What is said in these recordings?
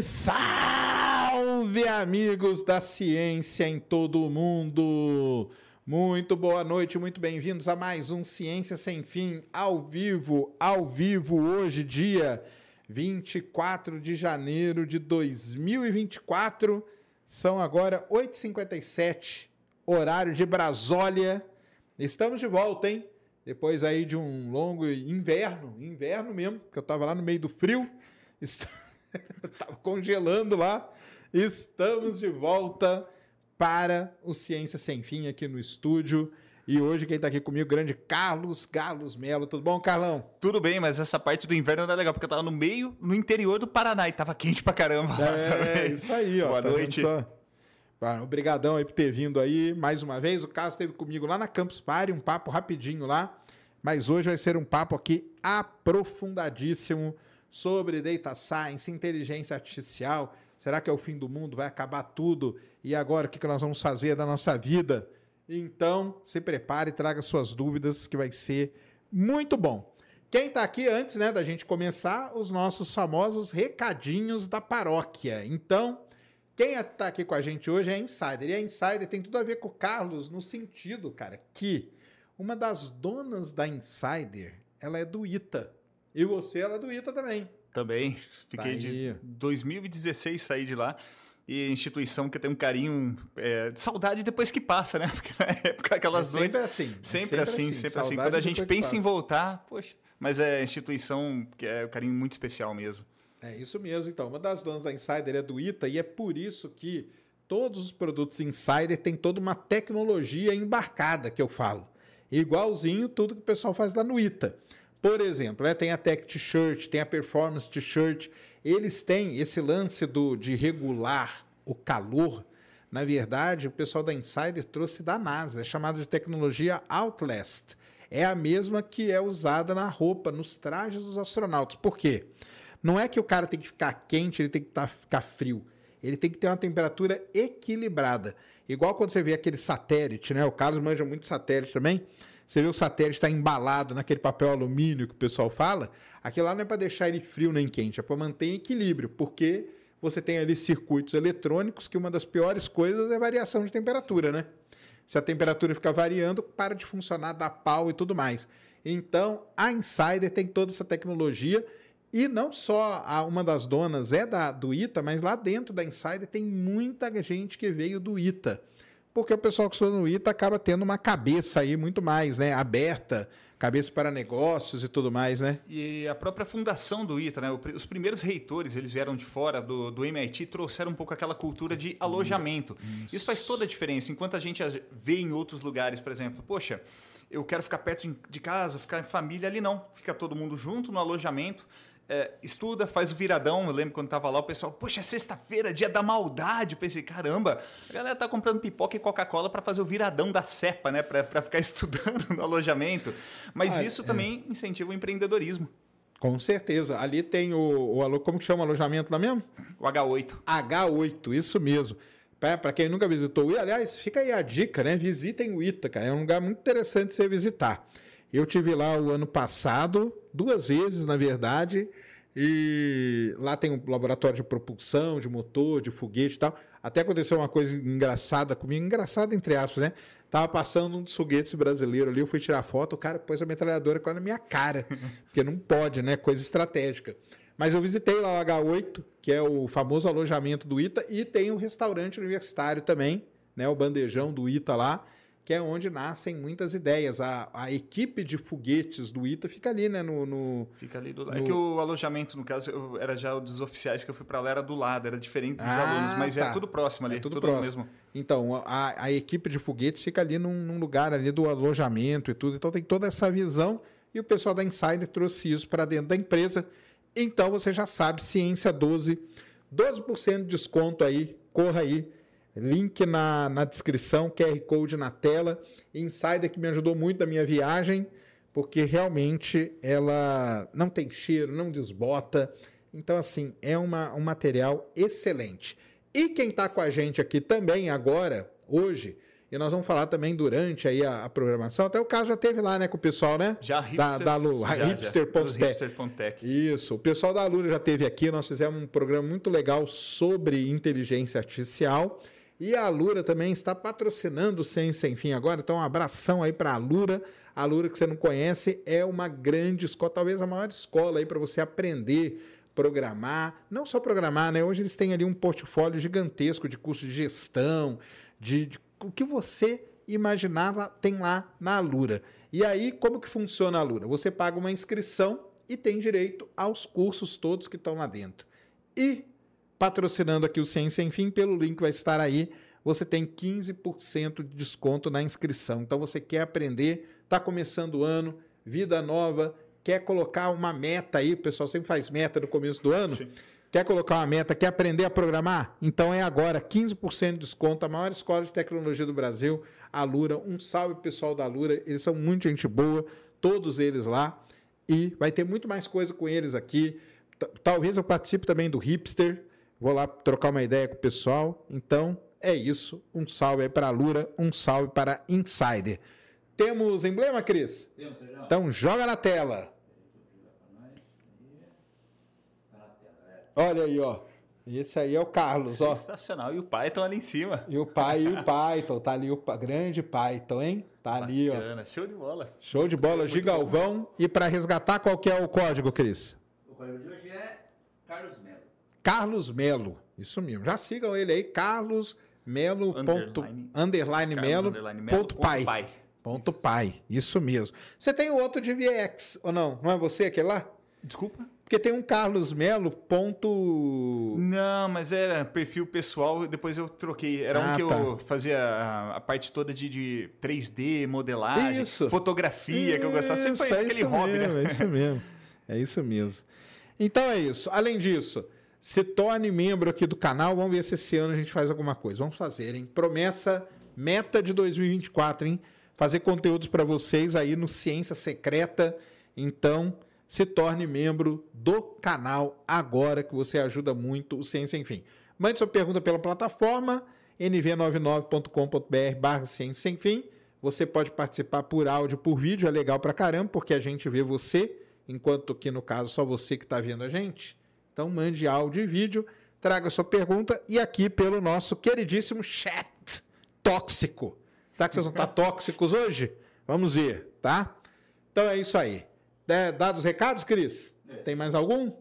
Salve, salve, amigos da ciência em todo o mundo! Muito boa noite, muito bem-vindos a mais um Ciência Sem Fim, ao vivo, ao vivo, hoje, dia 24 de janeiro de 2024. São agora 8h57, horário de Brasólia. Estamos de volta, hein? Depois aí de um longo inverno, inverno mesmo, que eu estava lá no meio do frio. Estava congelando lá. Estamos de volta para o Ciência Sem Fim aqui no estúdio. E hoje quem está aqui comigo, grande Carlos Galos Melo. Tudo bom, Carlão? Tudo bem, mas essa parte do inverno não é legal, porque eu tava no meio, no interior do Paraná e tava quente pra caramba. É, isso aí, ó. Boa tá noite. Obrigadão aí por ter vindo aí mais uma vez. O Carlos esteve comigo lá na Campus Party, um papo rapidinho lá. Mas hoje vai ser um papo aqui aprofundadíssimo sobre data science, inteligência artificial. Será que é o fim do mundo? Vai acabar tudo? E agora o que nós vamos fazer da nossa vida? Então, se prepare e traga suas dúvidas, que vai ser muito bom. Quem está aqui antes né, da gente começar, os nossos famosos recadinhos da paróquia. Então, quem está aqui com a gente hoje é a Insider. E a Insider tem tudo a ver com o Carlos, no sentido, cara, que uma das donas da Insider, ela é do ITA. E você, ela é do ITA também. Também. Fiquei Tá de aí. 2016 saí de lá. E instituição que tenho um carinho é, de saudade depois que passa, né? Porque na época aquelas É sempre noites. assim. é Sempre, assim, sempre assim. Quando a gente pensa em voltar, poxa. Mas é instituição que é um carinho muito especial mesmo. É isso mesmo, então. Uma das donas da Insider é do ITA e é por isso que todos os produtos Insider têm toda uma tecnologia embarcada, que eu falo. Igualzinho tudo que o pessoal faz lá no ITA. Por exemplo, né, tem a Tech T-Shirt, tem a Performance T-Shirt. Eles têm esse lance do, de regular o calor. Na verdade, o pessoal da Insider trouxe da NASA, é chamado de tecnologia Outlast. É a mesma que é usada na roupa, nos trajes dos astronautas. Por quê? Não é que o cara tem que ficar quente, ele tem que tá, ficar frio. Ele tem que ter uma temperatura equilibrada. Igual quando você vê aquele satélite, né? O Carlos manja muito satélite também. Você vê o satélite está embalado naquele papel alumínio que o pessoal fala. Aquilo lá não é para deixar ele frio nem quente, é para manter em equilíbrio, porque você tem ali circuitos eletrônicos que uma das piores coisas é variação de temperatura, né? Se a temperatura ficar variando, para de funcionar, dá pau e tudo mais. Então, a Insider tem toda essa tecnologia e não só a, uma das donas é da, do ITA, mas lá dentro da Insider tem muita gente que veio do ITA. Porque o pessoal que estuda no ITA acaba tendo uma cabeça aí muito mais, né? Aberta, cabeça para negócios e tudo mais, né? E a própria fundação do ITA, né? Os primeiros reitores, eles vieram de fora do, do MIT, trouxeram um pouco aquela cultura de alojamento. Isso. faz toda a diferença. Enquanto a gente vê em outros lugares, por exemplo, poxa, eu quero ficar perto de- de casa, ficar em família, ali não. Fica todo mundo junto no alojamento. É, estuda, faz o viradão. Eu lembro quando tava lá, o pessoal, poxa, é sexta-feira, dia da maldade. Eu pensei, caramba, a galera tá comprando pipoca e Coca-Cola para fazer o viradão da cepa, né? Para ficar estudando no alojamento. Mas Ah, isso é. também incentiva o empreendedorismo. Com certeza. Ali tem o, o como que chama o alojamento lá mesmo? O H8. H8, isso mesmo. Para quem nunca visitou o ITA, aliás, fica aí a dica, né? Visitem o ITA, cara. É um lugar muito interessante de você visitar. Eu tive lá o ano passado, duas vezes, na verdade, e lá tem um laboratório de propulsão, de motor, de foguete e tal. Até aconteceu uma coisa engraçada comigo, engraçada entre aspas, né? Tava passando um dos foguetes brasileiro ali, eu fui tirar foto, o cara pôs a metralhadora quase na minha cara, porque não pode, né? Coisa estratégica. Mas eu visitei lá o H8, que é o famoso alojamento do ITA, e tem um restaurante universitário também, né? O bandejão do ITA lá, que é onde nascem muitas ideias. A, a equipe de foguetes do ITA fica ali, né? No, no- Fica ali do lado. No- É que o alojamento, no caso, eu- era já dos oficiais que eu fui para lá, era do lado, era diferente dos Ah, alunos, mas tá. é tudo próximo ali, É tudo tudo, próximo. mesmo. Então, a, a equipe de foguetes fica ali num, num lugar ali do alojamento e tudo. Então tem toda essa visão e o pessoal da Insider trouxe isso para dentro da empresa. Então você já sabe, Ciência 12, 12% de desconto aí, corra aí. Link na, na descrição, QR Code na tela. Insider que me ajudou muito na minha viagem, porque realmente ela não tem cheiro, não desbota. Então, assim, é uma, um material excelente. E quem está com a gente aqui também agora, hoje, E nós vamos falar também durante aí a, a programação. Até o caso já teve lá, né, com o pessoal, né? Já, hipster. Da, da Lu, hipster.tech. Hipster Isso. O pessoal da Lura já teve aqui. Nós fizemos um programa muito legal sobre inteligência artificial. E a Lura também está patrocinando o Sem Sem Fim agora. Então, um abração aí para a Lura. A Lura, que você não conhece, é uma grande escola, talvez a maior escola aí para você aprender programar, não só programar, né? Hoje eles têm ali um portfólio gigantesco de curso de gestão, de, de o que você imaginava tem lá na Alura. E aí, como que funciona a Alura? Você paga uma inscrição e tem direito aos cursos todos que estão lá dentro. E patrocinando aqui o Ciência Enfim, pelo link vai estar aí, você tem 15% de desconto na inscrição. Então você quer aprender, está começando o ano, vida nova, quer colocar uma meta aí, o pessoal sempre faz meta no começo do ano. Sim. Quer colocar uma meta, quer aprender a programar? Então é agora, 15% de desconto, a maior escola de tecnologia do Brasil, a Lura. Um salve pessoal da Lura, eles são muito gente boa, todos eles lá. E vai ter muito mais coisa com eles aqui. Talvez eu participe também do Hipster, vou lá trocar uma ideia com o pessoal. Então é isso, um salve aí para a Lura, um salve para Insider. Temos emblema, Cris? Temos, Então joga na tela. Olha aí, ó. Esse aí é o Carlos, Sensacional. ó. Sensacional. E o Python ali em cima. E o pai e o Python. Tá ali o grande Python, hein? Tá Bacana. ali, ó. Show de bola. Show de bola, Gigalvão. E para resgatar, qual que é o código, Cris? O código de hoje é. Carlos Melo. Isso mesmo. Já sigam ele aí, Carlos Melo. Underline, ponto, underline Melo. Underline Melo ponto, pai. pai. Ponto pai. Isso mesmo. Você tem o outro de VX, ou não? Não é você aquele lá? Desculpa? Porque tem um Carlos Melo, ponto. Não, mas era perfil pessoal, depois eu troquei. Era ah, um que tá. eu fazia a, a, parte toda de, de 3D, modelagem, isso. fotografia, isso, que eu gostava. Sempre é aquele hobby, mesmo, né? É isso mesmo. É isso mesmo. Então é isso. Além disso, se torne membro aqui do canal. Vamos ver se esse ano a gente faz alguma coisa. Vamos fazer, hein? Promessa, meta de 2024, hein? Fazer conteúdos para vocês aí no Ciência Secreta. Então se torne membro do canal agora, que você ajuda muito o Ciência Enfim. Mande sua pergunta pela plataforma nv99.com.br barra Ciência Enfim. Você pode participar por áudio, por vídeo, é legal pra caramba, porque a gente vê você, enquanto que no caso só você que está vendo a gente. Então mande áudio e vídeo, traga sua pergunta e aqui pelo nosso queridíssimo chat tóxico. Será que vocês vão estar tóxicos hoje? Vamos ver, tá? Então é isso aí. É, dados os recados, Cris? É. Tem mais algum?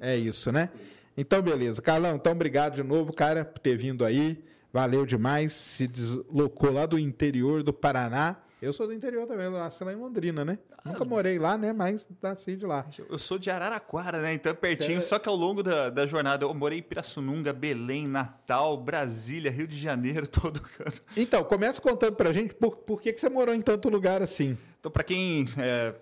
É isso, né? Então, beleza. Carlão, então obrigado de novo, cara, por ter vindo aí. Valeu demais. Se deslocou lá do interior do Paraná. Eu sou do interior também, nasci lá em Londrina, né? Ah, Nunca morei lá, né? Mas nasci de lá. Eu sou de Araraquara, né? Então é pertinho. É... Só que ao longo da, da jornada eu morei em Pirassununga, Belém, Natal, Brasília, Rio de Janeiro, todo canto. Então, começa contando pra gente por, por que, que você morou em tanto lugar assim. Então, pra quem. É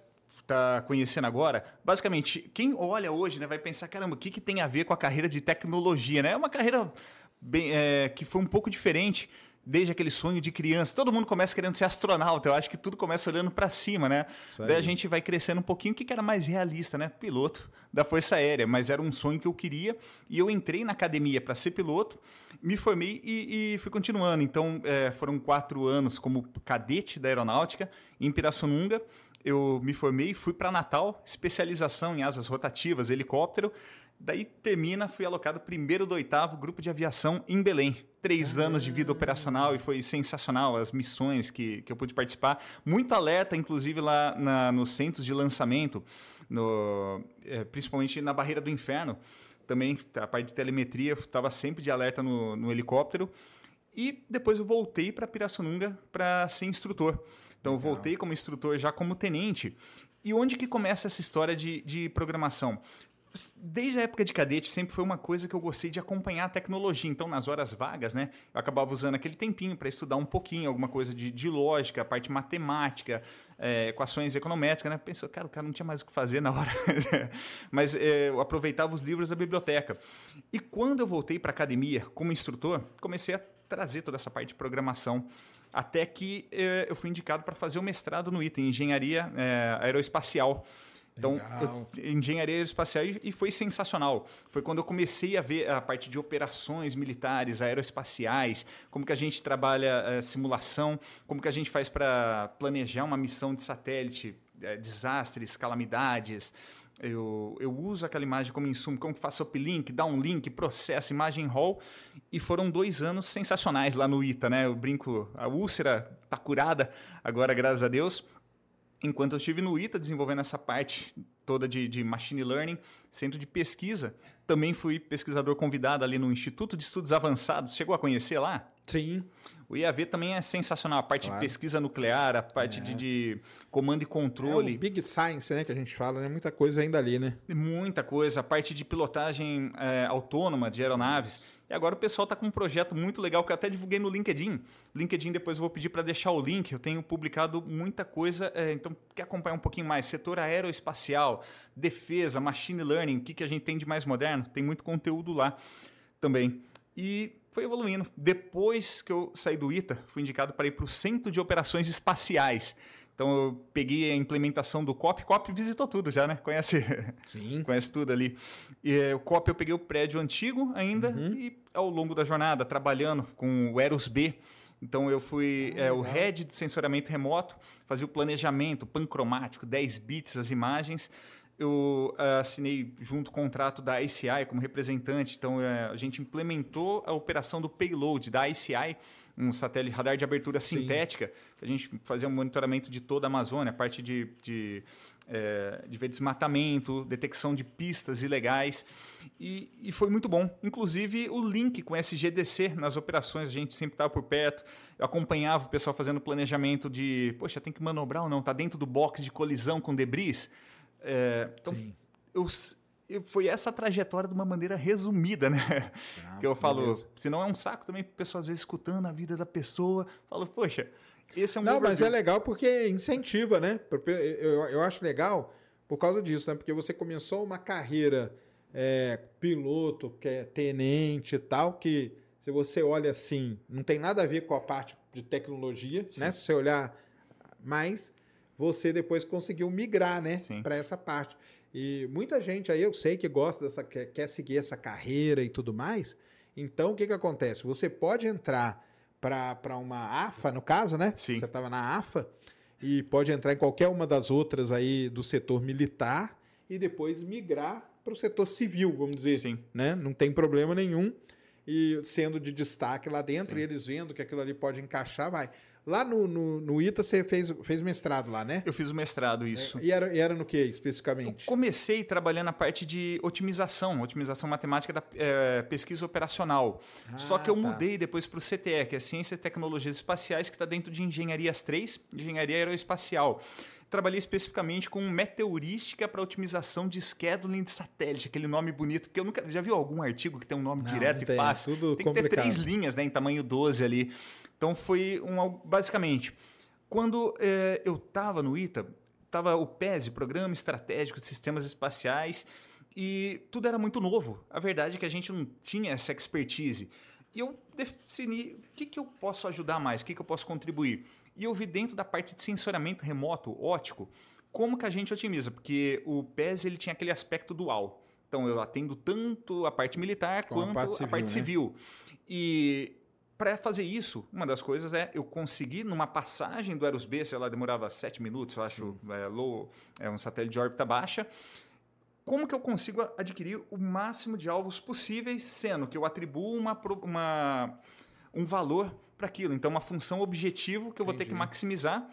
está conhecendo agora, basicamente, quem olha hoje né, vai pensar, caramba, o que, que tem a ver com a carreira de tecnologia? Né? É uma carreira bem, é, que foi um pouco diferente desde aquele sonho de criança. Todo mundo começa querendo ser astronauta. Eu acho que tudo começa olhando para cima, né? Daí a gente vai crescendo um pouquinho. O que era mais realista, né? Piloto da Força Aérea. Mas era um sonho que eu queria. E eu entrei na academia para ser piloto, me formei e, e fui continuando. Então, é, foram quatro anos como cadete da aeronáutica em Pirassununga eu me formei, fui para Natal, especialização em asas rotativas, helicóptero. Daí termina, fui alocado primeiro do oitavo grupo de aviação em Belém. Três anos de vida operacional e foi sensacional as missões que, que eu pude participar. Muito alerta, inclusive lá na, nos centros de lançamento, no, é, principalmente na Barreira do Inferno. Também a parte de telemetria, estava sempre de alerta no, no helicóptero. E depois eu voltei para Pirassununga para ser instrutor. Então eu voltei como instrutor já como tenente. E onde que começa essa história de, de programação? Desde a época de cadete, sempre foi uma coisa que eu gostei de acompanhar a tecnologia. Então, nas horas vagas, né, eu acabava usando aquele tempinho para estudar um pouquinho, alguma coisa de, de lógica, parte matemática, é, equações econométricas, né? Pensou, cara, o cara não tinha mais o que fazer na hora. Mas é, eu aproveitava os livros da biblioteca. E quando eu voltei para a academia como instrutor, comecei a trazer toda essa parte de programação até que eh, eu fui indicado para fazer o mestrado no ITA, em Engenharia eh, Aeroespacial. Então, eu- engenharia aeroespacial e e foi sensacional. Foi quando eu comecei a ver a parte de operações militares, aeroespaciais, como que a gente trabalha eh, simulação, como que a gente faz para planejar uma missão de satélite, eh, desastres, calamidades. Eu, eu uso aquela imagem como insumo, como que faço uplink, dá um link, processo, imagem raw. E foram dois anos sensacionais lá no ITA, né? Eu brinco, a úlcera tá curada agora, graças a Deus enquanto eu estive no ITA desenvolvendo essa parte toda de, de machine learning, centro de pesquisa, também fui pesquisador convidado ali no Instituto de Estudos Avançados. Chegou a conhecer lá? Sim. O IAV também é sensacional. A parte Claro. de pesquisa nuclear, a parte de, de comando e É controle. o Big Science, né, que a gente fala, né? Muita coisa ainda ali, né? Muita coisa, a parte de pilotagem é, autônoma de aeronaves. E agora o pessoal está com um projeto muito legal que eu até divulguei no LinkedIn. LinkedIn depois eu vou pedir para deixar o link. Eu tenho publicado muita coisa. é, então, quer acompanhar um pouquinho mais? Setor aeroespacial, defesa, machine learning, o que, que a gente tem de mais moderno? Tem muito conteúdo lá também. E foi evoluindo. Depois que eu saí do ITA, fui indicado para ir para o Centro de Operações Espaciais. Então eu peguei a implementação do COP. COP visitou tudo já, né? Conhece? Sim. Conhece tudo ali. E, eh, o COP eu peguei o prédio antigo ainda e ao longo da jornada, trabalhando com o Eros B. Então eu fui Ah, eh, o head de sensoramento remoto, fazia o planejamento pancromático, 10 bits as imagens. Eu ah, assinei junto o contrato da ICI como representante, então eh, a gente implementou a operação do payload da ICI, um satélite radar de abertura Sim. sintética, que a gente fazia um monitoramento de toda a Amazônia, a parte de, de, eh, de ver desmatamento, detecção de pistas ilegais, e, e foi muito bom. Inclusive o link com SGDC nas operações, a gente sempre estava por perto, eu acompanhava o pessoal fazendo planejamento de, poxa, tem que manobrar ou não, tá dentro do box de colisão com debris. Eh, então, Sim. eu- foi essa trajetória de uma maneira resumida, né? Tá, que eu falo, beleza. senão é um saco também, o pessoal às vezes escutando a vida da pessoa, fala, poxa, esse é um Não, mas é legal porque incentiva, né? Eu, eu acho legal por causa disso, né? Porque você começou uma carreira é, piloto, que é tenente e tal, que se você olha assim, não tem nada a ver com a parte de tecnologia, Sim. né? Se você olhar mais, você depois conseguiu migrar, né? Para essa parte. E muita gente aí, eu sei que gosta dessa, quer, quer seguir essa carreira e tudo mais. Então, o que que acontece? Você pode entrar para uma AFA, no caso, né? Sim. Você estava na AFA e pode entrar em qualquer uma das outras aí do setor militar e depois migrar para o setor civil, vamos dizer, Sim. né? Não tem problema nenhum. E sendo de destaque lá dentro, Sim. e eles vendo que aquilo ali pode encaixar, vai. Lá no, no, no ITA você fez, fez mestrado lá, né? Eu fiz o mestrado, isso. E era, e era no que Eu especificamente? comecei trabalhando na parte de otimização, otimização matemática da eh, pesquisa operacional. Só Ah, que eu tá. mudei depois para o CTE, que é Ciência e Tecnologias Espaciais, que está dentro de Engenharias 3, Engenharia Aeroespacial. Trabalhei especificamente com meteorística para otimização de scheduling de satélite, aquele nome bonito, porque eu nunca. Já viu algum artigo que tem um nome Não, direto não e tem, fácil? tudo tem que ter complicado. três linhas, né, em tamanho 12 ali. Então foi um. Basicamente, quando eh, eu estava no ITA, estava o PESE, Programa Estratégico de Sistemas Espaciais, e tudo era muito novo. A verdade é que a gente não tinha essa expertise. E eu defini o que, que eu posso ajudar mais, o que, que eu posso contribuir. E eu vi dentro da parte de sensoramento remoto, ótico, como que a gente otimiza, porque o PES ele tinha aquele aspecto dual. Então eu atendo tanto a parte militar Com a quanto parte a civil, parte né? civil. E para fazer isso, uma das coisas é eu conseguir numa passagem do Eros B, sei lá, demorava sete minutos, eu acho, é, low, é um satélite de órbita baixa. Como que eu consigo adquirir o máximo de alvos possíveis, sendo que eu atribuo uma, uma- um valor para aquilo? Então, uma função objetivo que eu vou ter que maximizar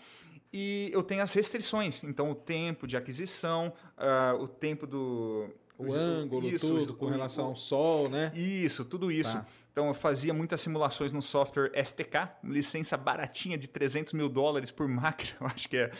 e eu tenho as restrições. Então, o tempo de aquisição, ah, o tempo do. O ângulo, Isso, tudo, isso, com o- relação o- ao sol, né? isso, tudo isso. Tá. Então eu fazia muitas simulações no software STK, licença baratinha de 300 mil dólares por máquina, eu acho que é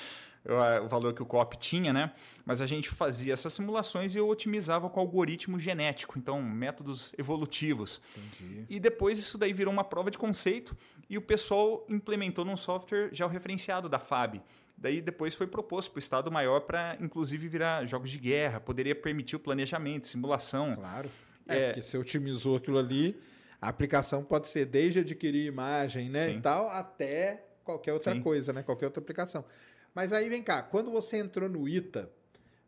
o o valor que o COP tinha, né? Mas a gente fazia essas simulações e eu otimizava com algoritmo genético, então métodos evolutivos. Entendi. E depois isso daí virou uma prova de conceito e o pessoal implementou num software já o referenciado da FAB. Daí depois foi proposto para o Estado Maior para, inclusive, virar jogos de guerra, poderia permitir o planejamento, simulação. Claro. É, É. porque você otimizou aquilo ali, a aplicação pode ser desde adquirir imagem, né, Sim. e tal, até qualquer outra Sim. coisa, né, qualquer outra aplicação. Mas aí vem cá, quando você entrou no ITA,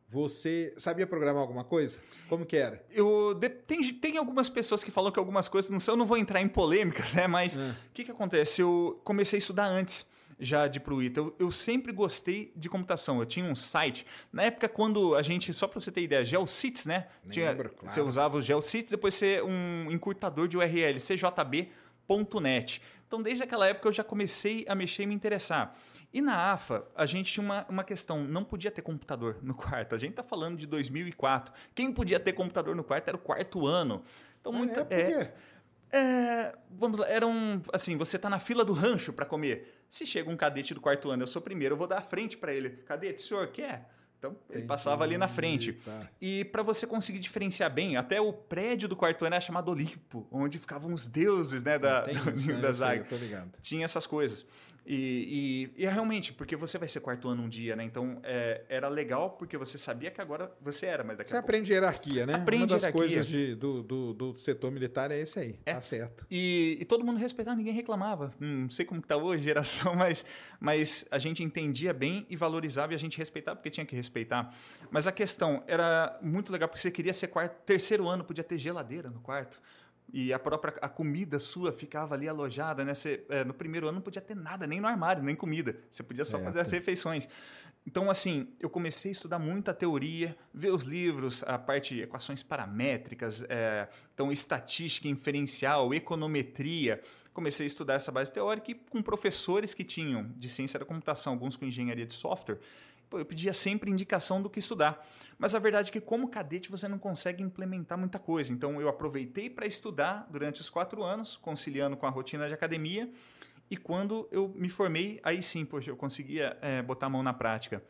você sabia programar alguma coisa? Como que era? Eu, de- tem, tem algumas pessoas que falam que algumas coisas não são. Eu não vou entrar em polêmicas, né? Mas o É. que, que acontece? Eu comecei a estudar antes já de ir pro ITA. Eu, eu sempre gostei de computação. Eu tinha um site. Na época, quando a gente, só para você ter ideia, GeoCities, né? Tinha, Lembro, claro. Você usava o GeoCities, depois você um encurtador de URL, cjb.net. Então, desde aquela época, eu já comecei a mexer e me interessar. E na AFA, a gente tinha uma, uma questão, não podia ter computador no quarto. A gente está falando de 2004. Quem podia ter computador no quarto era o quarto ano. Então, Ah, muita, é, é, é, vamos lá, era um. Assim, você tá na fila do rancho para comer. Se chega um cadete do quarto ano, eu sou o primeiro, eu vou dar a frente para ele. Cadete, o senhor quer? Então, ele passava ali na frente. Tá. E para você conseguir diferenciar bem, até o prédio do quarto ano era chamado Olimpo, onde ficavam os deuses né, da, do ninho da sei, zaga. Tinha essas coisas. E, e, e é realmente, porque você vai ser quarto ano um dia, né? Então é, era legal porque você sabia que agora você era, mas daqui Você a pouco. aprende hierarquia, né? Aprende Uma das hierarquia. coisas de- do, do, do setor militar é esse aí. É. Tá certo. E, e todo mundo respeitava, ninguém reclamava. Hum, não sei como que tá hoje, geração, mas, mas a gente entendia bem e valorizava e a gente respeitava porque tinha que respeitar. Mas a questão era muito legal porque você queria ser quarto, terceiro ano, podia ter geladeira no quarto. E a própria a comida sua ficava ali alojada, né? Você, é, no primeiro ano não podia ter nada, nem no armário, nem comida. Você podia só Certo. fazer as refeições. Então, assim, eu comecei a estudar muita teoria, ver os livros, a parte de equações paramétricas, é, então estatística inferencial, econometria. Comecei a estudar essa base teórica e com professores que tinham de ciência da computação, alguns com engenharia de software, pô, eu pedia sempre indicação do que estudar. Mas a verdade é que, como cadete, você não consegue implementar muita coisa. Então, eu aproveitei para estudar durante os quatro anos, conciliando com a rotina de academia. E quando eu me formei, aí sim, poxa, eu conseguia é, botar a mão na prática.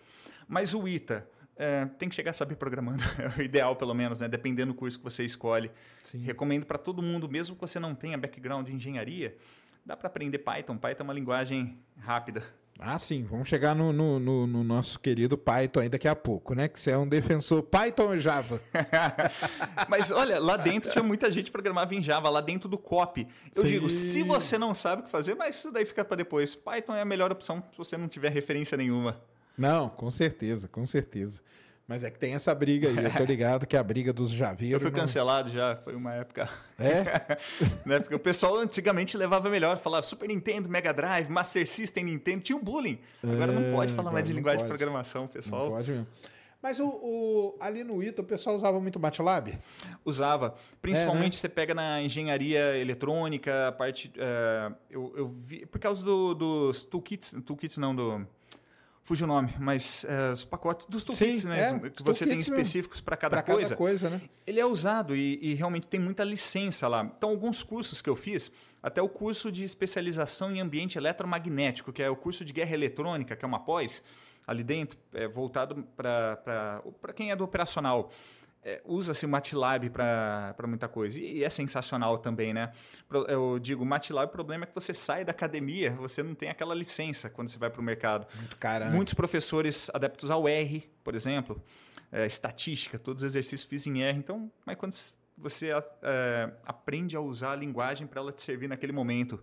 Mas o ITA é, tem que chegar a saber programando, é o ideal pelo menos, né? dependendo do curso que você escolhe. Sim. Recomendo para todo mundo, mesmo que você não tenha background de engenharia, dá para aprender Python. Python é uma linguagem rápida. Ah, sim. Vamos chegar no, no, no- no nosso querido Python aí daqui a pouco, né? Que você é um defensor Python ou Java? Mas olha, lá dentro tinha muita gente que programava em Java, lá dentro do copy. Eu Sim. digo, se você não sabe o que fazer, mas isso daí fica para depois. Python é a melhor opção se você não tiver referência nenhuma. Não, com certeza, com certeza. Mas é que tem essa briga aí. Eu tô ligado que é a briga dos javeiros. Eu fui não- cancelado já, foi uma época. É? né? Porque o pessoal antigamente levava melhor, falava Super Nintendo, Mega Drive, Master System, Nintendo, tinha o bullying. Agora não É, pode falar mais de não linguagem de pode. programação, Não pessoal. pode mesmo. Mas o, o- ali no ITA o pessoal usava muito MATLAB? Usava. Principalmente É, né? você pega na engenharia eletrônica, a parte. eh, eu, eu vi. Por causa do- dos toolkits. Toolkits não, do. Fugiu o nome, mas eh, os pacotes dos toolkits Sim, mesmo, é, que você tem específicos para cada Pra coisa. cada coisa, né? Ele é usado e, e realmente tem muita licença lá. Então, alguns cursos que eu fiz, até o curso de especialização em ambiente eletromagnético, que é o curso de guerra eletrônica, que é uma pós, ali dentro, é voltado para quem é do operacional. É, Usa-se o MATLAB para muita coisa. E, e é sensacional também, né? Eu digo, MATLAB, o problema é que você sai da academia, você não tem aquela licença quando você vai para o mercado. Muito cara, né? Muitos professores adeptos ao R, por exemplo, é, estatística, todos os exercícios fiz em R. Então, mas quando você é, aprende a usar a linguagem para ela te servir naquele momento.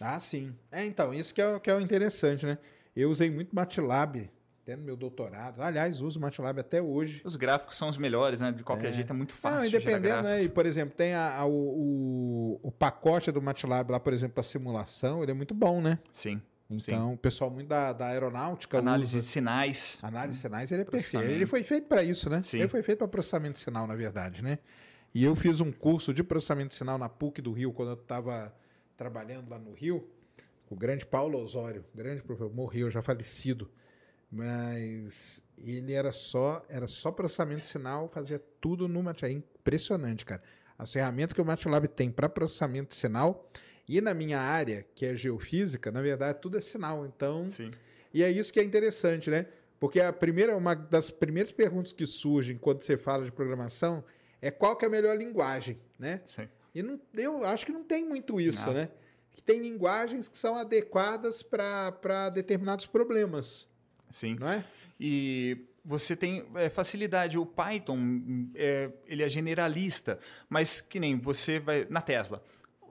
Ah, sim. É, então, isso que é, o- que é o interessante, né? Eu usei muito MATLAB, até no meu doutorado. Aliás, uso MATLAB até hoje. Os gráficos são os melhores, né? De qualquer É. jeito é muito Não, fácil. independendo, gráfico. né? E, por exemplo, tem a- a- o, o, o pacote do MATLAB lá, por exemplo, para simulação, ele é muito bom, né? Sim. Então, o pessoal muito da, da aeronáutica Análise usa. de sinais. Análise de sinais, ele é perfeito. Ele foi feito para isso, né? Sim. Ele foi feito para processamento de sinal, na verdade, né? E eu fiz um curso de processamento de sinal na PUC do Rio, quando eu estava trabalhando lá no Rio. O grande Paulo Osório, grande professor, morreu, já falecido. Mas ele era só, era só processamento de sinal, fazia tudo no MATLAB. É impressionante, cara. As ferramentas que o MATLAB tem para processamento de sinal e na minha área, que é geofísica, na verdade, tudo é sinal. Então, Sim. e é isso que é interessante, né? Porque a primeira, uma das primeiras perguntas que surgem quando você fala de programação é qual que é a melhor linguagem, né? Sim. E não, eu acho que não tem muito isso, Não. né? Que tem linguagens que são adequadas para determinados problemas, Sim. não é? E você tem é, facilidade. O Python, é, ele é generalista, mas que nem você vai na Tesla.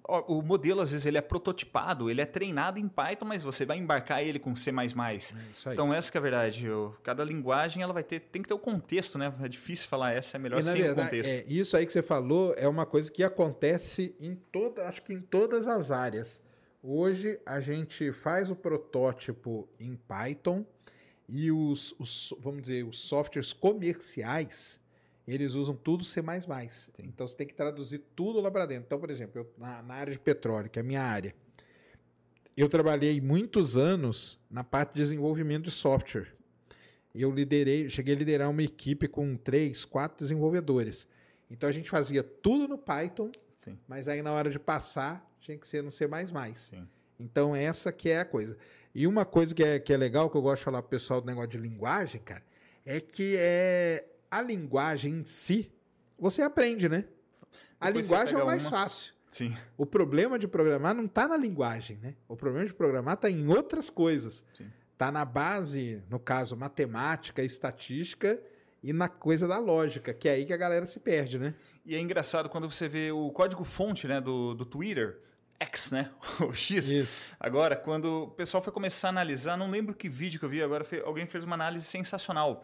o modelo, às vezes, ele é prototipado, ele é treinado em Python, mas você vai embarcar ele com C++. É então, essa que é a verdade. Eu, cada linguagem, ela vai ter, tem que ter o contexto, né? É difícil falar, essa é melhor E, sem o verdade, contexto. é, isso aí que você falou é uma coisa que acontece em toda, acho que em todas as áreas. Hoje a gente faz o protótipo em Python e os, os, vamos dizer, os softwares comerciais, eles usam tudo C++. Então você tem que traduzir tudo lá para dentro. Então, por exemplo, eu- na, na área de petróleo, que é a minha área, eu trabalhei muitos anos na parte de desenvolvimento de software. Eu liderei, cheguei a liderar uma equipe com três, quatro desenvolvedores. Então a gente fazia tudo no Python, Sim. mas aí na hora de passar tinha que ser no C++. Sim. Então essa que é a coisa. E uma coisa que é, que é legal, que eu gosto de falar pro pessoal do negócio de linguagem, cara, é que é a linguagem em si, você aprende, né? A Depois linguagem é o mais uma- fácil. Sim. O problema de programar não está na linguagem, né? O problema de programar está em outras coisas. Sim. Está na base, no caso, matemática, estatística e na coisa da lógica, que é aí que a galera se perde, né? E é engraçado quando você vê o código-fonte né, do, do Twitter, X, né? O X. Isso. Agora, quando o pessoal foi começar a analisar, não lembro que vídeo que eu vi agora, alguém fez uma análise sensacional.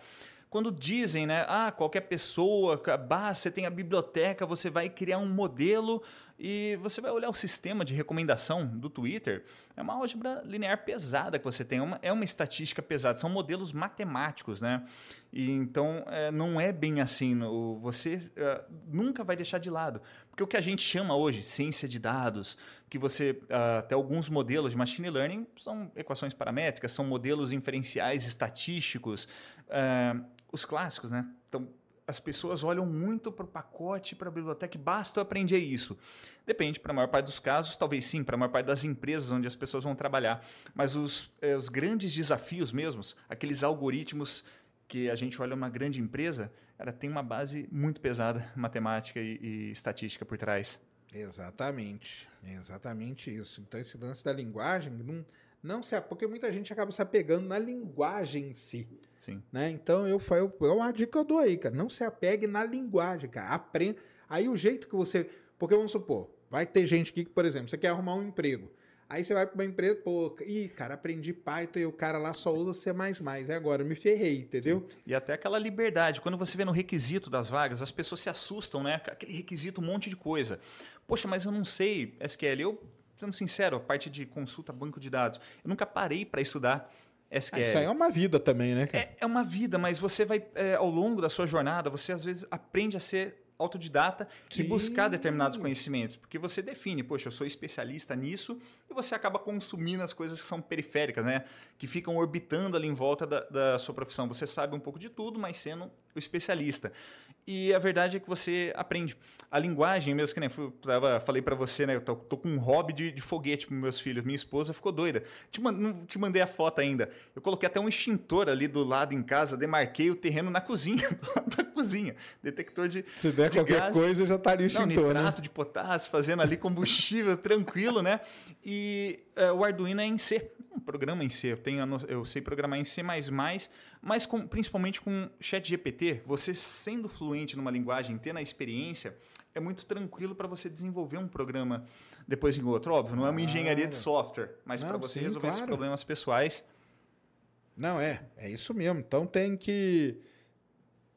Quando dizem, né, ah, qualquer pessoa, bah, você tem a biblioteca, você vai criar um modelo e você vai olhar o sistema de recomendação do Twitter, é uma álgebra linear pesada que você tem, é uma, é uma estatística pesada, são modelos matemáticos, né? E então é, não é bem assim, no- você é, nunca vai deixar de lado. Porque o que a gente chama hoje, ciência de dados, que você ah, até alguns modelos de machine learning são equações paramétricas, são modelos inferenciais estatísticos, ah, os clássicos, né? Então as pessoas olham muito para o pacote, para a biblioteca, e basta eu aprender isso. Depende, para a maior parte dos casos, talvez sim, para a maior parte das empresas onde as pessoas vão trabalhar. Mas os, eh, os grandes desafios mesmos, aqueles algoritmos que a gente olha uma grande empresa, ela tem uma base muito pesada, matemática e, e estatística por trás. Exatamente. Exatamente isso. Então, esse lance da linguagem não, não se. Porque muita gente acaba se apegando na linguagem em si. Sim. né? Então eu, eu é uma dica que eu dou aí, cara. Não se apegue na linguagem, cara. Aprenda. Aí o jeito que você. Porque vamos supor, vai ter gente aqui que, por exemplo, você quer arrumar um emprego. Aí você vai para uma empresa, pô, ih, cara, aprendi Python e o cara lá só usa C. E agora eu me ferrei, entendeu? E até aquela liberdade. Quando você vê no requisito das vagas, as pessoas se assustam, né? Aquele requisito, um monte de coisa. Poxa, mas eu não sei SQL. Eu, sendo sincero, a parte de consulta banco de dados, eu nunca parei para estudar SQL. Ah, isso aí é uma vida também, né? É, é uma vida, mas você vai, é, ao longo da sua jornada, você às vezes aprende a ser autodidata Sim. e buscar determinados conhecimentos, porque você define, poxa, eu sou especialista nisso, e você acaba consumindo as coisas que são periféricas, né? Que ficam orbitando ali em volta da, da sua profissão. Você sabe um pouco de tudo, mas sendo o especialista. E a verdade é que você aprende. A linguagem, mesmo que nem tava, falei para você, né? Eu tô, tô com um hobby de, de foguete para meus filhos. Minha esposa ficou doida. Te, man- não te mandei a foto ainda. Eu coloquei até um extintor ali do lado em casa, demarquei o terreno na cozinha, da cozinha. Detector de. Se der de qualquer gás. coisa, já tá ali o Não, extintor, né? nitrato de potássio, fazendo ali combustível tranquilo, né? E é, o Arduino é em C, um programa em C. Eu, tenho, eu sei programar em C++, mas com- principalmente com ChatGPT, você sendo fluente numa linguagem, tendo a experiência, é muito tranquilo para você desenvolver um programa depois em outro. Óbvio, não é uma engenharia de software, mas para você sim, resolver esses claro. problemas pessoais. Não, é. É isso mesmo. Então tem que.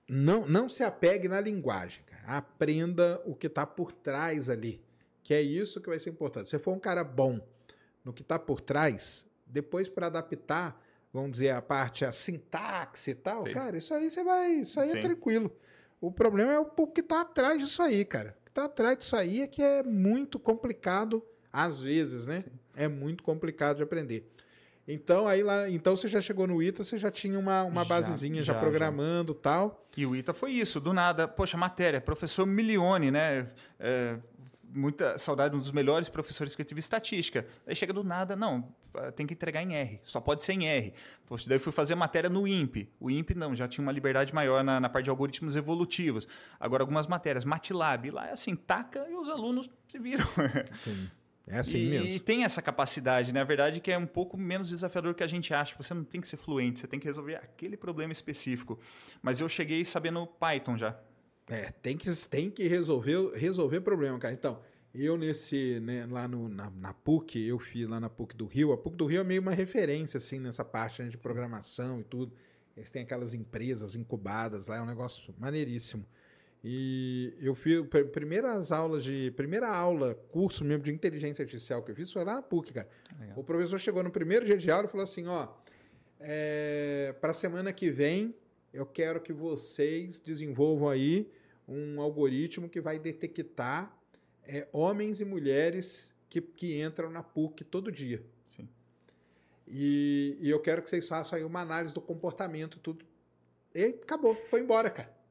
Não, não se apegue na linguagem, cara. Aprenda o que está por trás ali. Que é isso que vai ser importante. Se você for um cara bom no que está por trás, depois para adaptar, vamos dizer, a parte, a sintaxe e tal, Sim. cara, isso aí você vai. Isso aí é Sim. tranquilo. O problema é o, que está atrás disso aí, cara. O que está atrás disso aí é que é muito complicado, às vezes, né? É muito complicado de aprender. Então, aí lá, então você já chegou no ITA, você já tinha uma, uma Já, basezinha já, já, programando e tal. E o ITA foi isso, do nada. Poxa, matéria, professor Milione, né? É, muita saudade, um dos melhores professores que eu tive estatística. Aí chega do nada, não, tem que entregar em R, só pode ser em R. Poxa, daí fui fazer matéria no INPE. O INPE não, já tinha uma liberdade maior na, na parte de algoritmos evolutivos. Agora, algumas matérias, MATLAB, lá é assim, taca e os alunos se viram. É assim e, mesmo. e tem essa capacidade, né? A verdade é que é um pouco menos desafiador que a gente acha. Você não tem que ser fluente, você tem que resolver aquele problema específico. Mas eu cheguei sabendo Python já. É, tem que, tem que resolver, resolver problema, cara. Então, Eu, nesse, né, lá no, na, na, PUC, eu fiz lá na PUC do Rio. A PUC do Rio é meio uma referência, assim, nessa parte né, de programação e tudo. Eles têm aquelas empresas incubadas lá, é um negócio maneiríssimo. E eu fiz primeiras aulas de. Primeira aula, curso mesmo de inteligência artificial que eu fiz foi lá na PUC, cara. Legal. O professor chegou no primeiro dia de aula e falou assim: ó, é, para a semana que vem, eu quero que vocês desenvolvam aí um algoritmo que vai detectar é, homens e mulheres que, que entram na PUC todo dia. Sim. E, e eu quero que vocês façam aí uma análise do comportamento, tudo. E acabou, foi embora, cara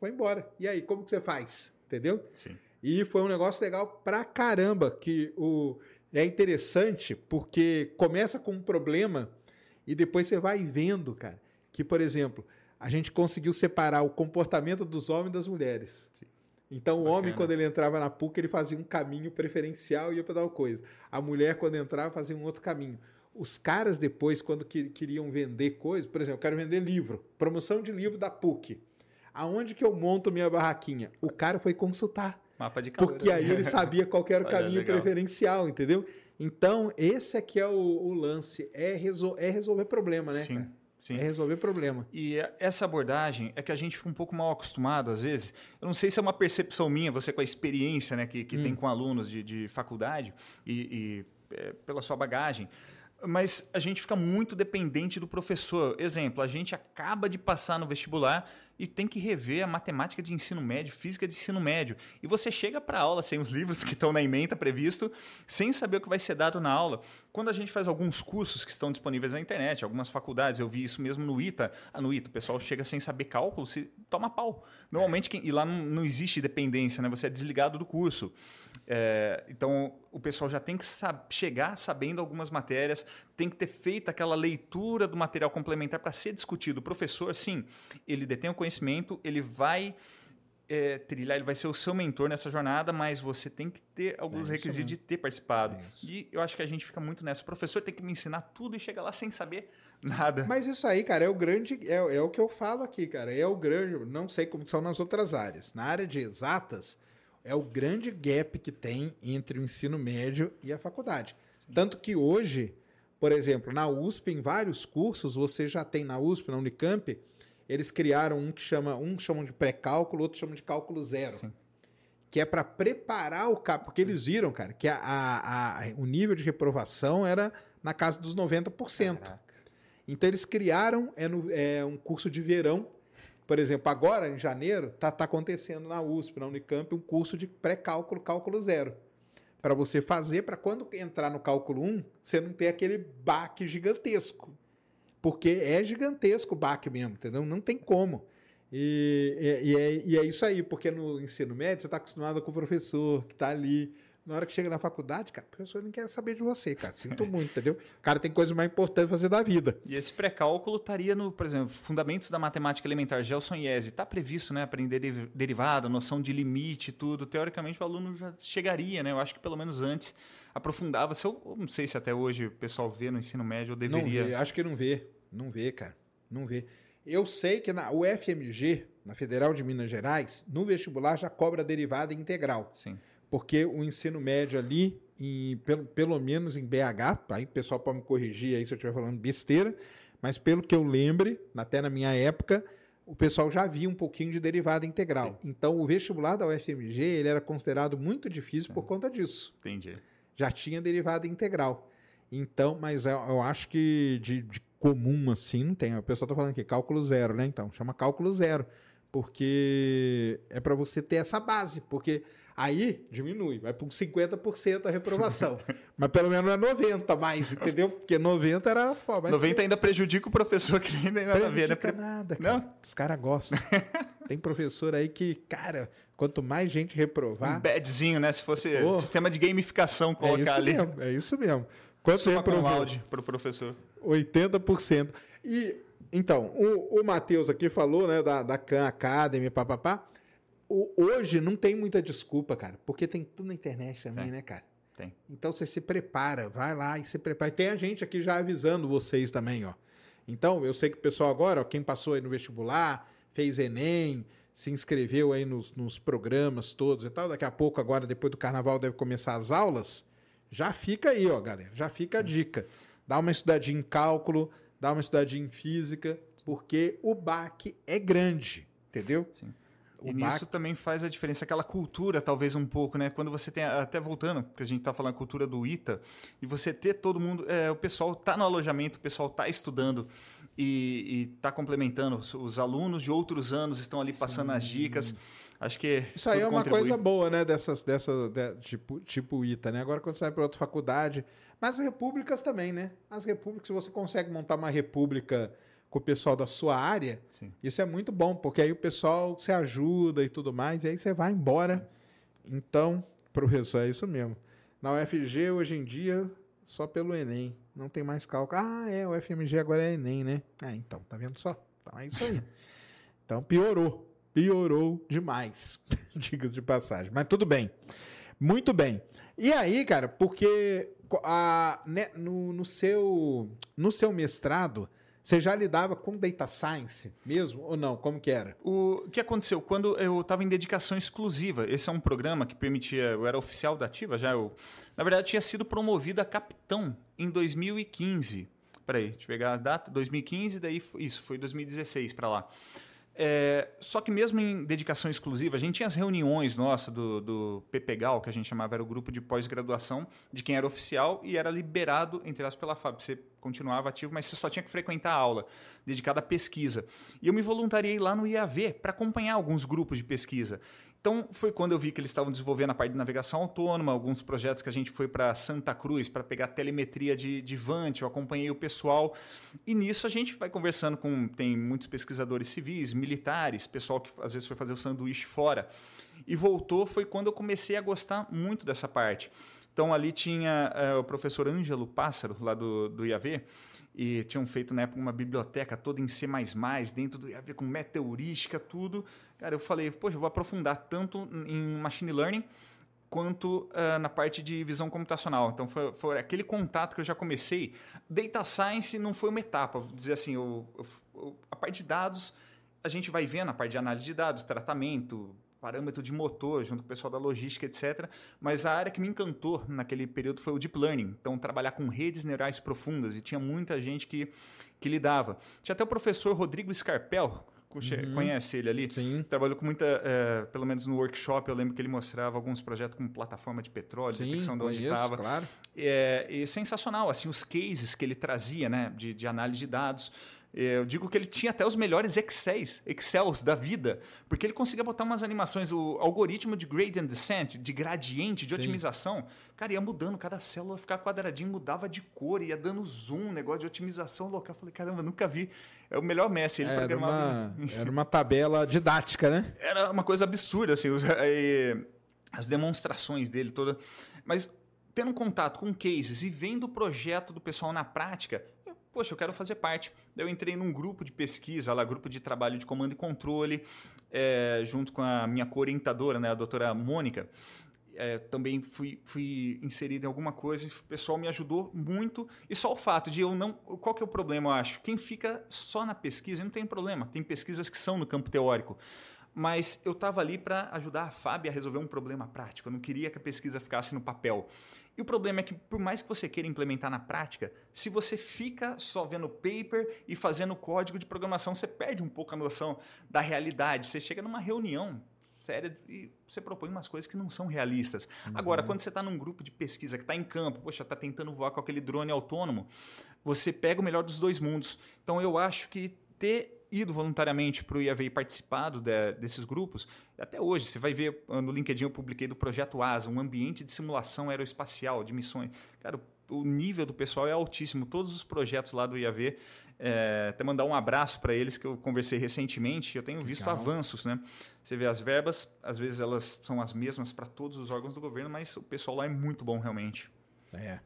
foi embora. E aí, como que você faz? Entendeu? Sim. E foi um negócio legal pra caramba, que o é interessante porque começa com um problema e depois você vai vendo, cara, que, por exemplo, a gente conseguiu separar o comportamento dos homens das mulheres. Sim. Então, o Bacana. homem, quando ele entrava na PUC, ele fazia um caminho preferencial e ia para tal coisa. A mulher, quando entrava, fazia um outro caminho. Os caras, depois, quando queriam vender coisas, por exemplo, eu quero vender livro, promoção de livro da PUC. Aonde que eu monto minha barraquinha? O cara foi consultar. Mapa de calor. Porque aí ele sabia qual era o caminho preferencial, entendeu? Então, esse aqui é o, o lance, é, resol é resolver problema, né? Sim. Cara? Sim. É resolver problema. E essa abordagem é que a gente fica um pouco mal acostumado, às vezes. Eu não sei se é uma percepção minha, você com a experiência né, que, que hum. tem com alunos de, de faculdade e, e é, pela sua bagagem, mas a gente fica muito dependente do professor. Exemplo, a gente acaba de passar no vestibular e tem que rever a matemática de ensino médio, física de ensino médio. E você chega para a aula sem os livros que estão na emenda previsto, sem saber o que vai ser dado na aula. Quando a gente faz alguns cursos que estão disponíveis na internet, algumas faculdades, eu vi isso mesmo no ITA. Ah, no ITA, o pessoal chega sem saber cálculo, se toma pau. Normalmente, quem, e lá não, não existe dependência, né? Você é desligado do curso. É, então, o pessoal já tem que sab chegar sabendo algumas matérias, tem que ter feito aquela leitura do material complementar para ser discutido. O professor, sim, ele detém o conhecimento, ele vai é, trilhar, ele vai ser o seu mentor nessa jornada, mas você tem que ter alguns é requisitos de ter participado. É e eu acho que a gente fica muito nessa. O professor tem que me ensinar tudo e chega lá sem saber nada. Mas isso aí, cara, é o grande. É, é o que eu falo aqui, cara. É o grande. Não sei como são nas outras áreas. Na área de exatas é o grande gap que tem entre o ensino médio e a faculdade. Sim. Tanto que hoje, por exemplo, na USP, em vários cursos, você já tem na USP, na Unicamp, eles criaram um que chama, um chamam de pré-cálculo, outro chamam de cálculo zero. Sim. Que é para preparar o cap, porque eles viram, cara, que a, a, a, o nível de reprovação era na casa dos 90%. Caraca. Então eles criaram é, no, é um curso de verão por exemplo, agora, em janeiro, está tá acontecendo na USP, na Unicamp, um curso de pré-cálculo, cálculo zero. Para você fazer, para quando entrar no cálculo 1, você não ter aquele baque gigantesco. Porque é gigantesco o baque mesmo, entendeu? Não tem como. E, e, e, é, e é isso aí, porque no ensino médio você está acostumado com o professor que está ali na hora que chega na faculdade, cara, o professor não quer saber de você, cara. Sinto muito, entendeu? O cara tem coisa mais importante fazer da vida. E esse pré-cálculo estaria no, por exemplo, Fundamentos da Matemática Elementar, Gelson Iese. Está previsto, né? Aprender derivada, noção de limite, tudo. Teoricamente, o aluno já chegaria, né? Eu acho que pelo menos antes aprofundava. Se eu, eu não sei se até hoje o pessoal vê no ensino médio ou deveria. Não vê, acho que não vê. Não vê, cara. Não vê. Eu sei que na UFMG, na Federal de Minas Gerais, no vestibular já cobra derivada integral. Sim porque o ensino médio ali, em, pelo, pelo menos em BH, aí o pessoal pode me corrigir aí se eu estiver falando besteira, mas pelo que eu lembre, até na minha época, o pessoal já via um pouquinho de derivada integral. Sim. Então, o vestibular da UFMG ele era considerado muito difícil por conta disso. Entendi. Já tinha derivada integral. Então, mas eu, eu acho que de, de, comum assim não tem. O pessoal está falando aqui, cálculo zero, né? Então, chama cálculo zero. Porque é para você ter essa base. Porque Aí diminui, vai para 50% a reprovação. Mas pelo menos não é 90 mais, entendeu? Porque 90 era foda. 90 ainda prejudica o professor que nem tem nada a ver, né? nada, cara. Não? Os caras gostam. tem professor aí que, cara, quanto mais gente reprovar. Um badzinho, né? Se fosse oh, sistema de gamificação colocar é ali. Mesmo, é isso mesmo. Quanto você reprovou? para o professor. 80%. E, então, o, o Matheus aqui falou, né, da, da Khan Academy, papapá hoje não tem muita desculpa, cara, porque tem tudo na internet também, tem. né, cara? Tem. Então você se prepara, vai lá e se prepara. E tem a gente aqui já avisando vocês também, ó. Então, eu sei que o pessoal agora, ó, quem passou aí no vestibular, fez Enem, se inscreveu aí nos, nos programas todos e tal. Daqui a pouco, agora, depois do carnaval, deve começar as aulas. Já fica aí, ó, galera. Já fica a dica. Dá uma estudadinha em cálculo, dá uma estudadinha em física, porque o baque é grande, entendeu? Sim. O e nisso também faz a diferença, aquela cultura, talvez um pouco, né? Quando você tem, até voltando, porque a gente tá falando a cultura do ITA, e você ter todo mundo, é, o pessoal tá no alojamento, o pessoal tá estudando e, e tá complementando, os, os alunos de outros anos estão ali passando as dicas. Acho que Isso aí é uma contribui. coisa boa, né? Dessas, dessa, de- tipo, tipo ITA, né? Agora, quando você vai para outra faculdade. Mas as repúblicas também, né? As repúblicas, se você consegue montar uma república com o pessoal da sua área, Sim. isso é muito bom, porque aí o pessoal se ajuda e tudo mais, e aí você vai embora. Então, professor, é isso mesmo. Na UFG, hoje em dia, só pelo Enem. Não tem mais cálculo. Ah, é, o FMG agora é Enem, né? Ah, então, tá vendo só? Então é isso aí. Então piorou. Piorou demais. Diga de passagem. Mas tudo bem. Muito bem. E aí, cara, porque a, né, no, no seu, no seu mestrado, você já lidava com data science mesmo? Ou não? Como que era? O que aconteceu? Quando eu estava em dedicação exclusiva, esse é um programa que permitia, eu era oficial da ativa já, eu, na verdade, tinha sido promovido a capitão em 2015. Peraí, deixa eu pegar a data, 2015, daí isso, foi 2016 para lá. É, só que mesmo em dedicação exclusiva, a gente tinha as reuniões nossa do, do PPGAL, que a gente chamava, era o grupo de pós-graduação de quem era oficial e era liberado, entre aspas, pela FAB. Você continuava ativo, mas você só tinha que frequentar a aula dedicada à pesquisa. E eu me voluntariei lá no IAV para acompanhar alguns grupos de pesquisa. Então, foi quando eu vi que eles estavam desenvolvendo a parte de navegação autônoma, alguns projetos que a gente foi para Santa Cruz para pegar telemetria de, de Vant, eu acompanhei o pessoal. E nisso a gente vai conversando com. Tem muitos pesquisadores civis, militares, pessoal que às vezes foi fazer o sanduíche fora. E voltou foi quando eu comecei a gostar muito dessa parte. Então ali tinha eh, o professor Ângelo Pássaro, lá do, do IAV, e tinham feito na época uma biblioteca toda em C, dentro do IAV, com meteorística, tudo. Cara, eu falei, poxa, eu vou aprofundar tanto em machine learning quanto ah, na parte de visão computacional. Então foi, foi aquele contato que eu já comecei. Data science não foi uma etapa, vou dizer assim, eu- eu- a parte de dados a gente vai vendo a parte de análise de dados, tratamento, parâmetro de motor, junto com o pessoal da logística, etc. Mas a área que me encantou naquele período foi o deep learning. Então, trabalhar com redes neurais profundas e tinha muita gente que, que lidava. Tinha até o professor Rodrigo Scarpel, conhe- conhece ele ali? Sim. Trabalhou com muita, eh, pelo menos no workshop, eu lembro que ele mostrava alguns projetos com plataforma de petróleo, Sim, detecção de onde estava. claro. É, e sensacional, assim, os cases que ele trazia, né, de, de análise de dados. É, Eu digo que ele tinha até os melhores Excels, Excels da vida, porque ele conseguia botar umas animações, o algoritmo de gradient descent, de gradiente, de Sim. otimização, cara, ia mudando, cada célula ficava quadradinho, mudava de cor, ia dando zoom, negócio de otimização local. Eu falei, caramba, nunca vi. É o melhor mestre, ele Era programava. uma, era uma tabela didática, né? Era uma coisa absurda, assim, eh, as demonstrações dele toda. Mas tendo contato com cases e vendo o projeto do pessoal na prática, poxa, eu quero fazer parte. Daí Eu entrei num grupo de pesquisa, lá, grupo de trabalho de comando e controle, eh, junto com a minha orientadora, né, a doutora Mônica. É, também fui, fui inserido em alguma coisa o pessoal me ajudou muito. E só o fato de eu não. Qual que é o problema, eu acho? Quem fica só na pesquisa não tem problema. Tem pesquisas que são no campo teórico. Mas eu estava ali para ajudar a Fábio a resolver um problema prático. Eu não queria que a pesquisa ficasse no papel. E o problema é que, por mais que você queira implementar na prática, se você fica só vendo paper e fazendo código de programação, você perde um pouco a noção da realidade. Você chega numa reunião séria e você propõe umas coisas que não são realistas. Agora, quando você está num grupo de pesquisa que está em campo, poxa, está tentando voar com aquele drone autônomo, você pega o melhor dos dois mundos. Então, eu acho que ter ido voluntariamente para o IAV e participado de- desses grupos, até hoje, você vai ver ah, no LinkedIn eu publiquei do Projeto ASA, um ambiente de simulação aeroespacial, de missões. Cara, o nível do pessoal é altíssimo. Todos os projetos lá do IAV, é, até mandar um abraço para eles que eu conversei recentemente, eu tenho visto Legal. avanços, né? Você vê as verbas, às vezes elas são as mesmas para todos os órgãos do governo, mas o pessoal lá é muito bom realmente. É.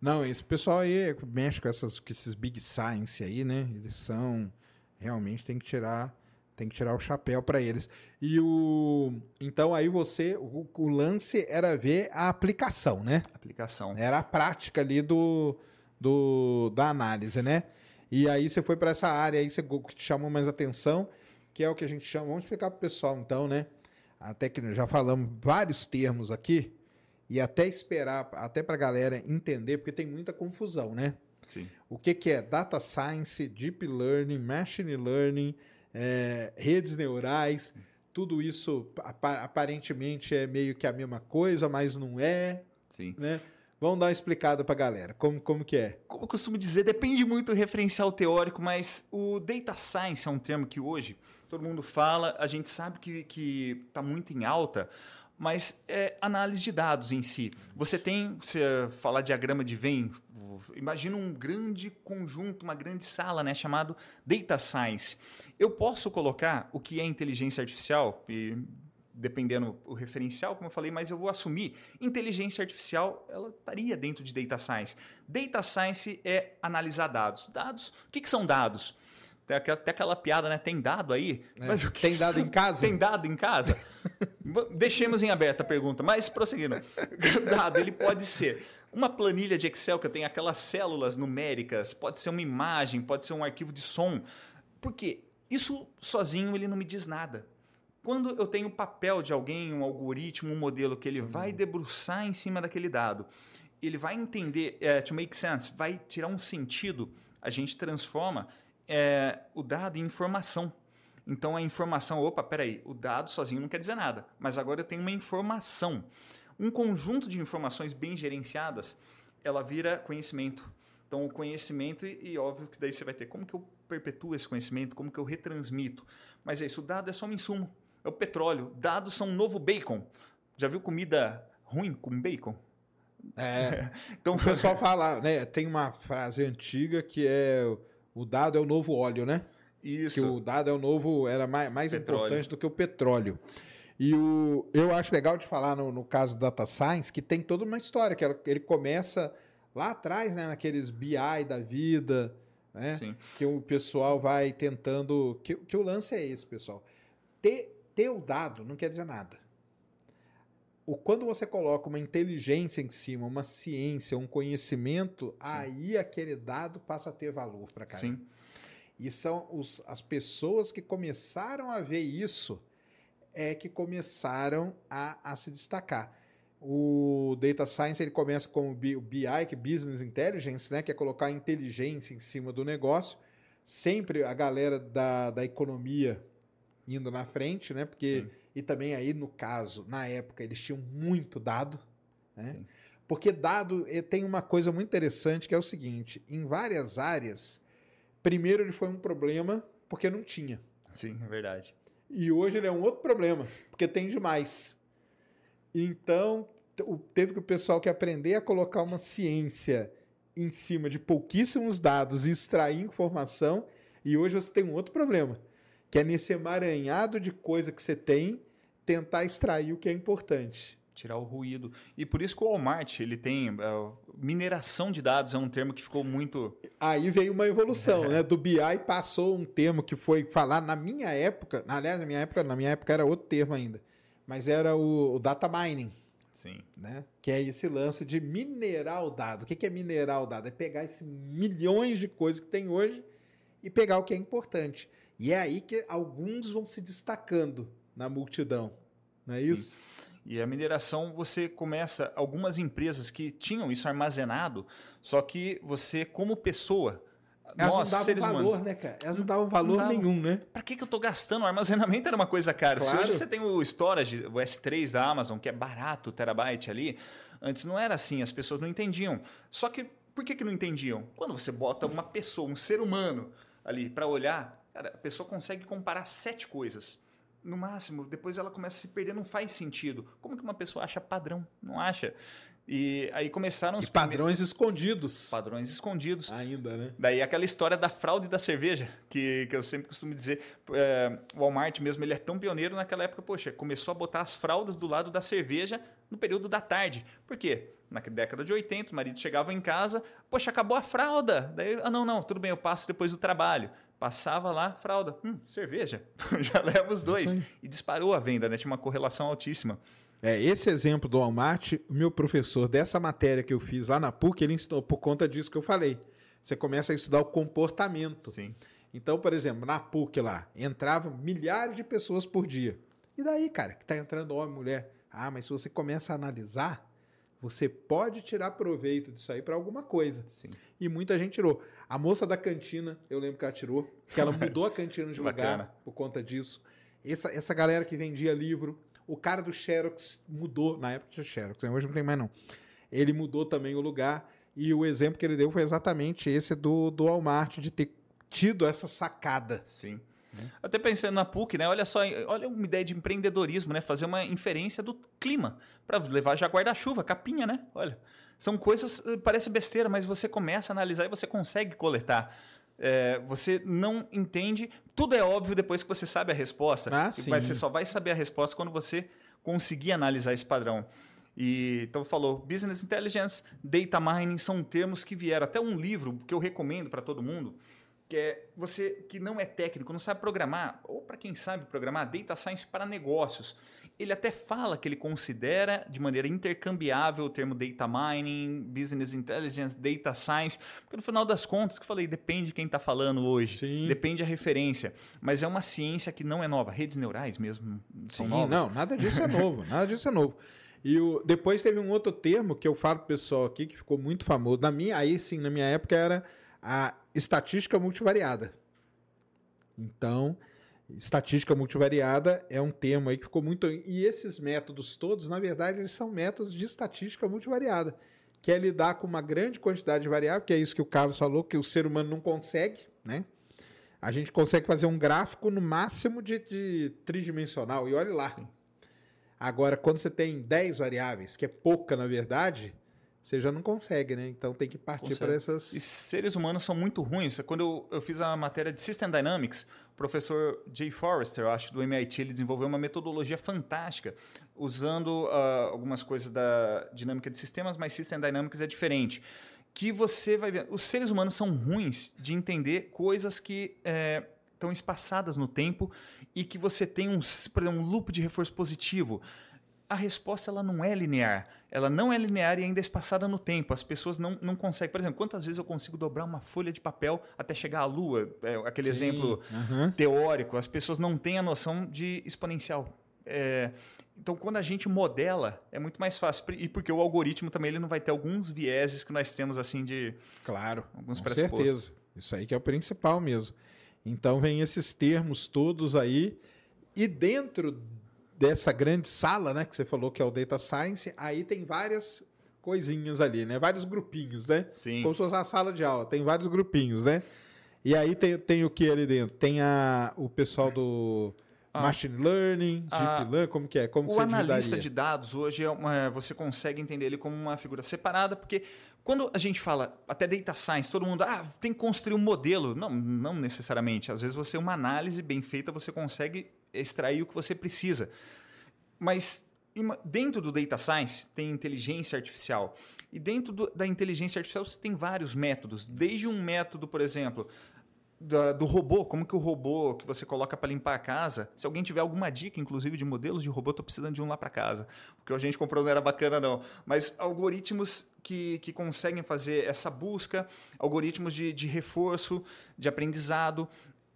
Não, esse pessoal aí mexe com, essas, com esses big science aí, né? Eles são. Realmente tem que tirar. Tem que tirar o chapéu para eles. E o. Então aí você. O, o lance era ver a aplicação, né? Aplicação. Era a prática ali do, do da análise, né? E aí você foi para essa área aí você, que te chamou mais atenção, que é o que a gente chama. Vamos explicar para o pessoal, então, né? Até que já falamos vários termos aqui, e até esperar, até para a galera entender, porque tem muita confusão, né? Sim. O que, que é data science, deep learning, machine learning, é, redes neurais, tudo isso aparentemente é meio que a mesma coisa, mas não é. Sim. Né? Vamos dar uma explicada para a galera. Como, como que é? Como eu costumo dizer, depende muito do referencial teórico, mas o data science é um termo que hoje todo mundo fala, a gente sabe que está muito em alta, mas é análise de dados em si. Você tem, você falar diagrama de Venn, imagina um grande conjunto, uma grande sala, né, chamado data science. Eu posso colocar o que é inteligência artificial e dependendo o referencial, como eu falei, mas eu vou assumir inteligência artificial, ela estaria dentro de data science. Data science é analisar dados. Dados, o que, que são dados? Tem até aquela piada, né? Tem dado aí? É, mas o que tem dado em casa? Tem dado em casa? Deixemos em aberto a pergunta, mas prosseguindo. dado, ele pode ser uma planilha de Excel que tem aquelas células numéricas, pode ser uma imagem, pode ser um arquivo de som. Porque isso sozinho ele não me diz nada. Quando eu tenho o papel de alguém, um algoritmo, um modelo que ele vai debruçar em cima daquele dado, ele vai entender, é, to make sense, vai tirar um sentido, a gente transforma é, o dado em informação. Então a informação, opa, peraí, o dado sozinho não quer dizer nada, mas agora eu tenho uma informação. Um conjunto de informações bem gerenciadas, ela vira conhecimento. Então o conhecimento, e, e óbvio que daí você vai ter como que eu perpetuo esse conhecimento, como que eu retransmito. Mas é isso, o dado é só um insumo é o petróleo. Dados são um novo bacon. Já viu comida ruim com bacon? É. então o pessoal fala, né? Tem uma frase antiga que é o dado é o novo óleo, né? Isso. Que o dado é o novo, era mais, mais importante do que o petróleo. E o, eu acho legal de falar no, no caso do Data Science que tem toda uma história, que ele começa lá atrás, né? Naqueles BI da vida, né? Sim. Que o pessoal vai tentando. Que, que o lance é esse, pessoal. Ter ter o dado não quer dizer nada. O, quando você coloca uma inteligência em cima, uma ciência, um conhecimento, Sim. aí aquele dado passa a ter valor para cá. Sim. E são os, as pessoas que começaram a ver isso é que começaram a, a se destacar. O Data Science ele começa com o BI, que é Business Intelligence, né, que é colocar inteligência em cima do negócio. Sempre a galera da, da economia indo na frente, né? Porque Sim. E também aí no caso, na época eles tinham muito dado, né? Sim. Porque dado eh, tem uma coisa muito interessante que é o seguinte, em várias áreas, primeiro ele foi um problema porque não tinha. Sim, é verdade. E hoje ele é um outro problema, porque tem demais. Então, teve que o pessoal que aprender a colocar uma ciência em cima de pouquíssimos dados e extrair informação, e hoje você tem um outro problema que é nesse emaranhado de coisa que você tem, tentar extrair o que é importante. Tirar o ruído. E por isso que o Walmart, ele tem... Uh, mineração de dados é um termo que ficou muito... Aí veio uma evolução, é. né? Do BI passou um termo que foi falar na minha época, aliás, na minha época, na minha época era outro termo ainda, mas era o, o data mining. Sim. Né? Que é esse lance de minerar o dado. O que é minerar o dado? É pegar esses milhões de coisas que tem hoje e pegar o que é importante. E é aí que alguns vão se destacando na multidão. Não é Sim. isso? E a mineração, você começa. Algumas empresas que tinham isso armazenado, só que você, como pessoa. Elas nós, não davam valor, humanos, né, cara? Elas não davam valor não nenhum, né? Para que, que eu tô gastando? O armazenamento era uma coisa cara. Claro. Se hoje você tem o storage, o S3 da Amazon, que é barato, terabyte ali, antes não era assim, as pessoas não entendiam. Só que, por que, que não entendiam? Quando você bota uma pessoa, um ser humano ali para olhar, Cara, a pessoa consegue comparar sete coisas. No máximo, depois ela começa a se perder, não faz sentido. Como que uma pessoa acha padrão? Não acha. E aí começaram os. E padrões primeiros... escondidos. Padrões escondidos. Ainda, né? Daí aquela história da fraude da cerveja, que, que eu sempre costumo dizer. É, o Walmart mesmo, ele é tão pioneiro naquela época, poxa, começou a botar as fraldas do lado da cerveja no período da tarde. Por quê? Na década de 80, o marido chegava em casa, poxa, acabou a fralda. Daí, ah, não, não, tudo bem, eu passo depois do trabalho. Passava lá, fralda, hum, cerveja, já leva os dois. E disparou a venda, né? Tinha uma correlação altíssima. É, esse exemplo do Walmart, o meu professor dessa matéria que eu fiz lá na PUC, ele ensinou por conta disso que eu falei. Você começa a estudar o comportamento. Sim. Então, por exemplo, na PUC lá, entravam milhares de pessoas por dia. E daí, cara, que tá entrando homem e mulher? Ah, mas se você começa a analisar, você pode tirar proveito disso aí para alguma coisa. Sim. E muita gente tirou. A moça da cantina, eu lembro que ela tirou, que ela mudou a cantina de lugar por conta disso. Essa, essa galera que vendia livro, o cara do Xerox mudou, na época tinha Xerox, né? hoje não tem mais não. Ele mudou também o lugar e o exemplo que ele deu foi exatamente esse do, do Walmart, de ter tido essa sacada. Sim. Até pensando na PUC, né? Olha só, olha uma ideia de empreendedorismo, né? Fazer uma inferência do clima para levar já guarda-chuva, capinha, né? Olha, são coisas eh, parece besteira, mas você começa a analisar e você consegue coletar. É, você não entende, tudo é óbvio depois que você sabe a resposta. Ah. Mas você só vai saber a resposta quando você conseguir analisar esse padrão. E, então falou, business intelligence, data mining são termos que vieram até um livro que eu recomendo para todo mundo, que é você que não é técnico, não sabe programar, ou para quem sabe programar, data science para negócios. Ele até fala que ele considera de maneira intercambiável o termo data mining, business intelligence, data science, porque no final das contas, que eu falei, depende de quem está falando hoje, Sim. depende da referência, mas é uma ciência que não é nova. Redes neurais mesmo são Sim, novas. Não, nada disso é novo, nada disso é novo. E o, depois teve um outro termo que eu falo pro pessoal aqui que ficou muito famoso. Na minha, aí sim, na minha época era a estatística multivariada. Então, estatística multivariada é um termo aí que ficou muito. E esses métodos todos, na verdade, eles são métodos de estatística multivariada, que é lidar com uma grande quantidade de variáveis, que é isso que o Carlos falou, que o ser humano não consegue, né? A gente consegue fazer um gráfico no máximo de, de tridimensional, e olhe lá. Agora, quando você tem 10 variáveis, que é pouca na verdade, você já não consegue, né? Então tem que partir para essas. E seres humanos são muito ruins. Quando eu, eu fiz a matéria de System Dynamics, o professor Jay Forrester, eu acho, do MIT, ele desenvolveu uma metodologia fantástica, usando ah, algumas coisas da dinâmica de sistemas, mas System Dynamics é diferente. Que você vai ver. Os seres humanos são ruins de entender coisas que eh, estão espaçadas no tempo e que você tem um, por exemplo, um loop de reforço positivo a resposta ela não é linear. Ela não é linear e ainda é espaçada no tempo. As pessoas não, não conseguem. Por exemplo, quantas vezes eu consigo dobrar uma folha de papel até chegar à Lua? É, aquele Sim, exemplo aham. teórico. As pessoas não têm a noção de exponencial. É, então, quando a gente modela, é muito mais fácil. E porque o algoritmo também ele não vai ter alguns vieses que nós temos assim de Claro, alguns com certeza. Isso aí que é o principal mesmo. Então vem esses termos todos aí e dentro dessa grande sala, né, que você falou que é o data science, aí tem várias coisinhas ali, né? Vários grupinhos, né? Sim. Como se fosse uma sala de aula, tem vários grupinhos, né? E aí tem, tem o que ali dentro? Tem a, o pessoal do Ah. machine learning, deep Ah. learning, como que é? Como O você analista de dados hoje é uma, você consegue entender ele como uma figura separada, porque quando a gente fala até data science, todo mundo ah, tem que construir um modelo. Não, não necessariamente. Às vezes você uma análise bem feita, você consegue extrair o que você precisa. Mas dentro do data science tem inteligência artificial. E dentro do- da inteligência artificial você tem vários métodos. Desde um método, por exemplo, da- do robô, como que o robô que você coloca para limpar a casa, se alguém tiver alguma dica, inclusive de modelos de robô, tô precisando de um lá para casa. O que a gente comprou não era bacana não, mas algoritmos que, que conseguem fazer essa busca, algoritmos de, de reforço, de aprendizado,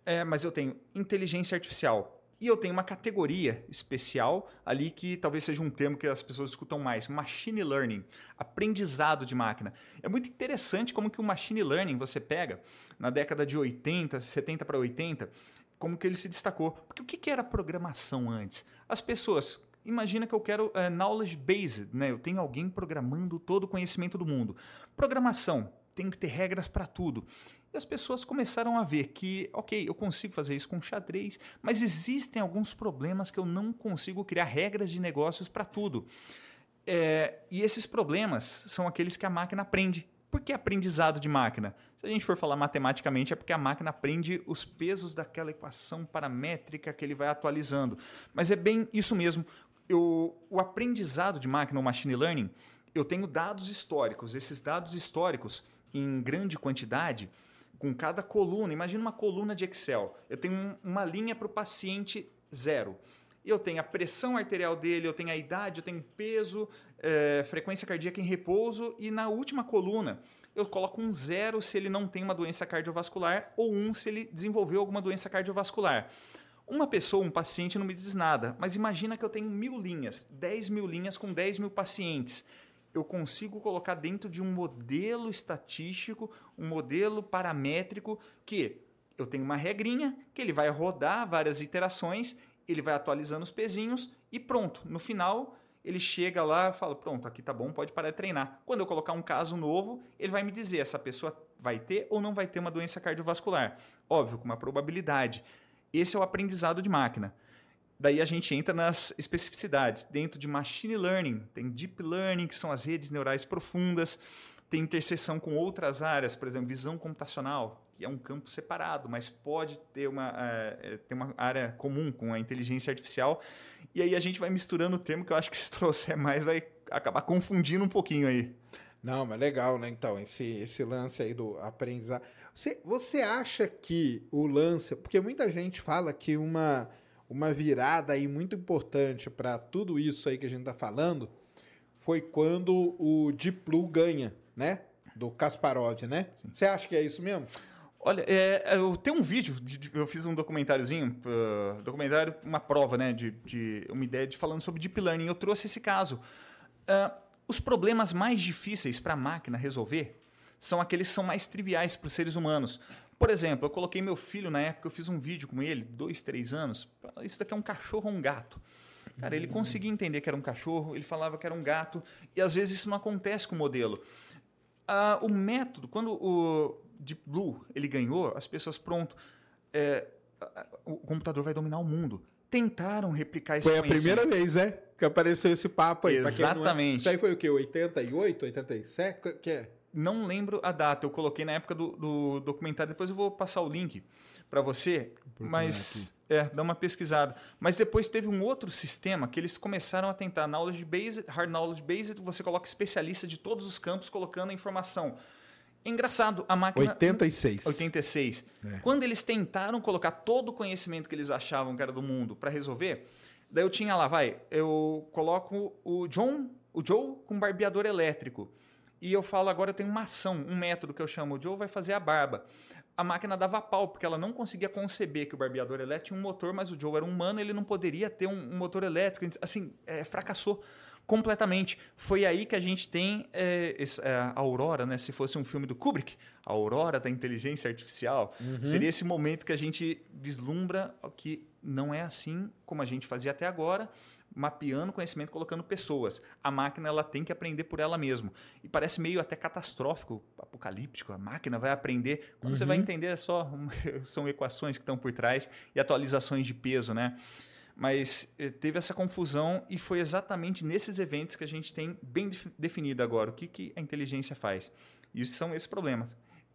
é, mas eu tenho inteligência artificial. E eu tenho uma categoria especial ali que talvez seja um termo que as pessoas escutam mais, machine learning, aprendizado de máquina. É muito interessante como que o machine learning você pega na década de 80, 70 para 80, como que ele se destacou. Porque o que era programação antes? As pessoas, imagina que eu quero eh, knowledge based, né? Eu tenho alguém programando todo o conhecimento do mundo. Programação, tem que ter regras para tudo. E as pessoas começaram a ver que, ok, eu consigo fazer isso com xadrez, mas existem alguns problemas que eu não consigo criar regras de negócios para tudo. É, e esses problemas são aqueles que a máquina aprende. Por que aprendizado de máquina? Se a gente for falar matematicamente, é porque a máquina aprende os pesos daquela equação paramétrica que ele vai atualizando. Mas é bem isso mesmo. Eu, o aprendizado de máquina, o machine learning, eu tenho dados históricos. Esses dados históricos, em grande quantidade, com cada coluna, imagina uma coluna de Excel. Eu tenho um- uma linha para o paciente zero. Eu tenho a pressão arterial dele, eu tenho a idade, eu tenho peso, eh, frequência cardíaca em repouso e na última coluna eu coloco um zero se ele não tem uma doença cardiovascular ou um se ele desenvolveu alguma doença cardiovascular. Uma pessoa, um paciente, não me diz nada, mas imagina que eu tenho mil linhas, 10 mil linhas com 10 mil pacientes. Eu consigo colocar dentro de um modelo estatístico, um modelo paramétrico, que eu tenho uma regrinha que ele vai rodar várias iterações, ele vai atualizando os pezinhos e pronto. No final, ele chega lá e fala: pronto, aqui tá bom, pode parar de treinar. Quando eu colocar um caso novo, ele vai me dizer essa pessoa vai ter ou não vai ter uma doença cardiovascular. Óbvio, com uma probabilidade. Esse é o aprendizado de máquina. Daí a gente entra nas especificidades. Dentro de machine learning, tem deep learning, que são as redes neurais profundas, tem interseção com outras áreas, por exemplo, visão computacional, que é um campo separado, mas pode ter uma, é, ter uma área comum com a inteligência artificial. E aí a gente vai misturando o termo que eu acho que se trouxer mais vai acabar confundindo um pouquinho aí. Não, mas legal, né? Então, esse, esse lance aí do aprendizado. Você, você acha que o lance. Porque muita gente fala que uma, uma virada aí muito importante para tudo isso aí que a gente tá falando foi quando o Deep Blue ganha, né? Do Kasparov, né? Você acha que é isso mesmo? Olha, é, eu tenho um vídeo, de, de, eu fiz um documentáriozinho, uh, documentário, uma prova, né, de, de, uma ideia de falando sobre deep learning. Eu trouxe esse caso. Uh, os problemas mais difíceis para a máquina resolver são aqueles que são mais triviais para os seres humanos. Por exemplo, eu coloquei meu filho na época, eu fiz um vídeo com ele, dois, três anos. Isso daqui é um cachorro ou um gato. Cara, ele conseguia entender que era um cachorro, ele falava que era um gato, e às vezes isso não acontece com o modelo. Uh, o método, quando o Deep Blue ele ganhou, as pessoas, pronto, é, o computador vai dominar o mundo. Tentaram replicar esse Foi a primeira vez, né? Que apareceu esse papo aí. Exatamente. É... Isso aí foi o quê? 88, 87? Que é? Não lembro a data. Eu coloquei na época do, do documentário. Depois eu vou passar o link para você. Mas é, dá uma pesquisada. Mas depois teve um outro sistema que eles começaram a tentar knowledge based, hard knowledge based. Você coloca especialista de todos os campos colocando a informação. Engraçado, a máquina. 86. 86. É. Quando eles tentaram colocar todo o conhecimento que eles achavam que era do mundo para resolver, daí eu tinha lá, vai, eu coloco o John, o Joe com barbeador elétrico. E eu falo, agora eu tenho uma ação, um método que eu chamo, o Joe vai fazer a barba. A máquina dava pau, porque ela não conseguia conceber que o barbeador elétrico tinha um motor, mas o Joe era um humano, ele não poderia ter um, um motor elétrico. Assim, é, fracassou completamente. Foi aí que a gente tem é, é, a Aurora, né? Se fosse um filme do Kubrick, a Aurora da inteligência artificial, uhum. seria esse momento que a gente vislumbra que não é assim como a gente fazia até agora, mapeando conhecimento, colocando pessoas. A máquina ela tem que aprender por ela mesma. E parece meio até catastrófico, apocalíptico. A máquina vai aprender. Quando uhum. você vai uhum. entender, é só são equações que estão por trás e atualizações de peso, né? Mas eh, teve essa confusão e foi exatamente nesses eventos que a gente tem bem definido agora o que, que a inteligência faz. E são esses problemas.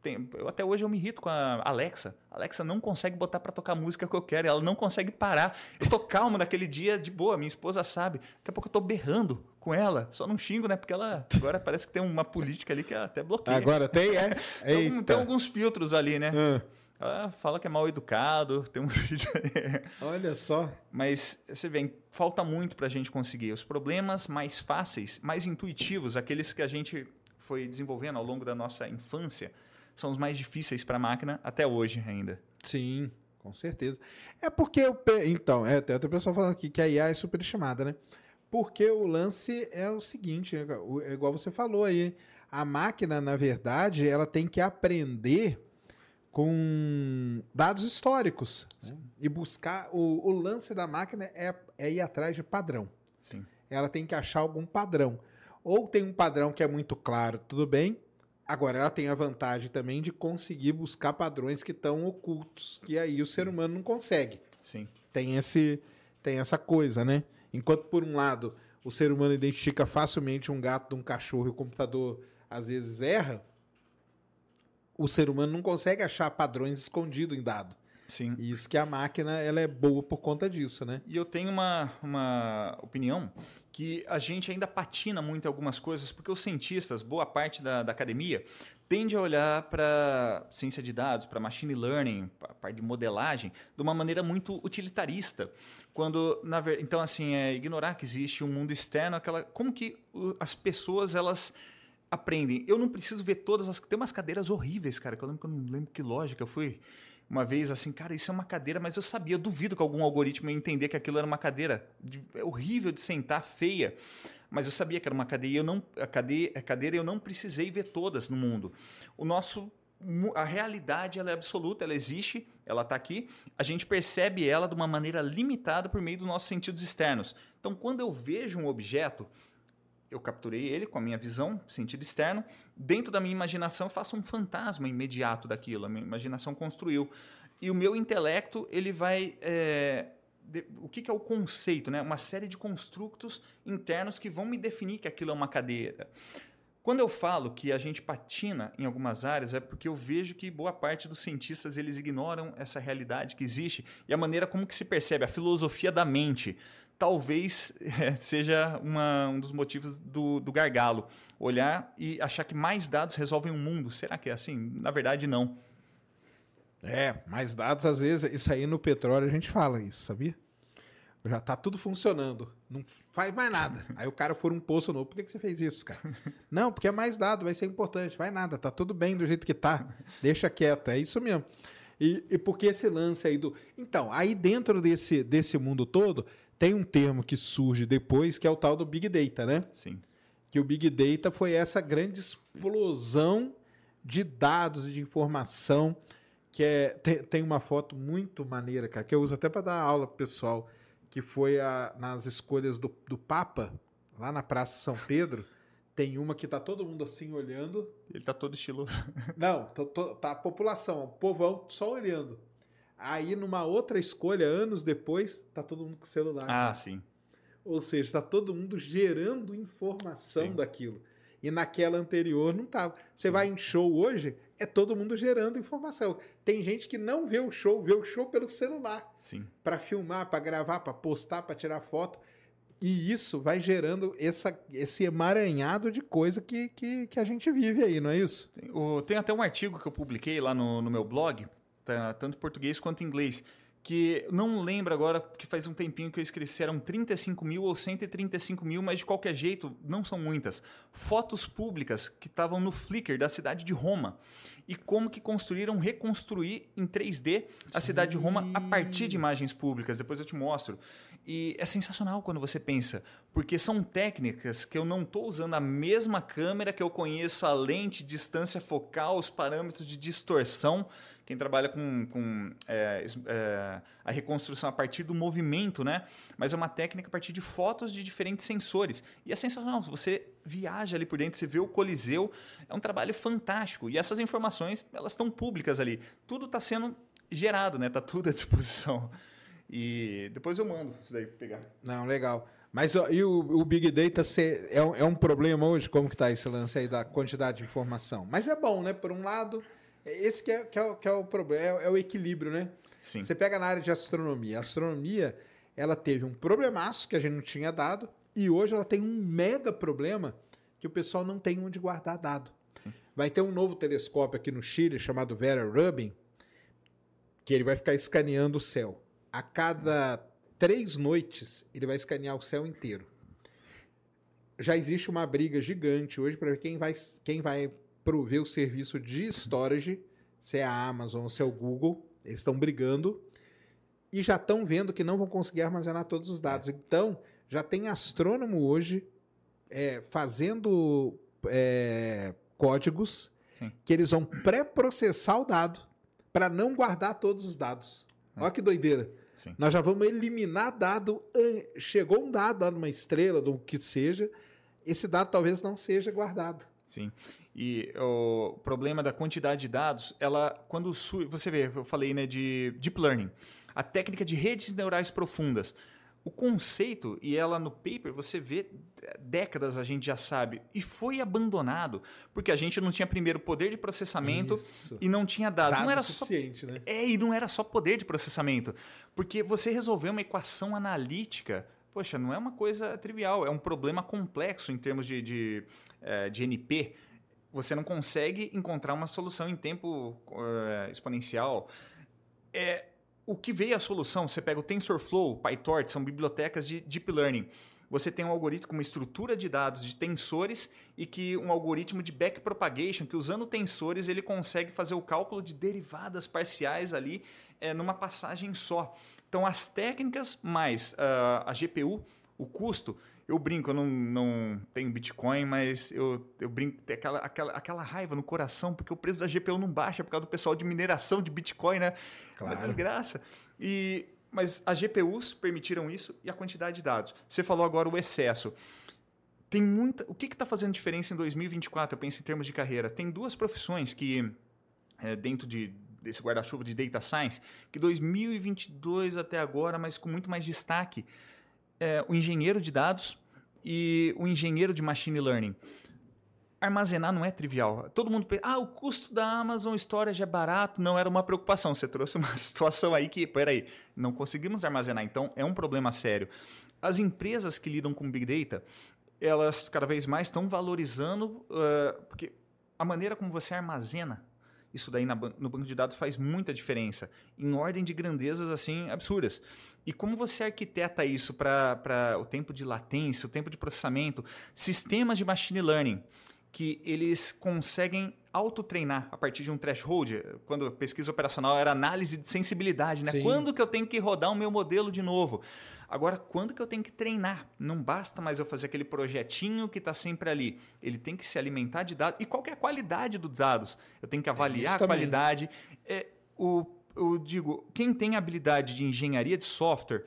Tem, eu, até hoje eu me irrito com a Alexa. A Alexa não consegue botar para tocar a música que eu quero, ela não consegue parar. Eu tô calmo naquele dia, de boa, minha esposa sabe. Daqui a pouco eu tô berrando com ela, só não xingo, né? Porque ela agora parece que tem uma política ali que ela até bloqueia. Agora tem, é? tem, tem alguns filtros ali, né? Hum. Ela fala que é mal educado, tem uns vídeos. Olha só. Mas você vê, falta muito para a gente conseguir. Os problemas mais fáceis, mais intuitivos, aqueles que a gente foi desenvolvendo ao longo da nossa infância, são os mais difíceis para a máquina até hoje ainda. Sim, com certeza. É porque eu. Então, é, tem outra pessoa falando aqui que a IA é superestimada, né? Porque o lance é o seguinte, é, é igual você falou aí. A máquina, na verdade, ela tem que aprender com dados históricos né? e buscar o, o, lance da máquina é, é ir atrás de padrão. Sim. Ela tem que achar algum padrão. Ou tem um padrão que é muito claro, tudo bem. Agora ela tem a vantagem também de conseguir buscar padrões que estão ocultos, que aí o ser humano não consegue. Sim. Tem esse tem essa coisa, né? Enquanto por um lado o ser humano identifica facilmente um gato de um cachorro e o computador às vezes erra, o ser humano não consegue achar padrões escondidos em dado. Sim. E isso que a máquina ela é boa por conta disso, né? E eu tenho uma, uma opinião que a gente ainda patina muito em algumas coisas, porque os cientistas, boa parte da, da academia, tende a olhar para ciência de dados, para machine learning, para a parte de modelagem, de uma maneira muito utilitarista. Quando, na ver... Então, assim, é ignorar que existe um mundo externo, aquela... como que as pessoas, elas aprendem. Eu não preciso ver todas as. Tem umas cadeiras horríveis, cara, que eu lembro que eu não lembro que lógica eu fui uma vez assim, cara, isso é uma cadeira, mas eu sabia, eu duvido que algum algoritmo ia entender que aquilo era uma cadeira de, é horrível de sentar, feia. Mas eu sabia que era uma cadeia, eu não, a cadeia, a cadeira eu não precisei ver todas no mundo. O nosso a realidade ela é absoluta, ela existe, ela está aqui. A gente percebe ela de uma maneira limitada por meio dos nossos sentidos externos. Então, quando eu vejo um objeto, eu capturei ele com a minha visão, sentido externo. Dentro da minha imaginação, eu faço um fantasma imediato daquilo. A minha imaginação construiu. E o meu intelecto, ele vai. É, de, o que, que, é o conceito? Né? Uma série de construtos internos que vão me definir que aquilo é uma cadeira. Quando eu falo que a gente patina em algumas áreas, é porque eu vejo que boa parte dos cientistas eles ignoram essa realidade que existe e a maneira como que se percebe, a filosofia da mente talvez seja uma, um dos motivos do, do, gargalo. Olhar e achar que mais dados resolvem o mundo. Será que é assim? Na verdade, não. É, mais dados, às vezes, isso aí no petróleo a gente fala isso, sabia? Já tá tudo funcionando. Não faz mais nada. Aí o cara for um poço novo. Por que, que você fez isso, cara? Não, porque é mais dado, vai ser importante. Vai nada, tá tudo bem do jeito que tá. Deixa quieto. É isso mesmo. E, e porque esse lance aí do. Então, aí dentro desse, desse mundo todo, tem um termo que surge depois, que é o tal do Big Data, né? Sim. Que o Big Data foi essa grande explosão de dados e de informação. Que é, tem, tem uma foto muito maneira, cara, que eu uso até para dar aula pro pessoal, que foi a, nas escolhas do, do Papa, lá na Praça São Pedro. Tem uma que tá todo mundo assim olhando. Ele tá todo estiloso. Não, tô, tô, tá a população, o povão só olhando. Aí, numa outra escolha, anos depois, tá todo mundo com celular. Ah, sim. Ou seja, está todo mundo gerando informação sim. daquilo. E naquela anterior não estava. Você vai em show hoje, é todo mundo gerando informação. Tem gente que não vê o show, vê o show pelo celular. Sim. Para filmar, para gravar, para postar, para tirar foto. E isso vai gerando essa, esse emaranhado de coisa que, que, que, a gente vive aí, não é isso? Tem, o, tem até um artigo que eu publiquei lá no, no meu blog, tá, tanto português quanto inglês, que não lembro agora, porque faz um tempinho que eu escrevi se eram 35 mil ou 135 mil, mas de qualquer jeito, não são muitas. Fotos públicas que estavam no Flickr da cidade de Roma. E como que construíram reconstruir em 3D a cidade de Roma a partir de imagens públicas. Depois eu te mostro. E é sensacional quando você pensa, porque são técnicas que eu não estou usando a mesma câmera que eu conheço, a lente, distância focal, os parâmetros de distorção quem trabalha com, com é, é, a reconstrução a partir do movimento, né? Mas é uma técnica a partir de fotos de diferentes sensores. E é sensacional. Você viaja ali por dentro, você vê o Coliseu, é um trabalho fantástico. E essas informações, elas estão públicas ali. Tudo está sendo gerado, né? Tá tudo à disposição. E depois eu mando isso daí pegar. Não, legal. Mas e o, o, Big Data é, é um problema hoje? Como que está esse lance aí da quantidade de informação? Mas é bom, né? Por um lado, esse que é, que é, que é o problema, é, é, o equilíbrio, né? Sim. Você pega na área de astronomia. A astronomia, ela teve um problemaço que a gente não tinha dado, e hoje ela tem um mega problema que o pessoal não tem onde guardar dado. Sim. Vai ter um novo telescópio aqui no Chile chamado Vera Rubin, que ele vai ficar escaneando o céu. A cada três noites, ele vai escanear o céu inteiro. Já existe uma briga gigante hoje para ver quem vai, quem vai prover o serviço de storage, se é a Amazon ou se é o Google, eles estão brigando e já estão vendo que não vão conseguir armazenar todos os dados. Então, já tem astrônomo hoje é, fazendo é, códigos Sim. que eles vão pré-processar o dado para não guardar todos os dados. É. Olha que doideira. Sim. Nós já vamos eliminar dado. Chegou um dado lá numa estrela, do que seja, esse dado talvez não seja guardado. Sim. E o problema da quantidade de dados, ela quando você vê, eu falei né, de deep learning, a técnica de redes neurais profundas. O conceito, e ela no paper, você vê décadas a gente já sabe, e foi abandonado porque a gente não tinha primeiro poder de processamento Isso. e não tinha dados. Dado não era suficiente, só, né? É, e não era só poder de processamento, porque você resolveu uma equação analítica poxa, não é uma coisa trivial, é um problema complexo em termos de, de, eh, de NP você não consegue encontrar uma solução em tempo uh, exponencial. É, o que veio a solução? Você pega o TensorFlow, PyTorch, são bibliotecas de Deep Learning. você tem um algoritmo uma estrutura de dados de tensores e que um algoritmo de backpropagation, que usando tensores ele consegue fazer o cálculo de derivadas parciais ali é, numa passagem só. Então, as técnicas mais uh, a GPU, o custo, eu brinco, eu não, não tenho Bitcoin, mas eu, eu brinco, tem aquela, aquela, aquela raiva no coração, porque o preço da GPU não baixa por causa do pessoal de mineração de Bitcoin, né? Claro. Uma desgraça. E, mas as GPUs permitiram isso e a quantidade de dados. Você falou agora o excesso. Tem muita. O que está fazendo diferença em 2024? Eu penso em termos de carreira. Tem duas profissões que, é, dentro de, desse guarda-chuva de data science, que 2022 até agora, mas com muito mais destaque, é, o engenheiro de dados e o engenheiro de machine learning. Armazenar não é trivial. Todo mundo pensa, ah, o custo da Amazon Storage é barato. Não era uma preocupação. Você trouxe uma situação aí que, peraí, não conseguimos armazenar. Então, é um problema sério. As empresas que lidam com Big Data, elas cada vez mais estão valorizando, uh, porque a maneira como você armazena isso daí na, no banco de dados faz muita diferença, em ordem de grandezas assim absurdas. E como você arquiteta isso para o tempo de latência, o tempo de processamento, sistemas de machine learning que eles conseguem autotreinar a partir de um threshold. Quando pesquisa operacional era análise de sensibilidade, né? Quando que eu tenho que rodar o meu modelo de novo? Agora, quando que eu tenho que treinar? Não basta mais eu fazer aquele projetinho que está sempre ali. Ele tem que se alimentar de dados. E qual é a qualidade dos dados? Eu tenho que avaliar é a qualidade. É, o, eu digo, quem tem habilidade de engenharia de software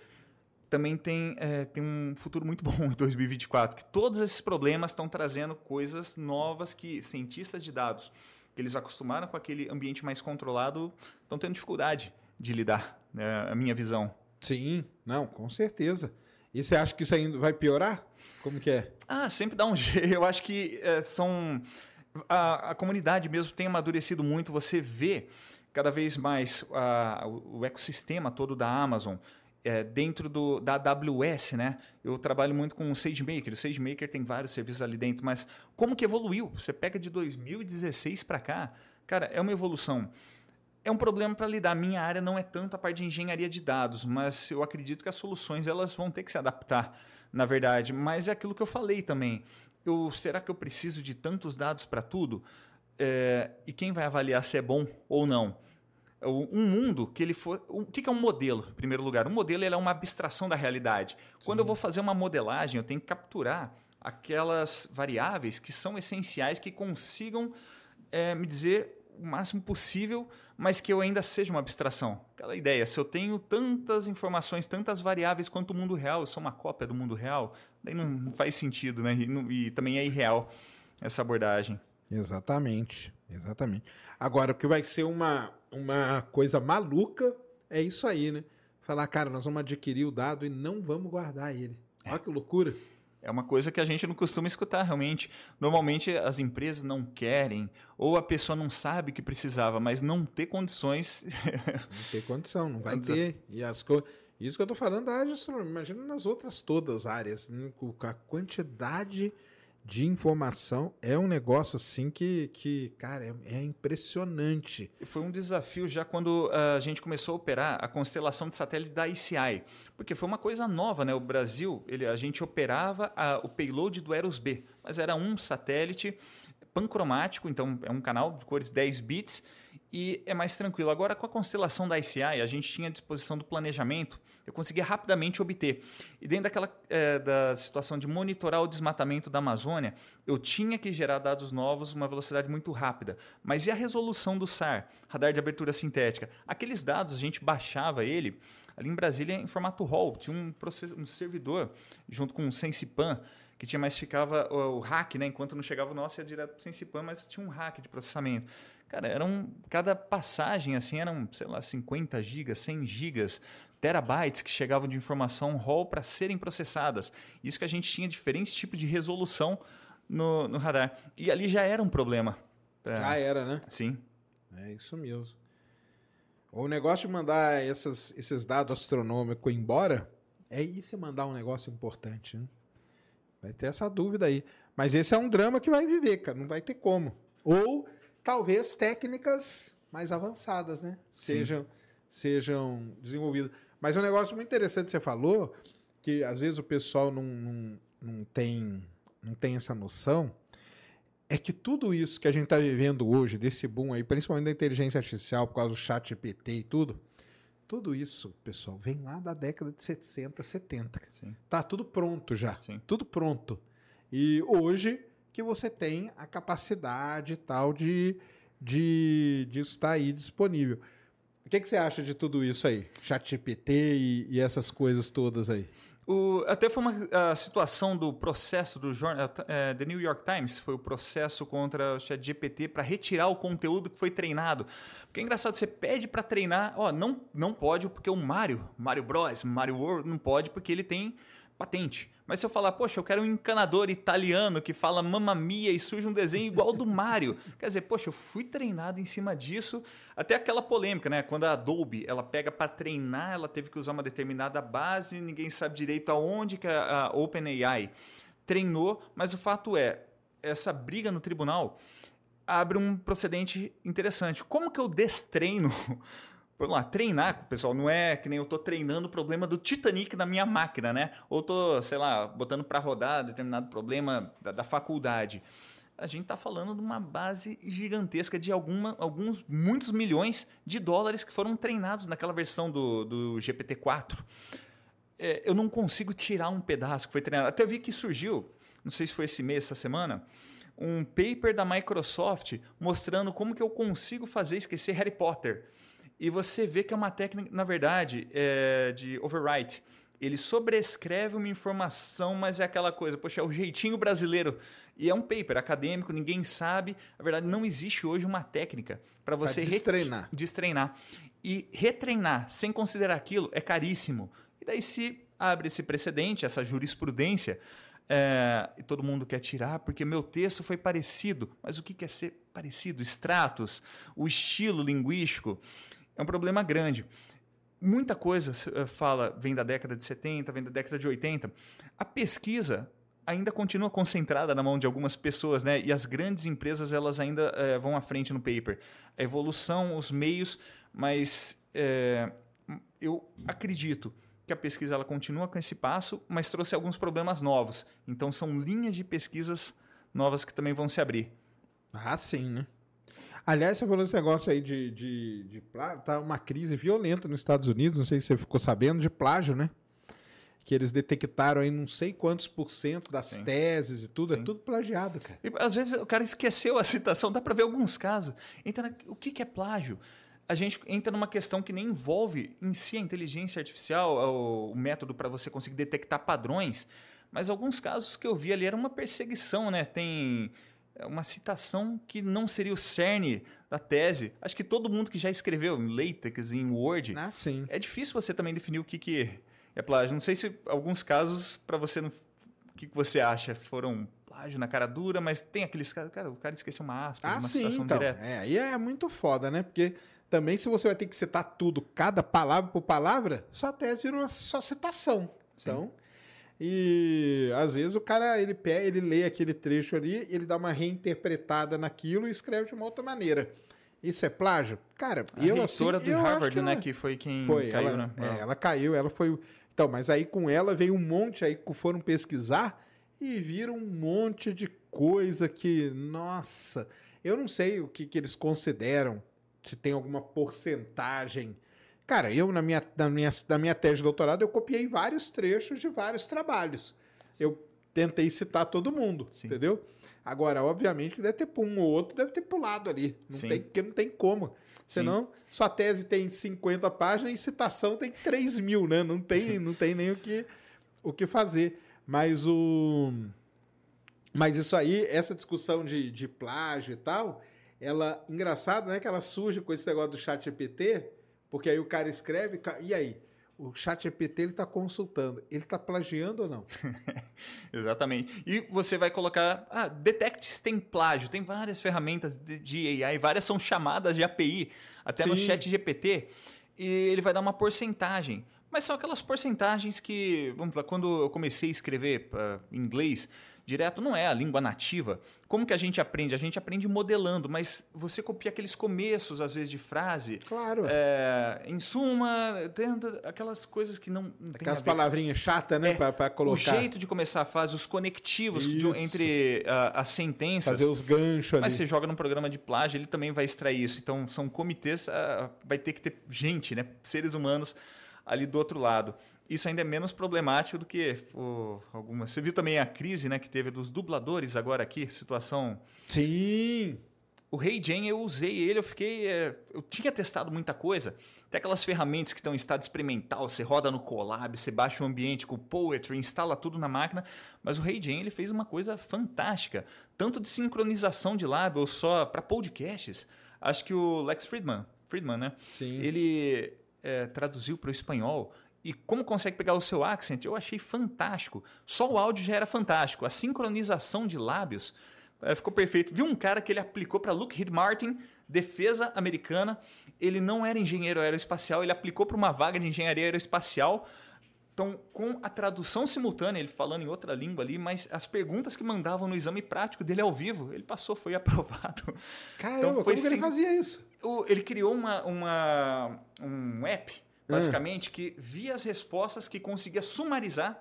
também tem, é, tem um futuro muito bom em 2024, que todos esses problemas estão trazendo coisas novas que cientistas de dados, que eles acostumaram com aquele ambiente mais controlado, estão tendo dificuldade de lidar, né, a minha visão. Sim, não, com certeza. E você acha que isso ainda vai piorar? Como que é? Ah, sempre dá um jeito. Eu acho que é, são. A, a, comunidade mesmo tem amadurecido muito. Você vê cada vez mais a, o ecossistema todo da Amazon. É, dentro do, da AWS, né? Eu trabalho muito com o SageMaker. O SageMaker tem vários serviços ali dentro, mas como que evoluiu? Você pega de 2016 para cá, cara, é uma evolução é um problema para lidar. Minha área não é tanto a parte de engenharia de dados, mas eu acredito que as soluções elas vão ter que se adaptar, na verdade. Mas é aquilo que eu falei também. Eu, será que eu preciso de tantos dados para tudo? É, e quem vai avaliar se é bom ou não? Um mundo que ele for. O que é um modelo, em primeiro lugar? Um modelo é uma abstração da realidade. Sim. Quando eu vou fazer uma modelagem, eu tenho que capturar aquelas variáveis que são essenciais, que consigam é, me dizer o máximo possível mas que eu ainda seja uma abstração. Aquela ideia, se eu tenho tantas informações, tantas variáveis quanto o mundo real, eu sou uma cópia do mundo real, daí não faz sentido, né? E, não, e também é irreal essa abordagem. Exatamente, exatamente. Agora, o que vai ser uma, uma coisa maluca é isso aí, né? Falar, cara, nós vamos adquirir o dado e não vamos guardar ele. É. Olha que loucura. É uma coisa que a gente não costuma escutar realmente. Normalmente as empresas não querem, ou a pessoa não sabe que precisava, mas não ter condições. não ter condição, não vai ter. E as co... Isso que eu estou falando da área de astronomia. Imagina nas outras todas áreas, né? a quantidade de informação é um negócio assim que, que cara, é, é, impressionante. Foi um desafio já quando ah, a gente começou a operar a constelação de satélite da ICI, porque foi uma coisa nova, né? O Brasil, ele, a gente operava a, o payload do Eros B, mas era um satélite pancromático, então é um canal de cores 10 bits e é mais tranquilo. Agora, com a constelação da ICI, a gente tinha disposição do planejamento, eu conseguia rapidamente obter. E dentro daquela é, da situação de monitorar o desmatamento da Amazônia, eu tinha que gerar dados novos uma velocidade muito rápida. Mas e a resolução do SAR, radar de abertura sintética? Aqueles dados, a gente baixava ele ali em Brasília em formato RAW, tinha um, um servidor junto com o SensiPan, que tinha mais ficava o, o hack, né? Enquanto não chegava o nosso, ia direto para o SensiPan, mas tinha um hack de processamento. Cara, eram cada passagem assim eram, sei lá, 50 gigas, 100 gigas, terabytes que chegavam de informação RAW para serem processadas. Isso que a gente tinha diferentes tipos de resolução no, no radar. E ali já era um problema. Pra... Já era, né? Sim. É isso mesmo. O negócio de mandar essas, esses dados astronômicos embora é isso mandar um negócio importante, né? Vai ter essa dúvida aí. Mas esse é um drama que vai viver, cara. Não vai ter como. Ou talvez técnicas mais avançadas, né? Sejam, sejam desenvolvidas. Mas um negócio muito interessante que você falou que às vezes o pessoal não, não, não, tem, não tem essa noção, é que tudo isso que a gente está vivendo hoje, desse boom aí, principalmente da inteligência artificial, por causa do chat GPT e tudo, tudo isso, pessoal, vem lá da década de 60, 70. Sim. Tá tudo pronto já. Sim. Tudo pronto. E hoje que você tem a capacidade tal de, de, de estar aí disponível. O que, que você acha de tudo isso aí? ChatGPT e, e essas coisas todas aí? O, até foi uma a situação do processo do jornal é, The New York Times, foi o processo contra o ChatGPT para retirar o conteúdo que foi treinado. Porque é engraçado, você pede para treinar, ó, não, não pode porque o Mario, Mario Bros, Mario World, não pode porque ele tem patente. Mas se eu falar, poxa, eu quero um encanador italiano que fala mamma mia e surge um desenho igual do Mario. Quer dizer, poxa, eu fui treinado em cima disso. Até aquela polêmica, né? Quando a Adobe ela pega para treinar, ela teve que usar uma determinada base, ninguém sabe direito aonde que a, a OpenAI treinou, mas o fato é, essa briga no tribunal abre um procedente interessante. Como que eu destreino vamos lá, treinar, pessoal, não é que nem eu tô treinando o problema do Titanic na minha máquina, né? Ou tô, sei lá, botando para rodar determinado problema da, da faculdade. A gente está falando de uma base gigantesca de alguma, alguns, muitos milhões de dólares que foram treinados naquela versão do, do GPT-4. É, eu não consigo tirar um pedaço que foi treinado. Até vi que surgiu, não sei se foi esse mês, essa semana, um paper da Microsoft mostrando como que eu consigo fazer esquecer Harry Potter. E você vê que é uma técnica, na verdade, é de overwrite. Ele sobrescreve uma informação, mas é aquela coisa, poxa, é o jeitinho brasileiro. E é um paper acadêmico, ninguém sabe. Na verdade, não existe hoje uma técnica para você destreinar. destreinar. E retreinar sem considerar aquilo é caríssimo. E daí se abre esse precedente, essa jurisprudência, é, e todo mundo quer tirar porque meu texto foi parecido. Mas o que quer ser parecido? Extratos, o estilo linguístico é um problema grande. Muita coisa eh, fala, vem da década de 70, vem da década de 80. A pesquisa ainda continua concentrada na mão de algumas pessoas, né? E as grandes empresas elas ainda é, vão à frente no paper. A evolução, os meios, mas é, eu acredito que a pesquisa ela continua com esse passo, mas trouxe alguns problemas novos. Então são linhas de pesquisas novas que também vão se abrir. Ah, sim, né? Aliás, você falou esse negócio aí de, de, de plágio, tá uma crise violenta nos Estados Unidos, não sei se você ficou sabendo, de plágio, né? Que eles detectaram aí não sei quantos por cento das Sim. teses e tudo, é Sim. é tudo plagiado, cara. E, às vezes o cara esqueceu a citação, dá para ver alguns casos. Então, o que, que é plágio? a gente entra numa questão que nem envolve em si a inteligência artificial, o, método para você conseguir detectar padrões, mas alguns casos que eu vi ali era uma perseguição, né? Tem uma citação que não seria o cerne da tese. Acho que todo mundo que já escreveu em LaTeX, em Word, ah, sim. é difícil você também definir o que, que é plágio. Não sei se alguns casos, para você, não... o que, que você acha? Foram plágio na cara dura, mas tem aqueles casos, cara, o cara esqueceu uma aspa, ah, uma sim, citação então. direta. É, aí é muito foda, né? Porque também se você vai ter que citar tudo, cada palavra por palavra, sua tese virou só citação. Sim. Então, e às vezes o cara ele pega, ele lê aquele trecho ali, ele dá uma reinterpretada naquilo e escreve de uma outra maneira. Isso é plágio? Cara, a eu assim, de eu Harvard, que né, que foi quem foi, caiu, ela, né? É, ela caiu, ela foi. Então, mas aí com ela veio um monte aí que foram pesquisar e viram um monte de coisa que, nossa, eu não sei o que, que eles consideram, se tem alguma porcentagem Cara, eu, na minha, na, minha, na minha tese de doutorado, eu copiei vários trechos de vários trabalhos. Eu tentei citar todo mundo, Sim. entendeu? Agora, obviamente, deve ter um ou outro, deve ter pulado ali. Não Sim. tem, porque não tem como. Senão, Sim. sua tese tem 50 páginas e citação tem 3 mil, né? Não tem, não tem nem o que, o que fazer. Mas o. Mas isso aí, essa discussão de, de plágio e tal, ela. Engraçado, né? Que ela surge com esse negócio do chat GPT porque aí o cara escreve, e aí? O chat GPT ele está consultando. Ele está plagiando ou não? Exatamente. E você vai colocar. Ah, se tem plágio. Tem várias ferramentas de, AI, várias são chamadas de API, até Sim. no chat GPT. E ele vai dar uma porcentagem. Mas são aquelas porcentagens que, vamos lá, quando eu comecei a escrever uh, inglês, direto não é a língua nativa. Como que a gente aprende? A gente aprende modelando, mas você copia aqueles começos, às vezes, de frase. Claro. É, em suma, aquelas coisas que não. não aquelas palavrinhas chatas, né? É, para colocar. O jeito de começar a frase, os conectivos de, entre uh, as sentenças. Fazer os ganchos ali. Mas você joga num programa de plágio, ele também vai extrair isso. Então, são comitês, uh, vai ter que ter gente, né? Seres humanos ali do outro lado isso ainda é menos problemático do que o, alguma. Você viu também a crise né, que teve dos dubladores agora aqui, situação. Sim! O Rei Jane, eu usei ele, eu fiquei. É, eu tinha testado muita coisa. Tem aquelas ferramentas que estão em estado experimental, você roda no Colab, você baixa o ambiente com o Poetry, instala tudo na máquina. Mas o Rei Jane ele fez uma coisa fantástica, tanto de sincronização de lábio, só para podcasts. Acho que o Lex Friedman, Friedman né? Sim. Ele é, traduziu para o espanhol e como consegue pegar o seu accent, eu achei fantástico. Só o áudio já era fantástico. A sincronização de lábios é, ficou perfeito. Vi um cara que ele aplicou para Lockheed Martin, defesa americana. Ele não era engenheiro aeroespacial, ele aplicou para uma vaga de engenharia aeroespacial. Então, com a tradução simultânea, ele falando em outra língua ali, mas as perguntas que mandavam no exame prático dele ao vivo, ele passou, foi aprovado. Caramba, então, foi como sem... ele fazia isso? ele criou uma, uma, um app basicamente, hum. que via as respostas que conseguia sumarizar,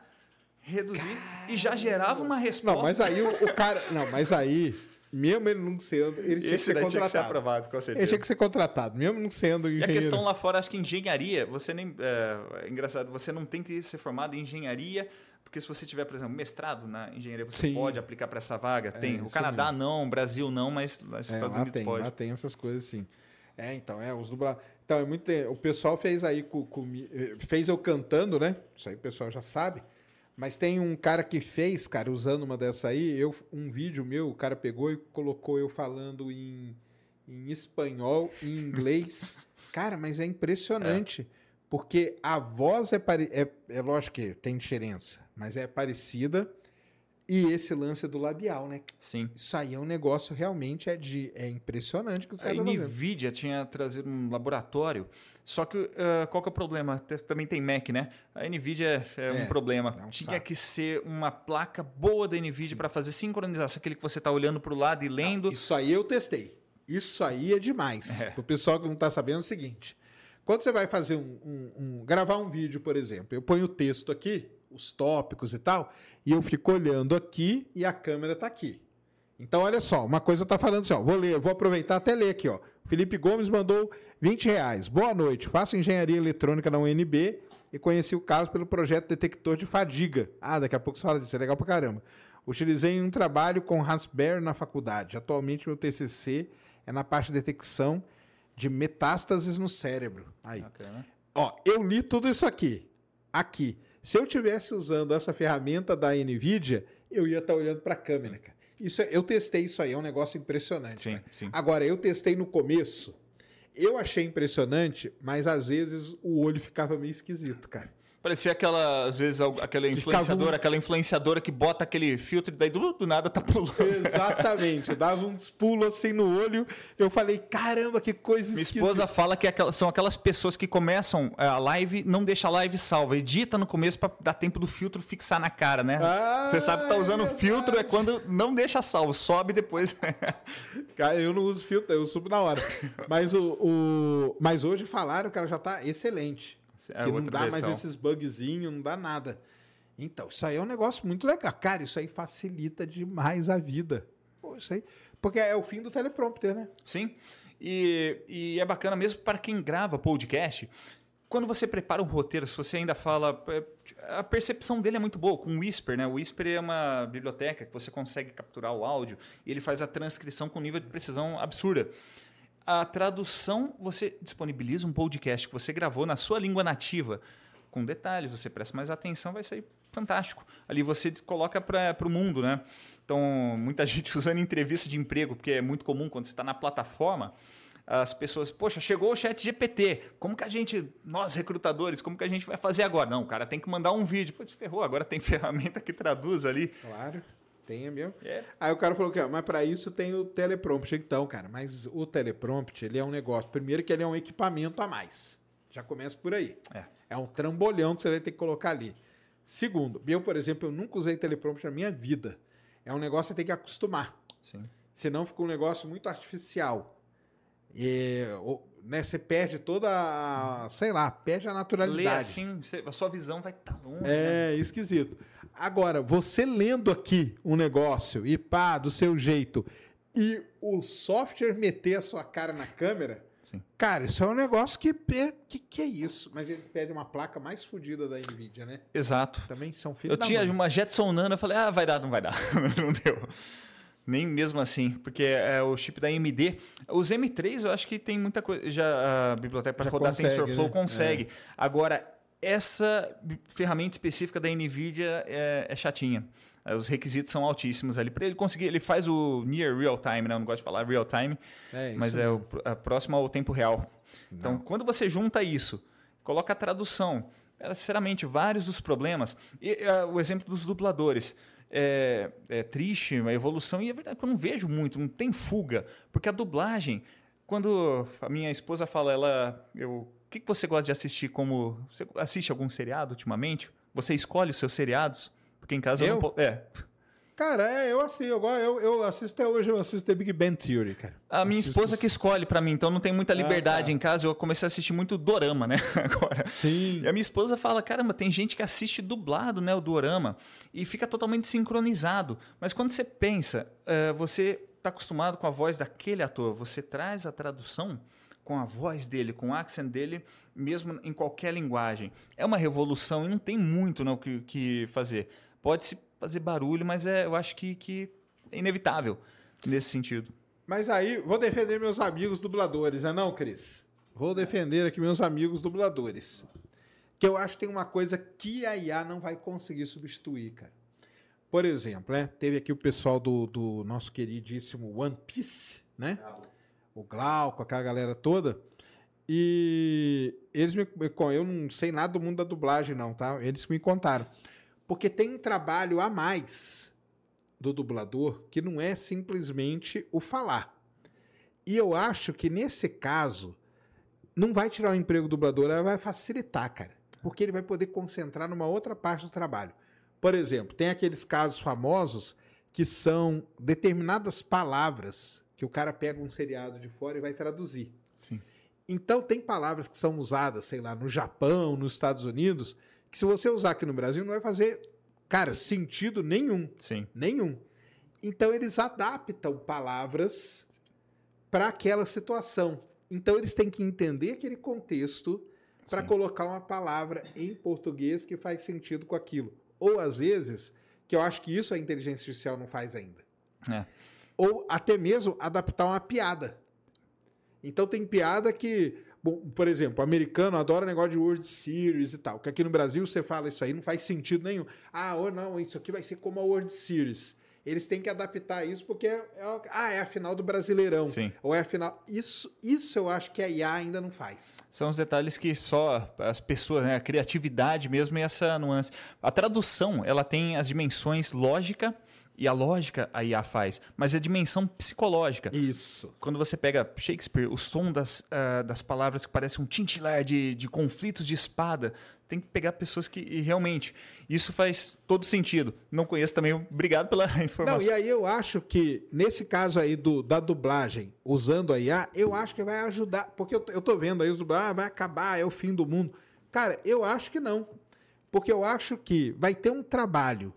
reduzir Caramba. e já gerava uma resposta. Não, mas aí o, o cara. Não, mas aí mesmo ele não sendo, ele tinha Esse que ser contratado. Tinha que ser aprovado, com certeza. Ele tinha que ser contratado, mesmo não sendo engenheiro. E a questão lá fora, acho que engenharia, você nem. É, é, engraçado, você não tem que ser formado em engenharia, porque se você tiver, por exemplo, mestrado na engenharia, você Sim. pode aplicar para essa vaga. Tem. É, o Canadá mesmo. não, o Brasil não, mas nos é, Estados Unidos tem, pode. Lá tem essas coisas sim. É, então, é, os dubladores. Então, é muito. O pessoal fez aí com, com, fez eu cantando, né? Isso aí o pessoal já sabe. Mas tem um cara que fez, cara, usando uma dessa aí, eu, um vídeo meu, o cara pegou e colocou eu falando em, em espanhol, em inglês. cara, mas é impressionante. É. Porque a voz é, é, é lógico que tem diferença, mas é parecida. E esse lance do labial, né? Sim. Isso aí é um negócio realmente é de é impressionante que os caras A Nvidia tinha trazido um laboratório, só que uh, qual que é o problema? Também tem Mac, né? A Nvidia é, é um problema. É um tinha saco. que ser uma placa boa da Nvidia para fazer sincronização, aquele que você está olhando para o lado e lendo. Não, isso aí eu testei. Isso aí é demais. É. O pessoal que não está sabendo é o seguinte: quando você vai fazer um, um, um gravar um vídeo, por exemplo, eu ponho o texto aqui, os tópicos e tal, e eu fico olhando aqui e a câmera está aqui. Então, olha só, uma coisa está falando assim, ó, vou ler, vou aproveitar até ler aqui, ó. Felipe Gomes mandou 20 reais. Boa noite, faço engenharia eletrônica na UNB e conheci o caso pelo projeto detector de fadiga. Ah, daqui a pouco você fala disso, é legal pra caramba. Utilizei um trabalho com Raspberry na faculdade. Atualmente, meu TCC é na parte de detecção de metástases no cérebro. Aí. Okay, né? Ó, eu li tudo isso aqui. Aqui. Se eu tivesse usando essa ferramenta da NVIDIA, eu ia estar tá olhando para a câmera, cara. Isso, é, eu testei isso aí, é um negócio impressionante. Sim, sim. Agora, eu testei no começo, eu achei impressionante, mas às vezes o olho ficava meio esquisito, cara. Parecia aquela, às vezes, aquela influenciadora, aquela influenciadora que bota aquele filtro e daí do, do nada tá pulando. Exatamente. dava uns pulos assim no olho. Eu falei, caramba, que coisa Minha esposa fala que são aquelas pessoas que começam é, a live, não deixa a live salva. Edita no começo para dar tempo do filtro fixar na cara, né? Ah, Você sabe que tá usando é filtro é quando não deixa salvo, sobe depois. cara, eu não uso filtro, eu subo na hora. Mas, o, o... Mas hoje falaram que ela já tá excelente. É que não dá versão. mais esses bugzinhos, não dá nada. Então, isso aí é um negócio muito legal. Cara, isso aí facilita demais a vida. Pô, isso aí. Porque é o fim do teleprompter, né? Sim. E, e é bacana mesmo para quem grava podcast. Quando você prepara um roteiro, se você ainda fala. É, a percepção dele é muito boa, com o Whisper, né? O Whisper é uma biblioteca que você consegue capturar o áudio e ele faz a transcrição com nível de precisão absurda a tradução, você disponibiliza um podcast que você gravou na sua língua nativa, com detalhes, você presta mais atenção, vai sair fantástico. Ali você coloca para o mundo, né? Então, muita gente usando entrevista de emprego, porque é muito comum quando você está na plataforma, as pessoas, poxa, chegou o chat GPT, como que a gente, nós recrutadores, como que a gente vai fazer agora? Não, o cara tem que mandar um vídeo. Pô, te ferrou, agora tem ferramenta que traduz ali. Claro. Tem mesmo. É. Aí o cara falou que, mas para isso tem o teleprompt. Então, cara, mas o teleprompt, ele é um negócio. Primeiro que ele é um equipamento a mais. Já começa por aí. É. É um trambolhão que você vai ter que colocar ali. Segundo, eu, por exemplo, eu nunca usei teleprompter na minha vida. É um negócio que você tem que acostumar. Sim. Senão fica um negócio muito artificial. E, né, você perde toda a, sei lá, perde a naturalidade. assim, você- a sua visão vai estar longe. né? É, esquisito. Agora, você lendo aqui um negócio e pá, do seu jeito, e o software meter a sua cara na câmera, Sim. cara, isso é um negócio que. é- Que, que é isso? Mas eles pedem uma placa mais fodida da Nvidia, né? Exato. Também são filhos Eu tinha mãe. uma Jetson Nano, eu falei, ah, vai dar, não vai dar. não deu. Nem mesmo assim, porque é o chip da AMD. Os M3 eu acho que tem muita coisa. Já a biblioteca para rodar consegue, TensorFlow né? consegue. Agora, essa ferramenta específica da NVIDIA é, é chatinha. É, Os requisitos são altíssimos ali. Para ele conseguir, ele faz o near real time, né? Eu não gosto de falar real time, É, mas é o a próximo ao tempo real. Então, Não. quando você junta isso, coloca a tradução, é, sinceramente, vários dos problemas. E, é, o exemplo dos dubladores. É, é triste a evolução, e é verdade que eu não vejo muito, não tem fuga. Porque a dublagem, quando a minha esposa fala, ela. Eu, o que, que você gosta de assistir como. Você assiste algum seriado ultimamente? Você escolhe os seus seriados? Porque em casa eu, Eu? não É. Cara, é, eu assim, eu, eu, eu assisto até hoje, eu assisto The Big Bang Theory, cara. A minha Assisto- esposa que escolhe pra mim, então não tem muita Ah, liberdade tá. em casa. Eu comecei a assistir muito dorama, né? Agora. Sim. E a minha esposa fala: caramba, tem gente que assiste dublado, né, o dorama, e fica totalmente sincronizado. Mas quando você pensa, eh, você está acostumado com a voz daquele ator, você traz a tradução com a voz dele, com o accent dele, mesmo em qualquer linguagem. É uma revolução e não tem muito né, o que, que fazer. Pode-se fazer barulho, mas é, eu acho que, que é inevitável nesse sentido. Mas aí, vou defender meus amigos dubladores, não é não, Cris? Vou defender aqui meus amigos dubladores. Que eu acho que tem uma coisa que a IA não vai conseguir substituir, cara. Por exemplo, né? Teve aqui o pessoal do, do nosso queridíssimo One Piece, né? O Glauco, aquela galera toda. E eles me. Eu não sei nada do mundo da dublagem, não, tá? Eles me contaram. Porque tem um trabalho a mais do dublador que não é simplesmente o falar. E eu acho que nesse caso não vai tirar o emprego do dublador, ela vai facilitar, cara. Porque ele vai poder concentrar numa outra parte do trabalho. Por exemplo, tem aqueles casos famosos que são determinadas palavras que o cara pega um seriado de fora e vai traduzir. Sim. Então tem palavras que são usadas, sei lá, no Japão, nos Estados Unidos, que se você usar aqui no Brasil não vai fazer, cara, sentido nenhum. Sim. Nenhum. Então eles adaptam palavras para aquela situação. Então eles têm que entender aquele contexto para colocar uma palavra em português que faz sentido com aquilo. Ou às vezes, que eu acho que isso a inteligência artificial não faz ainda. É. Ou até mesmo adaptar uma piada. Então tem piada que, bom, por exemplo, o americano adora negócio de World Series e tal, que aqui no Brasil você fala isso aí não faz sentido nenhum. Ah, ou não, isso aqui vai ser como a World Series. Eles têm que adaptar isso porque é, é ah, é a final do Brasileirão. Sim. Ou é a final. Isso, isso eu acho que a IA ainda não faz. São os detalhes que só as pessoas, né, a criatividade mesmo e essa nuance. A tradução, ela tem as dimensões lógica e a lógica a IA faz, mas é a dimensão psicológica. Isso. Quando você pega Shakespeare, o som das, ah, das palavras que parece um tintilar de, de conflitos de espada, tem que pegar pessoas que realmente isso faz todo sentido. Não conheço também, obrigado pela Não, informação. e aí eu acho que, nesse caso aí do, da dublagem, usando a IA, eu acho que vai ajudar. Porque eu, eu tô vendo aí os dublados, ah, vai acabar, é o fim do mundo. Cara, eu acho que não. Porque eu acho que vai ter um trabalho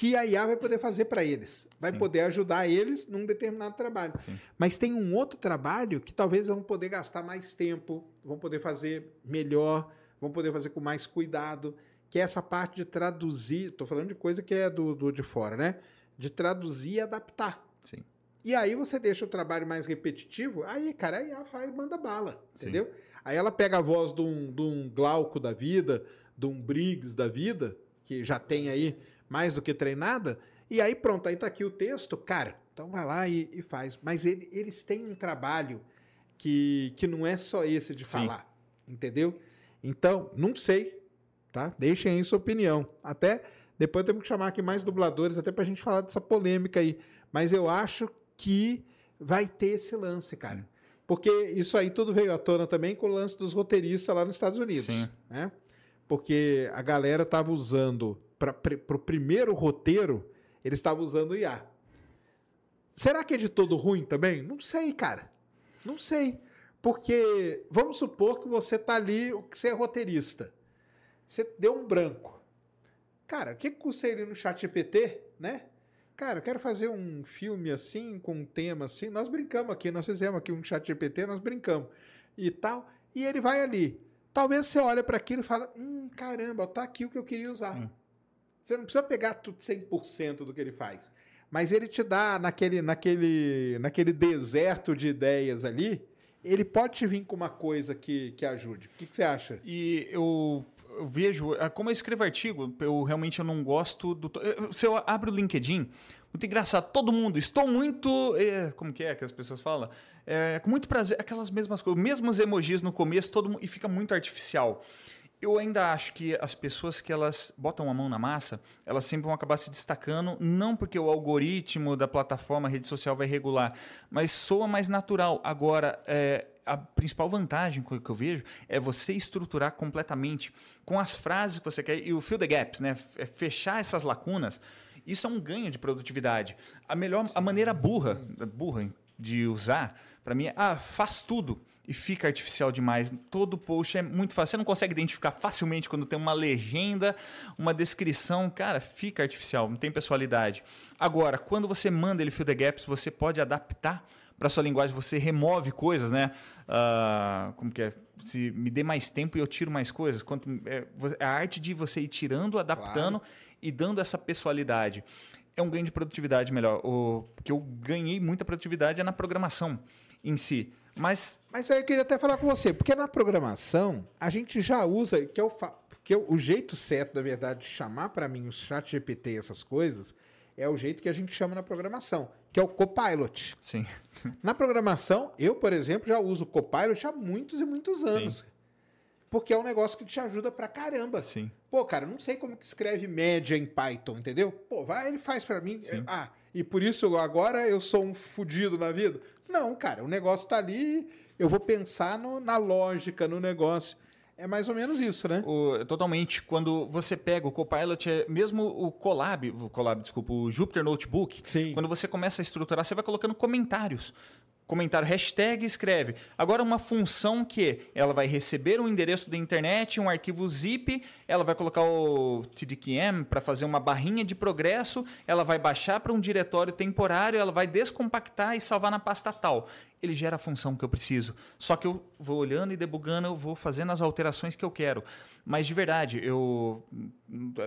que a IA vai poder fazer para eles. Vai Sim. poder ajudar eles num determinado trabalho. Sim. Mas tem um outro trabalho que talvez vão poder gastar mais tempo, vão poder fazer melhor, vão poder fazer com mais cuidado, que é essa parte de traduzir. Estou falando de coisa que é do, do de fora, né? De traduzir e adaptar. Sim. E aí você deixa o trabalho mais repetitivo, aí, cara, a IA faz, manda bala, Sim. entendeu? Aí ela pega a voz de um, de um Glauco da vida, de um Briggs da vida, que já tem aí mais do que treinada, e aí pronto, aí tá aqui o texto, cara, então vai lá e, e faz. Mas ele- eles têm um trabalho que, que não é só esse de Sim. falar, entendeu? Então, não sei, tá? Deixem aí sua opinião. Até depois temos que chamar aqui mais dubladores, até pra gente falar dessa polêmica aí. Mas eu acho que vai ter esse lance, cara. Porque isso aí tudo veio à tona também com o lance dos roteiristas lá nos Estados Unidos. Sim. Né? Porque a galera estava usando, para o primeiro roteiro, eles estavam usando IA. Será que é de todo ruim também? Não sei, cara. Não sei. Porque vamos supor que você tá ali, que você é roteirista. Você deu um branco. Cara, o que, que custa ele no chat GPT, né? Cara, eu quero fazer um filme assim, com um tema assim. Nós brincamos aqui, nós fizemos aqui um chat GPT, nós brincamos. E tal. E ele vai ali. Talvez você olhe para aquilo e fala, hum, caramba, tá aqui o que eu queria usar. Hum. Você não precisa pegar tudo 100% do que ele faz. Mas ele te dá naquele, naquele, naquele deserto de ideias ali, ele pode te vir com uma coisa que, que ajude. O que, que você acha? E eu, eu, vejo, é, como eu escrevo artigo, eu realmente eu não gosto do. Se eu abro o LinkedIn, muito engraçado, todo mundo, estou muito. É, como que é que as pessoas falam? É, com muito prazer, aquelas mesmas coisas, mesmos emojis no começo, todo e fica muito artificial eu ainda acho que as pessoas que elas botam a mão na massa, elas sempre vão acabar se destacando, não porque o algoritmo da plataforma, rede social vai regular, mas soa mais natural. Agora, é, a principal vantagem que eu vejo é você estruturar completamente com as frases que você quer e o fill the gaps, né? É fechar essas lacunas. Isso é um ganho de produtividade. A melhor, a maneira burra, burra de usar, para mim é, ah, faz tudo e fica artificial demais. Todo post é muito fácil. Você não consegue identificar facilmente quando tem uma legenda, uma descrição. Cara, fica artificial, não tem pessoalidade. Agora, quando você manda ele fill the gaps, você pode adaptar para sua linguagem. Você remove coisas, né? Uh, como que é? Se me dê mais tempo e eu tiro mais coisas. Quanto, é, é a arte de você ir tirando, adaptando claro. e dando essa pessoalidade. É um ganho de produtividade melhor. O que eu ganhei muita produtividade é na programação em si. Mas, mas aí eu queria até falar com você, porque na programação a gente já usa, que eu fa... que eu, o jeito certo, na verdade, de chamar para mim o chat GPT e essas coisas, é o jeito que a gente chama na programação, que é o Copilot. Sim. Na programação, eu, por exemplo, já uso o Copilot há muitos e muitos anos. Sim. Porque é um negócio que te ajuda pra caramba. Sim. Pô, cara, não sei como que escreve média em Python, entendeu? Pô, vai, ele faz para mim. Sim. Ah, e por isso agora eu sou um fudido na vida? Não, cara, o negócio tá ali, eu vou pensar no, na lógica, no negócio. É mais ou menos isso, né? O, totalmente. Quando você pega o Copilot, é, mesmo o Colab, o Colab, desculpa, o Jupyter Notebook, Sim. quando você começa a estruturar, você vai colocando comentários comentário, hashtag escreve. Agora uma função que ela vai receber um endereço da internet, um arquivo zip, ela vai colocar o TDQM para fazer uma barrinha de progresso, ela vai baixar para um diretório temporário, ela vai descompactar e salvar na pasta tal. Ele gera a função que eu preciso. Só que eu vou olhando e debugando, eu vou fazendo as alterações que eu quero. Mas de verdade, eu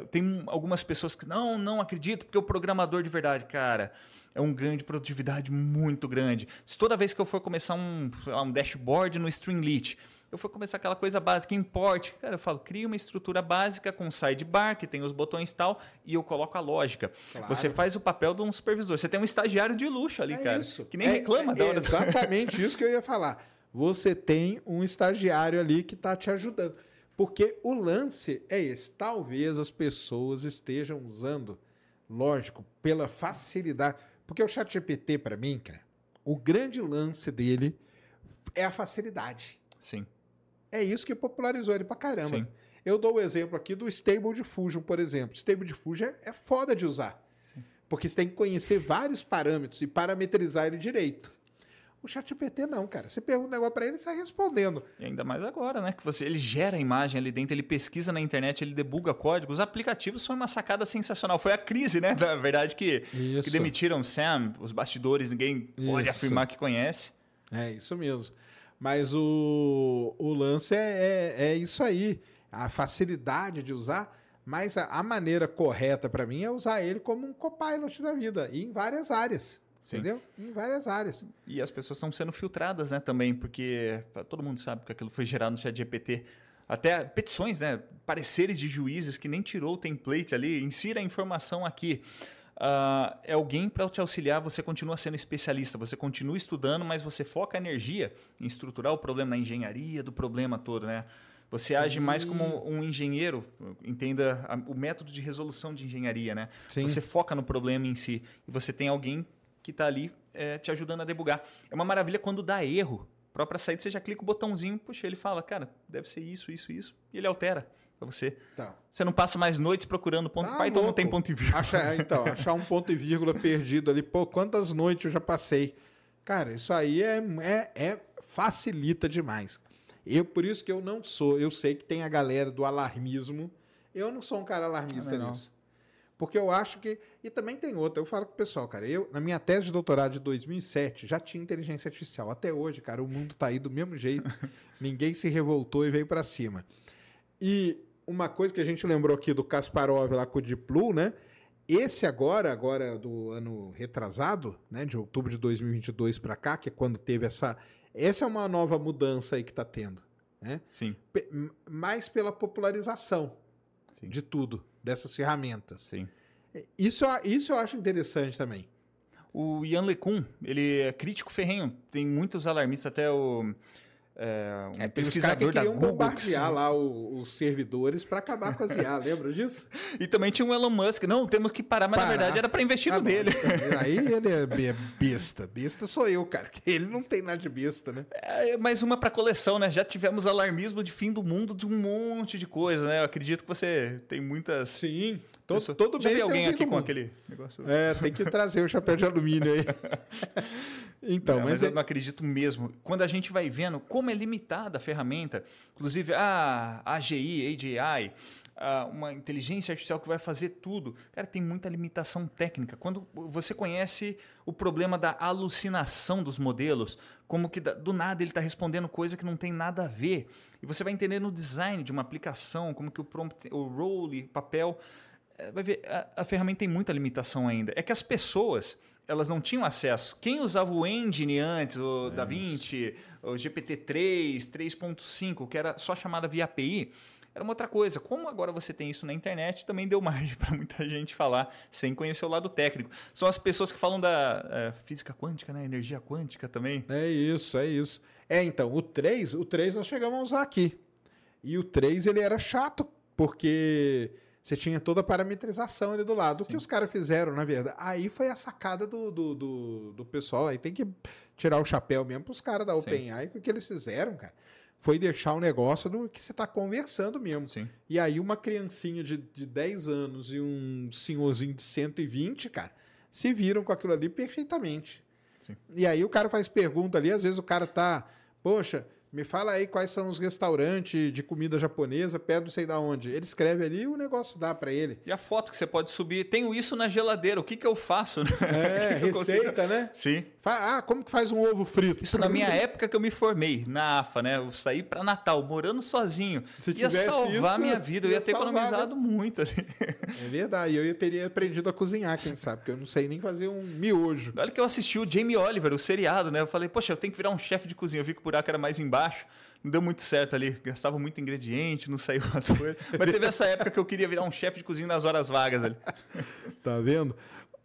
tem algumas pessoas que não, não acredito porque o programador de verdade, cara, é um ganho de produtividade muito grande. Se toda vez que eu for começar um, um dashboard no Streamlit, eu for começar aquela coisa básica, import, cara, eu falo, cria uma estrutura básica com sidebar, que tem os botões e tal, e eu coloco a lógica. Claro. Você faz o papel de um supervisor. Você tem um estagiário de luxo ali, é cara, isso. que nem é, reclama é, da hora. É exatamente isso que eu ia falar. Você tem um estagiário ali que está te ajudando. Porque o lance é esse. Talvez as pessoas estejam usando, lógico, pela facilidade porque o ChatGPT, para mim, cara, o grande lance dele é a facilidade. Sim. É isso que popularizou ele pra caramba. Sim. Eu dou o exemplo aqui do Stable Diffusion, por exemplo. Stable Diffusion é, é foda de usar. Sim. Porque você tem que conhecer vários parâmetros e parametrizar ele direito. O ChatGPT não, cara. Você pergunta um negócio para ele e sai respondendo. E ainda mais agora, né? Que você, ele gera a imagem ali dentro, ele pesquisa na internet, ele debuga código. Os aplicativos são uma sacada sensacional. Foi a crise, né? Na verdade, que, que demitiram Sam, os bastidores, ninguém pode isso. afirmar que conhece. É isso mesmo. Mas o, o lance é, é, é isso aí. A facilidade de usar. Mas a, a maneira correta para mim é usar ele como um copilot da vida, e em várias áreas. Sim. Entendeu? Em várias áreas. E as pessoas estão sendo filtradas, né, também, porque todo mundo sabe que aquilo foi gerado no chat GPT. Até petições, né? Pareceres de juízes que nem tirou o template ali, insira a informação aqui. Uh, é alguém para te auxiliar, você continua sendo especialista, você continua estudando, mas você foca a energia em estruturar o problema na engenharia do problema todo, né? Você Sim. age mais como um engenheiro, entenda o método de resolução de engenharia, né? Sim. Você foca no problema em si e você tem alguém que está ali é, te ajudando a debugar. É uma maravilha quando dá erro própria saída você já clica o botãozinho, puxa, ele fala, cara, deve ser isso, isso, isso, e ele altera para você. Tá. Você não passa mais noites procurando ponto. Tá Python não louco. tem ponto e vírgula. Achar, então, achar um ponto e vírgula perdido ali. Pô, quantas noites eu já passei? Cara, isso aí é, é, é- facilita demais. Eu, por isso que eu não sou. Eu sei que tem a galera do alarmismo. Eu não sou um cara alarmista não. nisso. Porque eu acho que. E também tem outra. Eu falo com o pessoal, cara. Eu, na minha tese de doutorado de 2007, já tinha inteligência artificial. Até hoje, cara, o mundo tá aí do mesmo jeito. Ninguém se revoltou e veio para cima. E uma coisa que a gente lembrou aqui do Kasparov lá com o Deep Blue, né? Esse agora, agora do ano retrasado, né, de outubro de 2022 para cá, que é quando teve essa, essa é uma nova mudança aí que está tendo, né? Sim, m- mais pela popularização Sim. de tudo, dessas ferramentas. sim. Isso, eu- isso eu acho interessante também. O Ian LeCun, ele é crítico ferrenho. Tem muitos alarmistas, até o é, um É, os caras que pesquisador da Google. bombardear lá o- os servidores para acabar com as IA, lembra disso? E também tinha um Elon Musk. Não, temos que parar, mas Parar. na verdade era para investir Ah, no não, dele. Aí ele é be- besta. Besta sou eu, cara. que Ele não tem nada de besta, né? É, mais uma para coleção, né? Já tivemos alarmismo de fim do mundo de um monte de coisa, né? Eu acredito que você tem muitas. Sim. Todo, pessoas- todo Já mês tem alguém aqui com aquele negócio. É, tem que trazer o chapéu de alumínio aí. Então, É, mas, mas, eu é- não acredito mesmo. Quando a gente vai vendo como é limitada a ferramenta, inclusive a AGI, AGI, a- uma inteligência artificial que vai fazer tudo, cara, tem muita limitação técnica. Quando você conhece o problema da alucinação dos modelos, como que do nada ele está respondendo coisa que não tem nada a ver, e você vai entender no design de uma aplicação, como que o prompt, o role, o papel, vai ver, a, a ferramenta tem muita limitação ainda. É que as pessoas, elas não tinham acesso. Quem usava o Engine antes, o DaVinci, o GPT-3, 3.5, que era só chamada via API, era uma outra coisa. Como agora você tem isso na internet, também deu margem para muita gente falar sem conhecer o lado técnico. São as pessoas que falam da eh, física quântica, né? energia quântica também. é isso, é isso. É, então, o 3, o 3 nós chegamos a usar aqui. E o 3 ele era chato, porque você tinha toda a parametrização ali do lado. O que os caras fizeram, na verdade? Aí foi a sacada do, do, do, do pessoal. Aí tem que tirar o chapéu mesmo pros caras da Sim. OpenAI, porque que eles fizeram, cara, foi deixar o negócio do que você está conversando mesmo. Sim. E aí uma criancinha de, de 10 anos e um senhorzinho de 120, cara, se viram com aquilo ali perfeitamente. Sim. E aí o cara faz pergunta ali, às vezes o cara tá, poxa, me fala aí quais são os restaurantes de comida japonesa, perto não sei da onde. Ele escreve ali e o negócio dá para ele. E a foto que você pode subir, tenho isso na geladeira, o que, que eu faço? né? É, que que eu receita, né? Sim. Ah, como que faz um ovo frito? Isso na minha época que eu me formei, na AFA, né? Eu saí para Natal, morando sozinho. Se ia tivesse salvar isso, minha vida, eu ia, ia ter salvar, economizado muito ali. É verdade, eu teria aprendido a cozinhar, quem sabe, porque eu não sei nem fazer um miojo. Olha que eu assisti o Jamie Oliver, o seriado, né? Eu falei, poxa, eu tenho que virar um chefe de cozinha. Eu vi que o buraco era mais embaixo. Não deu muito certo ali. Gastava muito ingrediente, não saiu as coisas. Mas teve essa época que eu queria virar um chefe de cozinha nas horas vagas ali. Tá vendo?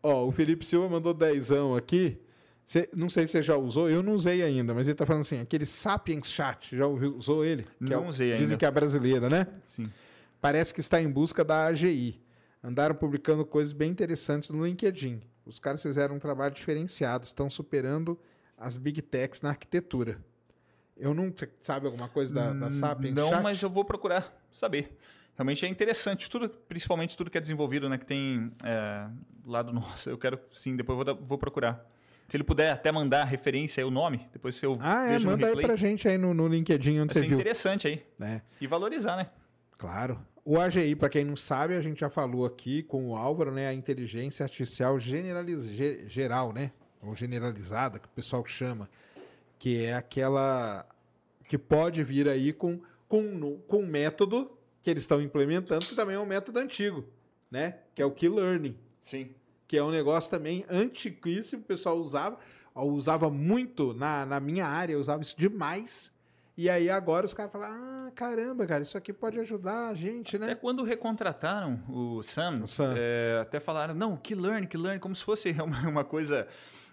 Ó, o Felipe Silva mandou dezão aqui. Cê- não sei se você já usou, eu não usei ainda, mas ele tá falando assim, aquele Sapiens Chat, já usou ele? Que Não é usei Dizem ainda. que é a brasileira, né? Sim. Parece que está em busca da AGI. Andaram publicando coisas bem interessantes no LinkedIn. Os caras fizeram um trabalho diferenciado, estão superando as Big Techs na arquitetura. Eu não... Você sabe alguma coisa da, da Hum, Não, Chat? mas eu vou procurar saber. Realmente é interessante, tudo, principalmente tudo que é desenvolvido, né? Que tem é, lado nosso. Eu quero, sim, depois vou, vou procurar. Se ele puder até mandar referência aí, o nome, depois se eu Ah, é, manda aí pra gente aí no, no LinkedIn onde vai você viu. interessante aí. É. E valorizar, né? Claro. O AGI, para quem não sabe, a gente já falou aqui com o Álvaro, né? A inteligência artificial generaliz... ge- geral, né? Ou generalizada, que o pessoal chama. Que é aquela que pode vir aí com, com, com um método que eles estão implementando, que também é um método antigo, né? Que é o Key Learning. Sim. Que é um negócio também antiquíssimo, o pessoal usava, usava muito na, na minha área, usava isso demais. E aí agora os caras falam, ah, caramba, cara, isso aqui pode ajudar a gente, Até né? quando recontrataram o Sam, O Sam. é, até falaram, não, que learn, que learn, como se fosse uma, uma coisa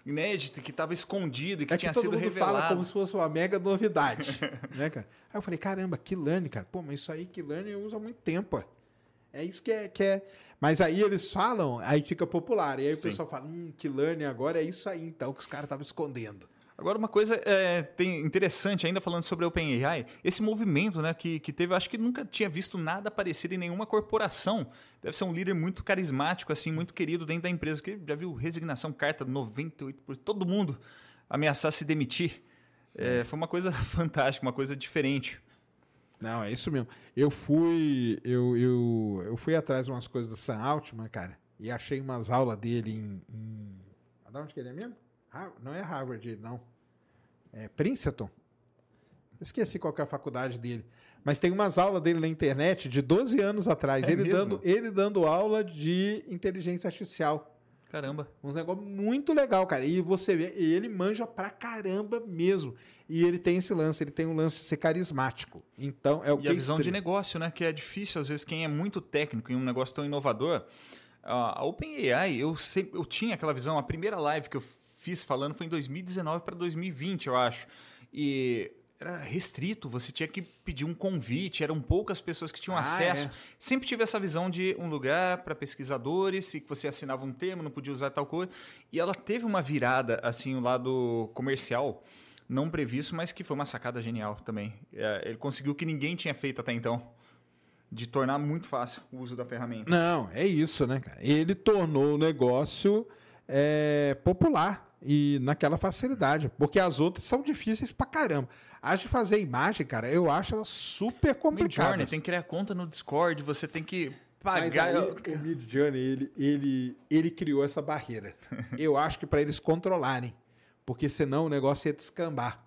inédita, que estava escondido e que é tinha que todo sido mundo revelado. fala como se fosse uma mega novidade, né, cara? Aí eu falei, caramba, que learning, cara. Pô, mas isso aí que learning eu uso há muito tempo. ó. É isso que é, que é. Mas aí eles falam, aí fica popular. E aí Sim. o pessoal fala, hum, que learning agora é isso aí, então, que os caras estavam escondendo. Agora, uma coisa é, tem interessante, ainda falando sobre a OpenAI, esse movimento né, que, que teve, eu acho que nunca tinha visto nada parecido em nenhuma corporação. Deve ser um líder muito carismático, assim, muito querido dentro da empresa, que já viu resignação, carta 98%, por todo mundo ameaçar se demitir. É, foi uma coisa fantástica, uma coisa diferente. Não, é isso mesmo. Eu fui, eu, eu, eu fui atrás de umas coisas do Sam Altman, cara, e achei umas aulas dele em, em... De onde que ele é mesmo? Não é Harvard, não. É Princeton. Esqueci qual é a faculdade dele. Mas tem umas aulas dele na internet de 12 anos atrás. É ele, mesmo? dando, ele dando aula de inteligência artificial. Caramba. Uns negócio muito legal, cara. E você vê, ele manja pra caramba mesmo. E ele tem esse lance, ele tem um lance de ser carismático. Então, é o E que a visão de negócio, né? Que é difícil, às vezes, quem é muito técnico em um negócio tão inovador. A a OpenAI, eu, sempre, eu tinha aquela visão, a primeira live que eu fiz falando foi em 2019 para 2020, eu acho. E era restrito, você tinha que pedir um convite, eram poucas pessoas que tinham Ah, acesso. é. Sempre tive essa visão de um lugar para pesquisadores, e que você assinava um termo, não podia usar tal coisa. E ela teve uma virada, assim, o lado comercial, não previsto, mas que foi uma sacada genial também. É, ele conseguiu o que ninguém tinha feito até então, de tornar muito fácil o uso da ferramenta. Não, é isso, né, cara? Ele tornou o negócio é, popular e naquela facilidade, porque as outras são difíceis pra caramba. As de fazer imagem, cara, eu acho elas super Midjourney, complicadas. tem que criar conta no Discord, você tem que Mas pagar. aí, o Midjourney, ele, ele, ele criou essa barreira. Eu acho que para eles controlarem, porque senão o negócio ia descambar.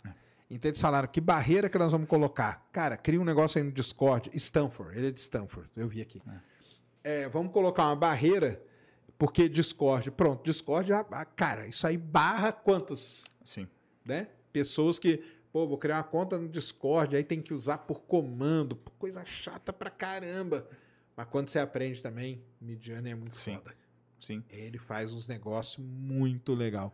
Então eles falaram, que barreira que nós vamos colocar? Cara, cria um negócio aí no Discord, Stanford, ele é de Stanford, eu vi aqui. É, vamos colocar uma barreira, porque Discord, pronto, Discord, já- cara, isso aí barra quantos, Sim. né? Pessoas que, pô, vou criar uma conta no Discord, aí tem que usar por comando, pô, coisa chata pra caramba. Mas quando você aprende também, Midjourney é muito Sim. foda. Sim. Ele faz uns negócios muito legal.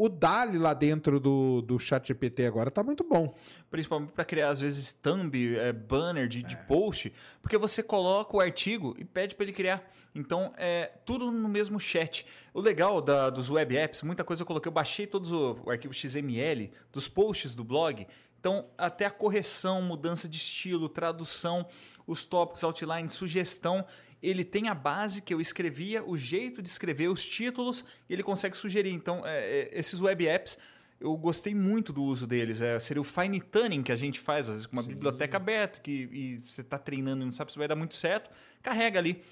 O Dali lá dentro do, do ChatGPT agora tá muito bom. Principalmente para criar, às vezes, thumb, é, banner de, de É. post, porque você coloca o artigo e pede para ele criar. Então, é tudo no mesmo chat. O legal da- dos web apps, muita coisa eu coloquei, eu baixei todos o, o arquivo XML dos posts do blog. Então, até a correção, mudança de estilo, tradução, os tópicos, outline, sugestão, ele tem a base que eu escrevia, o jeito de escrever, os títulos, e ele consegue sugerir. Então, é, é, esses web apps, eu gostei muito do uso deles. É, seria o fine tuning que a gente faz, às vezes, com uma Sim. biblioteca aberta, que e você está treinando e não sabe se vai dar muito certo. Carrega ali.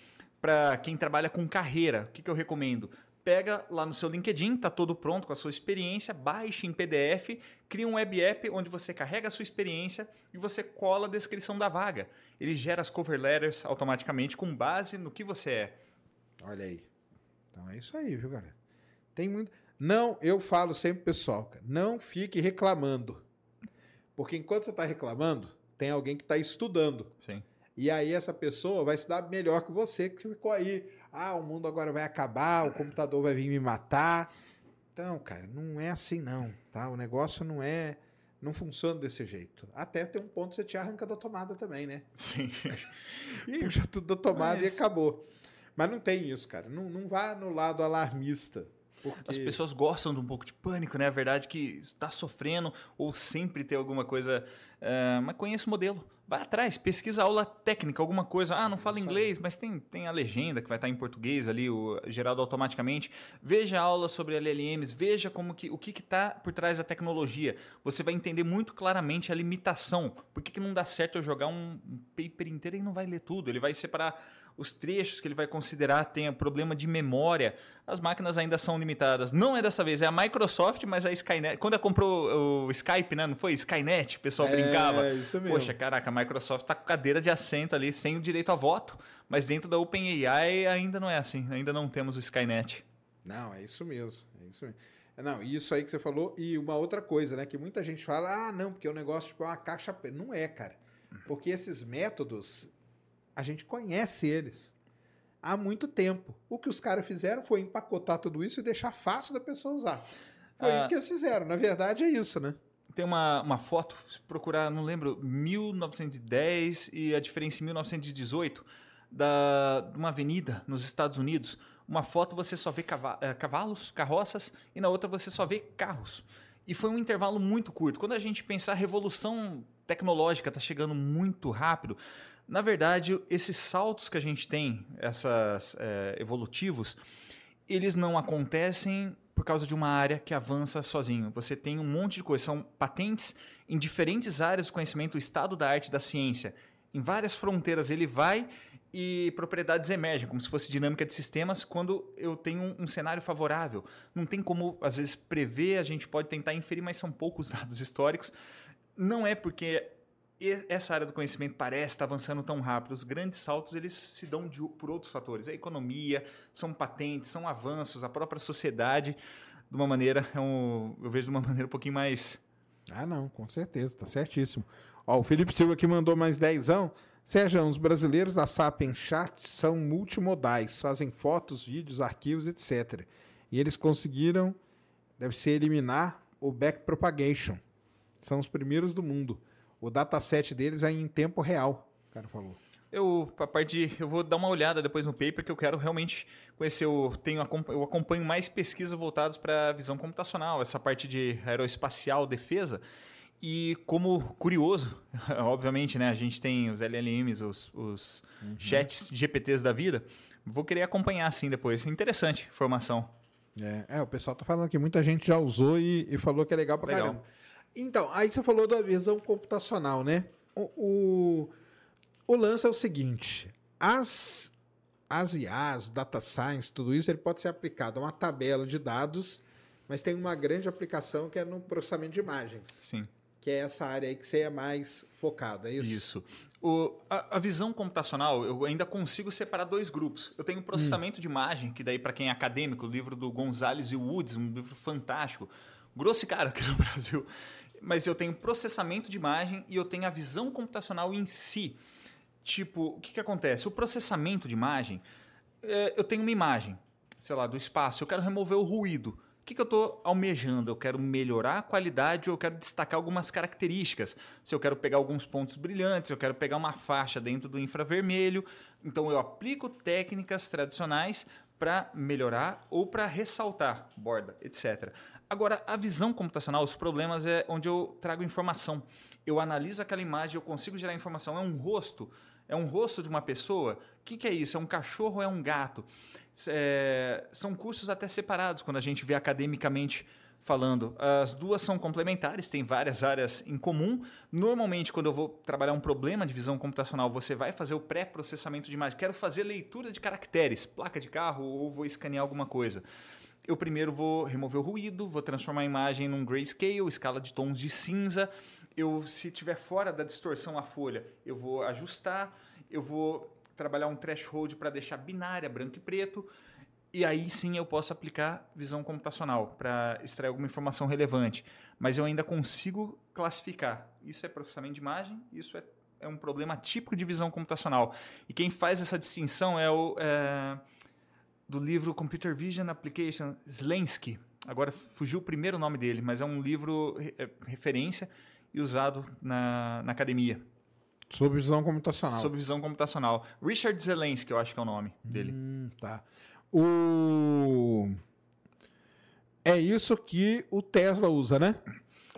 Para quem trabalha com carreira, o que, que eu recomendo? Pega lá no seu LinkedIn, tá todo pronto com a sua experiência, baixe em PDF, cria um web app onde você carrega a sua experiência e você cola a descrição da vaga. Ele gera as cover letters automaticamente com base no que você é. Olha aí. Então é isso aí, viu, galera? Tem muito. Não, eu falo sempre, pessoal, cara, não fique reclamando. Porque enquanto você está reclamando, tem alguém que está estudando. Sim. E aí essa pessoa vai se dar melhor que você, que ficou aí. Ah, o mundo agora vai acabar, o computador vai vir me matar. Então, cara, não é assim não, tá? O negócio não é... Não funciona desse jeito. Até tem um ponto que você te arranca da tomada também, né? Sim. Puxa tudo da tomada Mas- e acabou. Mas não tem isso, cara. Não, não vá no lado alarmista. Porque... As pessoas gostam de um pouco de pânico, né? A verdade é que está sofrendo ou sempre tem alguma coisa. eh, mas conheça o modelo. Vai atrás, pesquisa aula técnica, alguma coisa. Ah, não fala inglês, mas tem, tem a legenda que vai estar em português ali, o, gerado automaticamente. Veja aula sobre LLMs, veja como que, o que está por trás da tecnologia. Você vai entender muito claramente a limitação. Por que, que não dá certo eu jogar um paper inteiro e não vai ler tudo? Ele vai separar os trechos que ele vai considerar tem problema de memória. As máquinas ainda são limitadas. Não é dessa vez, é a Microsoft, mas a Skynet. Quando ela comprou o Skype, né? Não foi? Skynet, o pessoal brincava. É, isso mesmo. Poxa, caraca, a Microsoft tá com cadeira de assento ali, sem o direito a voto. Mas dentro da OpenAI ainda não é assim. Ainda não temos o Skynet. Não, é isso mesmo. É isso mesmo. É, Não, isso aí que você falou. E uma outra coisa, né? Que muita gente fala, ah, não, porque o negócio tipo, é uma caixa. pe-". Não é, cara. Porque esses métodos, a gente conhece eles há muito tempo. O que os caras fizeram foi empacotar tudo isso e deixar fácil da pessoa usar. Foi Ah. isso que eles fizeram. Na verdade, é isso, né? Tem uma, uma foto, se procurar, não lembro, 1910 e a diferença em 1918, da, de uma avenida nos Estados Unidos. Uma foto você só vê eh, cavalos, carroças, e na outra você só vê carros. E foi um intervalo muito curto. Quando a gente pensar a revolução tecnológica está chegando muito rápido, na verdade, esses saltos que a gente tem, essas é, evolutivos, eles não acontecem por causa de uma área que avança sozinho. Você tem um monte de coisas, são patentes em diferentes áreas do conhecimento, o estado da arte da ciência. Em várias fronteiras ele vai e propriedades emergem, como se fosse dinâmica de sistemas, quando eu tenho um, um, cenário favorável. Não tem como, às vezes, prever, a gente pode tentar inferir, mas são poucos dados históricos. Não é porque essa área do conhecimento parece estar avançando tão rápido. Os grandes saltos eles se dão de, por outros fatores. A economia, são patentes, são avanços, a própria sociedade, de uma maneira, é um, eu vejo de uma maneira um pouquinho mais. Ah, não, com certeza, está certíssimo. Ó, o Felipe Silva aqui mandou mais dezão. Sérgio, os brasileiros da Sapiens Chat são multimodais, fazem fotos, vídeos, arquivos, etc. E eles conseguiram, deve ser, eliminar o backpropagation. São os primeiros do mundo. O dataset deles é em tempo real, o cara falou. Eu, a parte de, eu vou dar uma olhada depois no paper que eu quero realmente conhecer. Eu, tenho, eu acompanho mais pesquisas voltadas para a visão computacional, essa parte de aeroespacial, defesa. E como curioso, obviamente, né, a gente tem os LLMs, os, os uhum. chats GPTs da vida. Vou querer acompanhar assim depois. Interessante informação. É, é, o pessoal tá falando que muita gente já usou e, e falou que é legal pra legal. caramba. Então, aí você falou da visão computacional, né? O, o, o lance é o seguinte: as, as IAs, data science, tudo isso, ele pode ser aplicado a uma tabela de dados, mas tem uma grande aplicação que é no processamento de imagens. Sim. Que é essa área aí que você é mais focado, é isso? Isso. O, a, a, visão computacional, eu ainda consigo separar dois grupos. Eu tenho processamento hum. de imagem, que daí, para quem é acadêmico, o livro do Gonzalez e Woods, um livro fantástico, grosso e caro aqui no Brasil mas eu tenho processamento de imagem e eu tenho a visão computacional em si. Tipo, o que, que acontece? O processamento de imagem, é, eu tenho uma imagem, sei lá, do espaço, eu quero remover o ruído. O que, que eu estou almejando? Eu quero melhorar a qualidade ou eu quero destacar algumas características. Se eu quero pegar alguns pontos brilhantes, eu quero pegar uma faixa dentro do infravermelho. Então eu aplico técnicas tradicionais para melhorar ou para ressaltar borda, etc. Agora, a visão computacional, os problemas é onde eu trago informação. Eu analiso aquela imagem, eu consigo gerar informação. É um rosto? É um rosto de uma pessoa? O que, que é isso? É um cachorro ou é um gato? É, são cursos até separados quando a gente vê academicamente falando. As duas são complementares, tem várias áreas em comum. Normalmente, quando eu vou trabalhar um problema de visão computacional, você vai fazer o pré-processamento de imagem. Quero fazer leitura de caracteres, placa de carro ou vou escanear alguma coisa eu primeiro vou remover o ruído, vou transformar a imagem num grayscale, escala de tons de cinza. Eu, se tiver fora da distorção a folha, eu vou ajustar, eu vou trabalhar um threshold para deixar binária, branco e preto. E aí sim eu posso aplicar visão computacional para extrair alguma informação relevante. Mas eu ainda consigo classificar. Isso é processamento de imagem, isso é, é um problema típico de visão computacional. E quem faz essa distinção é o. É do livro Computer Vision Application Slensky. Agora fugiu o primeiro nome dele, mas é um livro é, referência e usado na, na academia. Sobre visão computacional. Sobre visão computacional. Richard Zelensky, eu acho que é o nome dele. Hum, tá. O... É isso que o Tesla usa, né?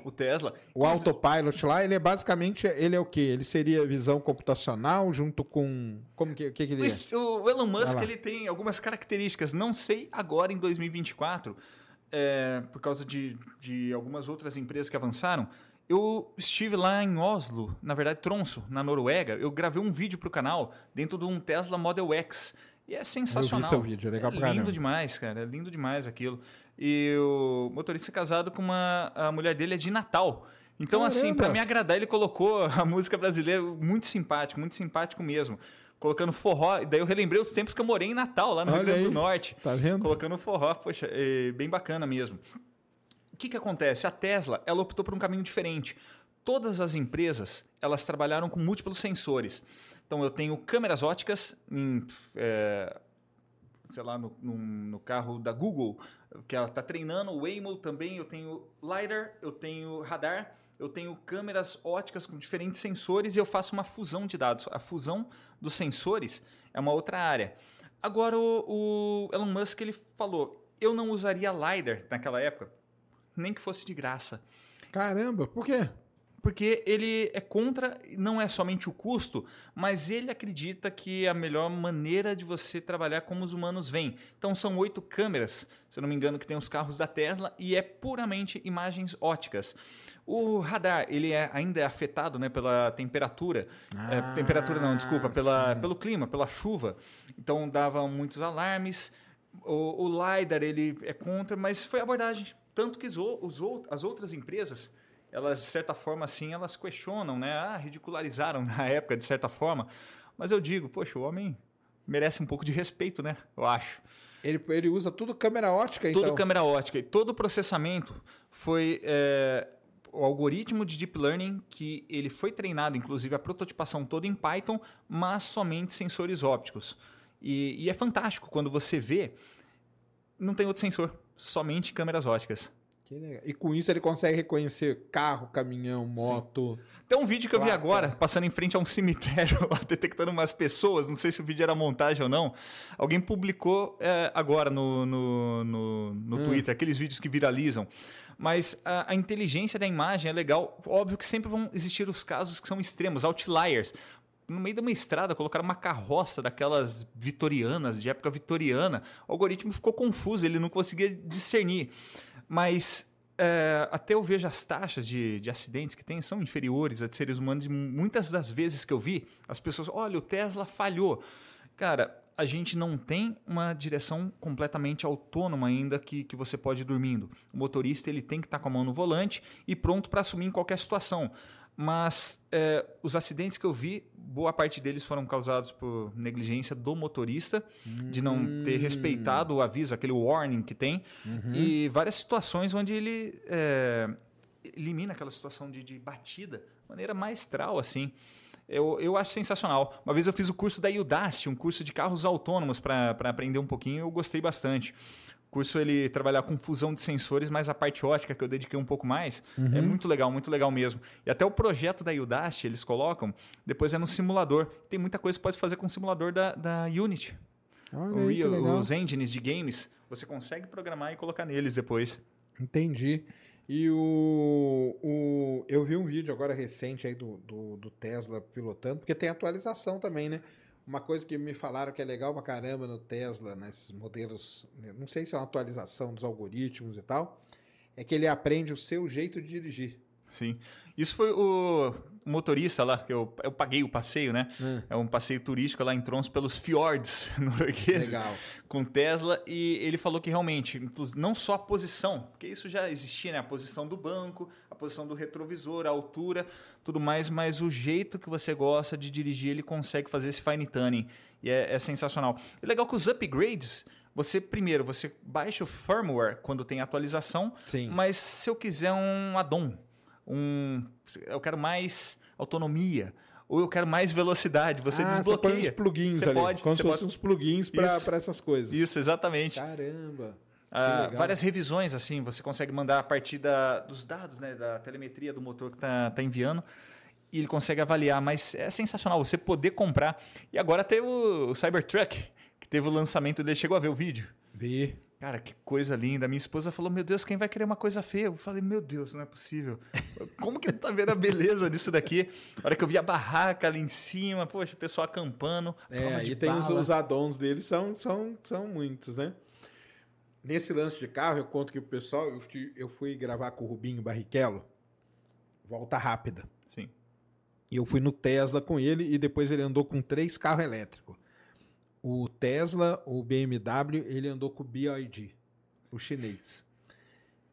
O Tesla. O autopilot lá, ele é basicamente, ele é o quê? Ele seria visão computacional junto com, como que, que, que ele é? O Elon Musk, ele tem algumas características, não sei agora em 2024, é, por causa de, de algumas outras empresas que avançaram, eu estive lá em Oslo, na verdade Tronso, na Noruega, eu gravei um vídeo para o canal dentro de um Tesla Model X. E é sensacional. Eu vi seu vídeo, é legal é lindo demais, cara. É lindo demais aquilo. E o motorista casado com uma. A mulher dele é de Natal. Então, assim, Caramba. assim, para me agradar, ele colocou a música brasileira muito simpático, muito simpático mesmo. Colocando forró. E daí eu relembrei os tempos que eu morei em Natal, lá no Olha Rio Grande do Norte. Tá vendo? Colocando forró, poxa, é bem bacana mesmo. O que, que acontece? A Tesla, ela optou por um caminho diferente. Todas as empresas, elas trabalharam com múltiplos sensores. Então, eu tenho câmeras óticas em... É, sei lá, no, no, no, carro da Google, que ela está treinando, o Waymo também, eu tenho LiDAR, eu tenho radar, eu tenho câmeras óticas com diferentes sensores e eu faço uma fusão de dados. A fusão dos sensores é uma outra área. Agora, o, o Elon Musk ele falou, eu não usaria LiDAR naquela época, nem que fosse de graça. Caramba, por quê? Porque ele é contra, não é somente o custo, mas ele acredita que é a melhor maneira de você trabalhar como os humanos veem. Então são oito câmeras, se eu não me engano, que tem os carros da Tesla e é puramente imagens óticas. O radar, ele é, ainda é afetado né, pela temperatura. Ah, É, temperatura não, desculpa, pela, sim. pelo clima, pela chuva. Então dava muitos alarmes. O, o LiDAR, ele é contra, mas foi abordagem. Tanto que as outras empresas, elas, de certa forma, assim, elas questionam, né? Ah, ridicularizaram na época, de certa forma. Mas eu digo, poxa, o homem merece um pouco de respeito, né? Eu acho. Ele, ele usa tudo câmera ótica, Tudo então? câmera ótica e todo o processamento foi é, o algoritmo de deep learning que ele foi treinado, inclusive a prototipação toda em Python, mas somente sensores ópticos. E, e é fantástico quando você vê, não tem outro sensor, somente câmeras óticas. E com isso ele consegue reconhecer carro, caminhão, moto. Tem um vídeo que eu vi agora, passando em frente a um cemitério, detectando umas pessoas. Não sei se o vídeo era montagem ou não. Alguém publicou é, agora no, no, no, no Hum. Twitter, aqueles vídeos que viralizam. Mas a, a inteligência da imagem é legal. Óbvio que sempre vão existir os casos que são extremos, outliers. No meio de uma estrada, colocaram uma carroça daquelas vitorianas, de época vitoriana. O algoritmo ficou confuso, ele não conseguia discernir. Mas é, até eu vejo as taxas de, de acidentes que tem são inferiores a de seres humanos. E muitas das vezes que eu vi, as pessoas, olha, o Tesla falhou. Cara, a gente não tem uma direção completamente autônoma ainda que, que você pode ir dormindo. O motorista ele tem que estar com a mão no volante e pronto para assumir em qualquer situação. Mas é, os acidentes que eu vi, boa parte deles foram causados por negligência do motorista, de não ter respeitado o aviso, aquele warning que tem, e várias situações onde ele é, elimina aquela situação de, de batida de maneira maestral, assim. Eu, eu acho sensacional. Uma vez eu fiz o curso da Udacity, um curso de carros autônomos para aprender um pouquinho, eu gostei bastante. Curso ele trabalhar com fusão de sensores, mas a parte ótica que eu dediquei um pouco mais, é muito legal, muito legal mesmo. E até o projeto da Udacity, eles colocam, depois é no simulador. Tem muita coisa que você pode fazer com o simulador da, da Unity. Olha aí, Real, os engines de games, você consegue programar e colocar neles depois. Entendi. E o, o. Eu vi um vídeo agora recente aí do, do, do Tesla pilotando, porque tem atualização também, né? Uma coisa que me falaram que é legal pra caramba no Tesla, nesses modelos, né, não sei se é uma atualização dos algoritmos e tal, é que ele aprende o seu jeito de dirigir. Sim. Isso foi o motorista lá, que eu, eu paguei o passeio, né? É um passeio turístico lá em Trons pelos fiordes noruegueses. Legal. com Tesla e ele falou que realmente, não só a posição, porque isso já existia, né? A posição do banco, posição do retrovisor, a altura, tudo mais, mas o jeito que você gosta de dirigir, ele consegue fazer esse fine tuning e é, é sensacional. É legal que os upgrades, você primeiro, você baixa o firmware quando tem atualização, Sim. mas se eu quiser um add-on, um, eu quero mais autonomia, ou eu quero mais velocidade, você ah, desbloqueia. Você põe uns plugins Você ali. pode, como você se fossem pode- uns plugins pra essas coisas. Isso, exatamente. Caramba. Ah, várias revisões, assim, você consegue mandar a partir da, dos dados, né, da telemetria do motor que está tá enviando, e ele consegue avaliar, mas é sensacional você poder comprar. E agora tem o, o Cybertruck, que teve o lançamento dele, chegou a ver o vídeo? Vi. Cara, que coisa linda. Minha esposa falou: Meu Deus, quem vai querer uma coisa feia? Eu falei: Meu Deus, não é possível. Como que tá vendo a beleza disso daqui? A hora que eu vi a barraca ali em cima, poxa, o pessoal acampando. É, de tem os, bala. os add-ons deles, são, são, são muitos, né? Nesse lance de carro, eu conto que o pessoal, eu fui, gravar com o Rubinho Barrichello, volta rápida. Sim. E eu fui no Tesla com ele e depois ele andou com três carros elétricos. O Tesla, o BMW, ele andou com o BYD, o chinês.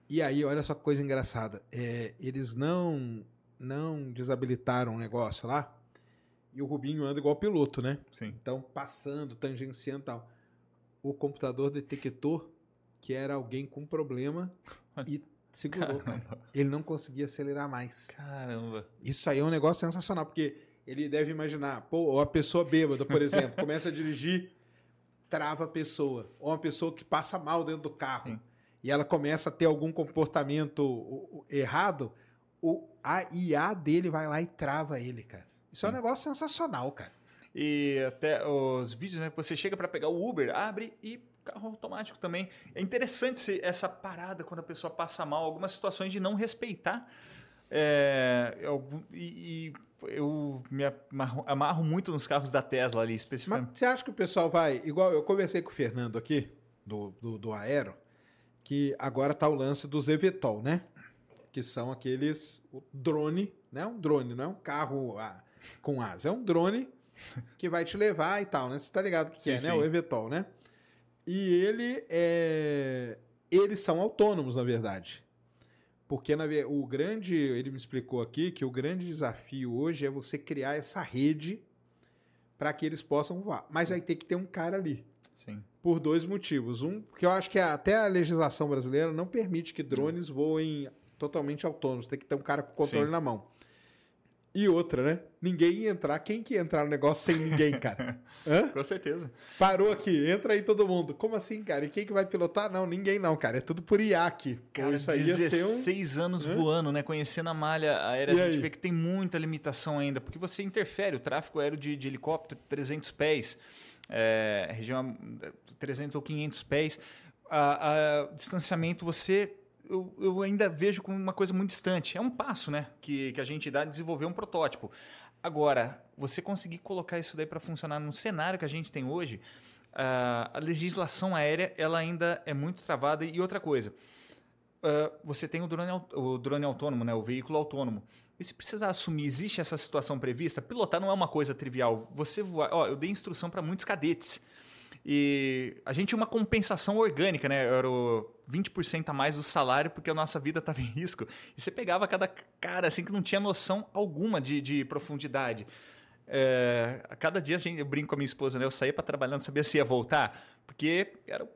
E aí, olha só que coisa engraçada. É, eles não não desabilitaram o negócio lá. E o Rubinho anda igual piloto, né? Sim. Então, passando, tangenciando e tal. O computador detectou que era alguém com problema e segurou, cara. Ele não conseguia acelerar mais. Caramba. Isso aí é um negócio sensacional, porque ele deve imaginar, pô, ou a pessoa bêbada, por exemplo, começa a dirigir, trava a pessoa. Ou uma pessoa que passa mal dentro do carro. Sim. E ela começa a ter algum comportamento errado, o, a IA dele vai lá e trava ele, cara. Isso é um negócio sensacional, cara. E até os vídeos, né? Você chega para pegar o Uber, abre e carro automático também. É interessante essa parada quando a pessoa passa mal, algumas situações de não respeitar. É, eu, e, eu me amarro, amarro, muito nos carros da Tesla ali, especificamente. Mas você acha que o pessoal vai. Igual eu conversei com o Fernando aqui, do, do, do Aero, que agora está o lance dos Evetol, né? Que são aqueles. O drone, né? Um drone, não é um carro ah, com asa, é um drone que vai te levar e tal, né? Você tá ligado que, sim, é, sim. né? O Evetol, né? E ele é. Eles são autônomos, na verdade. Porque na, o grande. Ele me explicou aqui que o grande desafio hoje é você criar essa rede para que eles possam voar. Mas vai ter que ter um cara ali. Sim. Por dois motivos. Um, porque eu acho que até a legislação brasileira não permite que drones voem totalmente autônomos. Tem que ter um cara com controle Sim. na mão. E outra, né? Ninguém ia entrar. Quem que ia entrar no negócio sem ninguém, cara? Hã? Com certeza. Parou aqui, entra aí todo mundo. Como assim, cara? E quem que vai pilotar? Não, ninguém não, cara. É tudo por IA aqui. Cara, isso aí 16 um... anos Hã? voando, né? Conhecendo a malha aérea, e a gente aí? vê que tem muita limitação ainda, porque você interfere o tráfego aéreo de, de helicóptero 300 pés, é, região 300 ou 500 pés. A, a distanciamento você eu, eu, ainda vejo como uma coisa muito distante. É um passo né, que, que a gente dá de desenvolver um protótipo. Agora, você conseguir colocar isso daí para funcionar no cenário que a gente tem hoje, uh, a legislação aérea ela ainda é muito travada. E outra coisa, uh, você tem o drone, o drone autônomo, né, o veículo autônomo. E se precisar assumir, existe essa situação prevista? Pilotar não é uma coisa trivial. Você voar, ó, eu dei instrução para muitos cadetes. E a gente tinha uma compensação orgânica, né? Era o 20% a mais do salário porque a nossa vida estava em risco. E você pegava cada cara assim que não tinha noção alguma de, de profundidade. É, a cada dia a gente, eu brinco com a minha esposa, né? Eu saía para trabalhar, não sabia se ia voltar, porque era.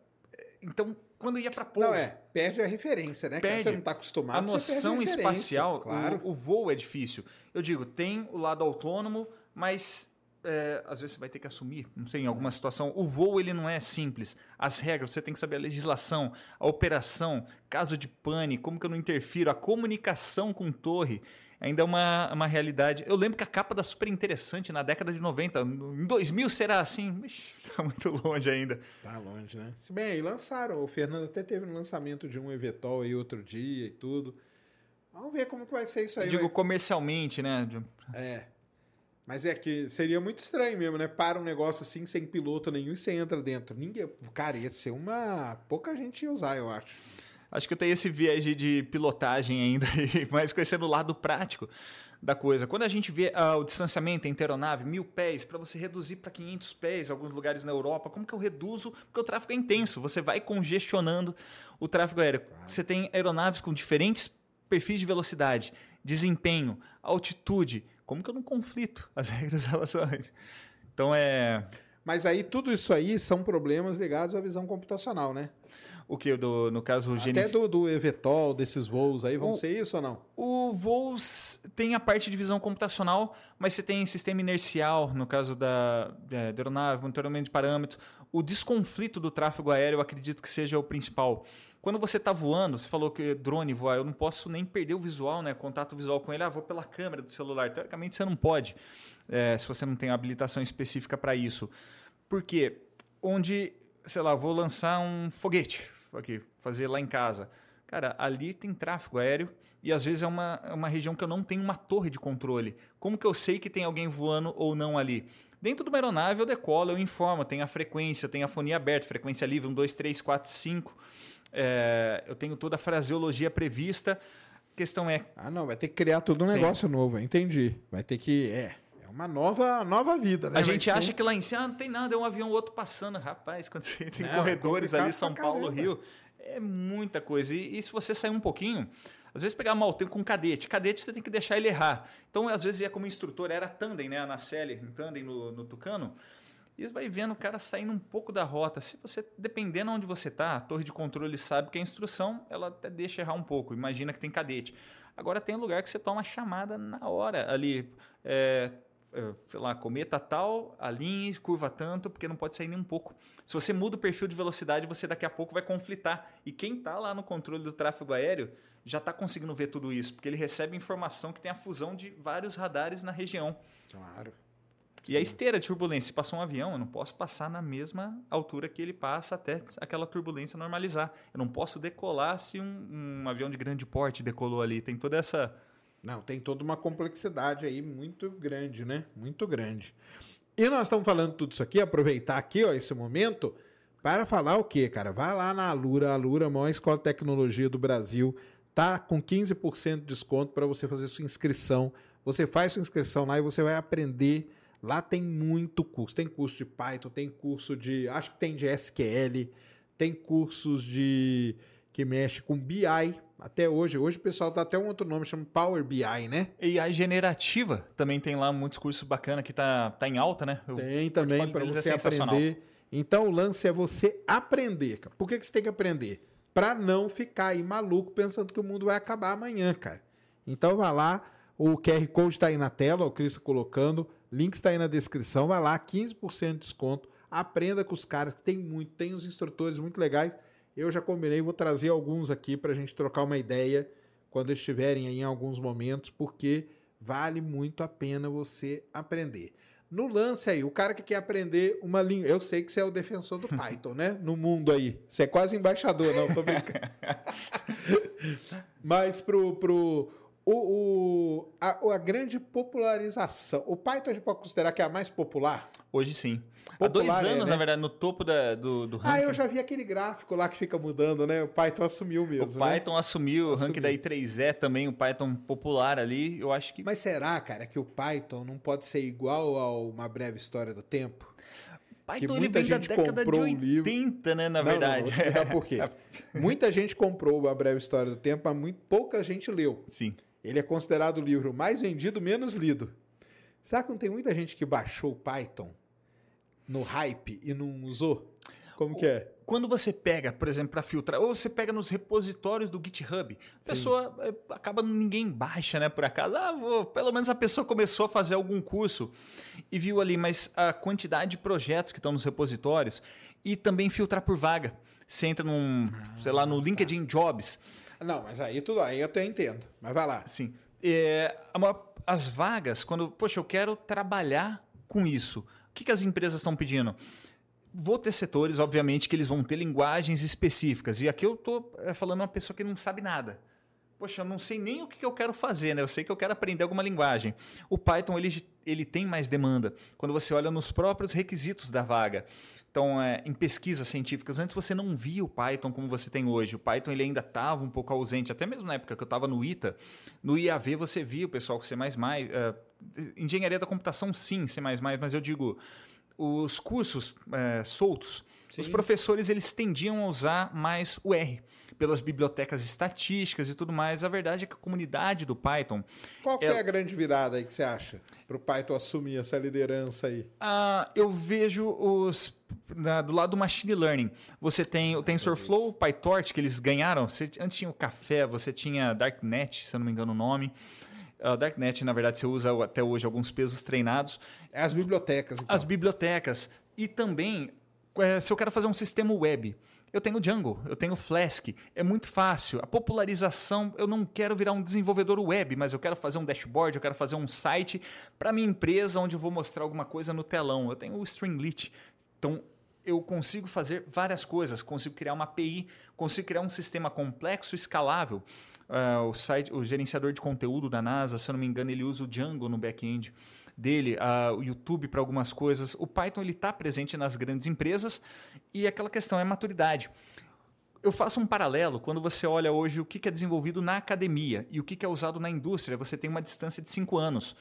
Então, quando ia para pouso. Não, é, perde a referência, né? Perde. Você não está acostumado. A noção a espacial, claro. o, o voo é difícil. Eu digo, tem o lado autônomo, mas é, às vezes você vai ter que assumir, não sei, em alguma situação. O voo ele não é simples. As regras, você tem que saber a legislação, a operação, caso de pane, como que eu não interfiro, a comunicação com torre. Ainda é uma, uma realidade. Eu lembro que a capa da super interessante na década de 90. Em 2000 será assim? Está muito longe ainda. Tá longe, né? Se bem, aí lançaram. O Fernando até teve um lançamento de um Evetol aí outro dia e tudo. Vamos ver como que vai ser isso aí. Eu digo vai... comercialmente, né? É. Mas é que seria muito estranho mesmo, né? Para um negócio assim, sem piloto nenhum e você entra dentro. Ninguém. Cara, ia ser uma. Pouca gente ia usar, eu acho. Acho que eu tenho esse viés de pilotagem ainda, mas conhecendo o lado prático da coisa. Quando a gente vê uh, o distanciamento entre aeronave, mil pés, para você reduzir para 500 pés, alguns lugares na Europa, como que eu reduzo? Porque o tráfego é intenso, você vai congestionando o tráfego aéreo. Claro. Você tem aeronaves com diferentes perfis de velocidade, desempenho, altitude, como que eu não conflito as regras relacionadas? Então é. Mas aí tudo isso aí são problemas ligados à visão computacional, né? O que? Do, no caso, o Até do, do Evetol, desses voos aí, vão o, ser isso ou não? O voos tem a parte de visão computacional, mas você tem sistema inercial, no caso da, é, da aeronave, monitoramento de parâmetros. O desconflito do tráfego aéreo, eu acredito que seja o principal. Quando você está voando, você falou que drone voar, eu não posso nem perder o visual, né? Contato visual com ele, ah, vou pela câmera do celular. Teoricamente você não pode, é, se você não tem habilitação específica para isso. Por quê? Onde, sei lá, vou lançar um foguete, aqui, fazer lá em casa. Cara, ali tem tráfego aéreo e às vezes é uma, é uma região que eu não tenho uma torre de controle. Como que eu sei que tem alguém voando ou não ali? Dentro de uma aeronave eu decolo, eu informo, tem a frequência, tem a fonia aberta, frequência livre, 1, 2, 3, 4, 5 é, eu tenho toda a fraseologia prevista. A questão é. Ah, não, vai ter que criar todo um negócio tem. novo, entendi. Vai ter que. É. É uma nova, nova vida, né? A gente acha que lá em cima ah, não tem nada, é um avião outro passando. Rapaz, quando você tem é, corredores ali, São Paulo, caramba. Rio, é muita coisa. E, e, se você sair um pouquinho, às vezes pegar mal tempo com cadete. Cadete você tem que deixar ele errar. Então, às vezes, ia como instrutor, era tandem, né? Na Celi, tandem no, no Tucano. E você vai vendo o cara saindo um pouco da rota. Se você, dependendo onde você está, a torre de controle sabe que a instrução ela até deixa errar um pouco. Imagina que tem cadete. Agora tem lugar que você toma chamada na hora ali. É, é, sei lá, cometa tal, alinhe, curva tanto, porque não pode sair nem um pouco. Se você muda o perfil de velocidade, você daqui a pouco vai conflitar. E quem está lá no controle do tráfego aéreo já está conseguindo ver tudo isso, porque ele recebe informação que tem a fusão de vários radares na região. Claro. E a esteira de turbulência, se passou um avião, eu não posso passar na mesma altura que ele passa até aquela turbulência normalizar. Eu não posso decolar se um, um avião de grande porte decolou ali. Tem toda essa. Não, tem toda uma complexidade aí muito grande, né? Muito grande. E nós estamos falando tudo isso aqui, aproveitar aqui, ó, esse momento, para falar o quê, cara? Vai lá na Alura, a Alura, a maior escola de tecnologia do Brasil, tá com 15% de desconto para você fazer sua inscrição. Você faz sua inscrição lá e você vai aprender Lá tem muito curso. Tem curso de Python, tem curso de. Acho que tem de SQL, tem cursos de. que mexe com BI. Até hoje. Hoje o pessoal tá até um outro nome, chama Power BI, né? AI generativa também tem lá muitos cursos bacanas que tá, tá em alta, né? Eu, tem também para é você é aprender. Então o lance é você aprender, cara. Por que, que você tem que aprender? Para não ficar aí maluco pensando que o mundo vai acabar amanhã, cara. Então vai lá, o QR Code está aí na tela, o Cris colocando. Link está aí na descrição. Vai lá, 15% de desconto. Aprenda com os caras, tem muito, tem uns instrutores muito legais. Eu já combinei, vou trazer alguns aqui para a gente trocar uma ideia quando estiverem aí em alguns momentos, porque vale muito a pena você aprender. No lance aí, o cara que quer aprender uma língua. Eu sei que você é o defensor do Python, né? No mundo aí. Você é quase embaixador, não, tô brincando. Mas pro, pro, o, o a, a, grande popularização. O Python a gente pode considerar que é a mais popular? Hoje sim. Popular Há dois anos, é, né? na verdade, no topo da, do, do ranking. Ah, eu já vi aquele gráfico lá que fica mudando, né? O Python assumiu mesmo. O né? Python assumiu, o ranking da I3E também, o Python popular ali, eu acho que. Mas será, cara, que o Python não pode ser igual a uma breve história do tempo? Python ele vem da década de 80, livro... né, na não, verdade. Não, vou por quê. muita gente comprou a breve história do tempo, mas muito pouca gente leu. Sim. Ele é considerado o livro mais vendido, menos lido. Será que não tem muita gente que baixou o Python no hype e não usou? Como que é? Quando você pega, por exemplo, para filtrar, ou você pega nos repositórios do GitHub, a pessoa é, acaba ninguém baixa, né, por acaso. Ah, vou, pelo menos a pessoa começou a fazer algum curso e viu ali, mas a quantidade de projetos que estão nos repositórios e também filtrar por vaga. Você entra num, ah, sei lá, no LinkedIn Jobs. Não, mas aí tudo aí eu até entendo. Mas vai lá. Sim. É, as vagas, quando, poxa, eu quero trabalhar com isso. O que, que as empresas estão pedindo? Vou ter setores, obviamente, que eles vão ter linguagens específicas. E aqui eu estou é, falando uma pessoa que não sabe nada. Poxa, eu não sei nem o que eu quero fazer, né? Eu sei que eu quero aprender alguma linguagem. O Python, ele, ele tem mais demanda. Quando você olha nos próprios requisitos da vaga. Então, é, em pesquisas científicas, antes você não via o Python como você tem hoje. O Python ele ainda estava um pouco ausente, até mesmo na época que eu estava no ITA. No IAV você via o pessoal com C++. Uh, engenharia da computação, sim, C++, mas eu digo, os cursos é, soltos, sim. os professores eles tendiam a usar mais o R pelas bibliotecas estatísticas e tudo mais. A verdade é que a comunidade do Python. Qual que é, é a grande virada aí que você acha para o Python assumir essa liderança aí? Ah, eu vejo os na, do lado do machine learning. Você tem o TensorFlow, o PyTorch que eles ganharam. Você, antes tinha o Café, você tinha Darknet, se eu não me engano o nome. Uh, Darknet, na verdade, você usa até hoje alguns pesos treinados. É as bibliotecas. Então. As bibliotecas. E também, é, se eu quero fazer um sistema web, eu tenho Django, eu tenho Flask, é muito fácil. A popularização, eu não quero virar um desenvolvedor web, mas eu quero fazer um dashboard, eu quero fazer um site para minha empresa onde eu vou mostrar alguma coisa no telão. Eu tenho o Streamlit. Então, eu consigo fazer várias coisas, consigo criar uma API, consigo criar um sistema complexo, escalável. Uh, o, site, o gerenciador de conteúdo da NASA, se eu não me engano, ele usa o Django no back-end dele, uh, o YouTube para algumas coisas. O Python ele está presente nas grandes empresas e aquela questão é maturidade. Eu faço um paralelo quando você olha hoje o que é desenvolvido na academia e o que é usado na indústria. Você tem uma distância de cinco anos.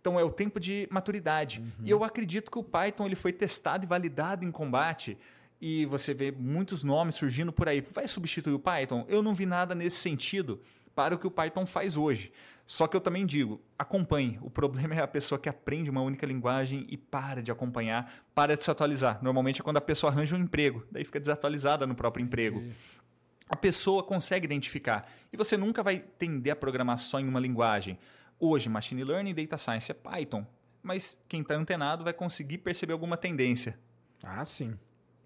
Então é o tempo de maturidade. Uhum. E eu acredito que o Python ele foi testado e validado em combate e você vê muitos nomes surgindo por aí. Vai substituir o Python? Eu não vi nada nesse sentido para o que o Python faz hoje. Só que eu também digo, acompanhe. O problema é a pessoa que aprende uma única linguagem e para de acompanhar, para de se atualizar. Normalmente é quando a pessoa arranja um emprego, daí fica desatualizada no próprio emprego. A pessoa consegue identificar. E você nunca vai tender a programar só em uma linguagem. Hoje, Machine Learning e Data Science é Python. Mas quem está antenado vai conseguir perceber alguma tendência. Ah, sim.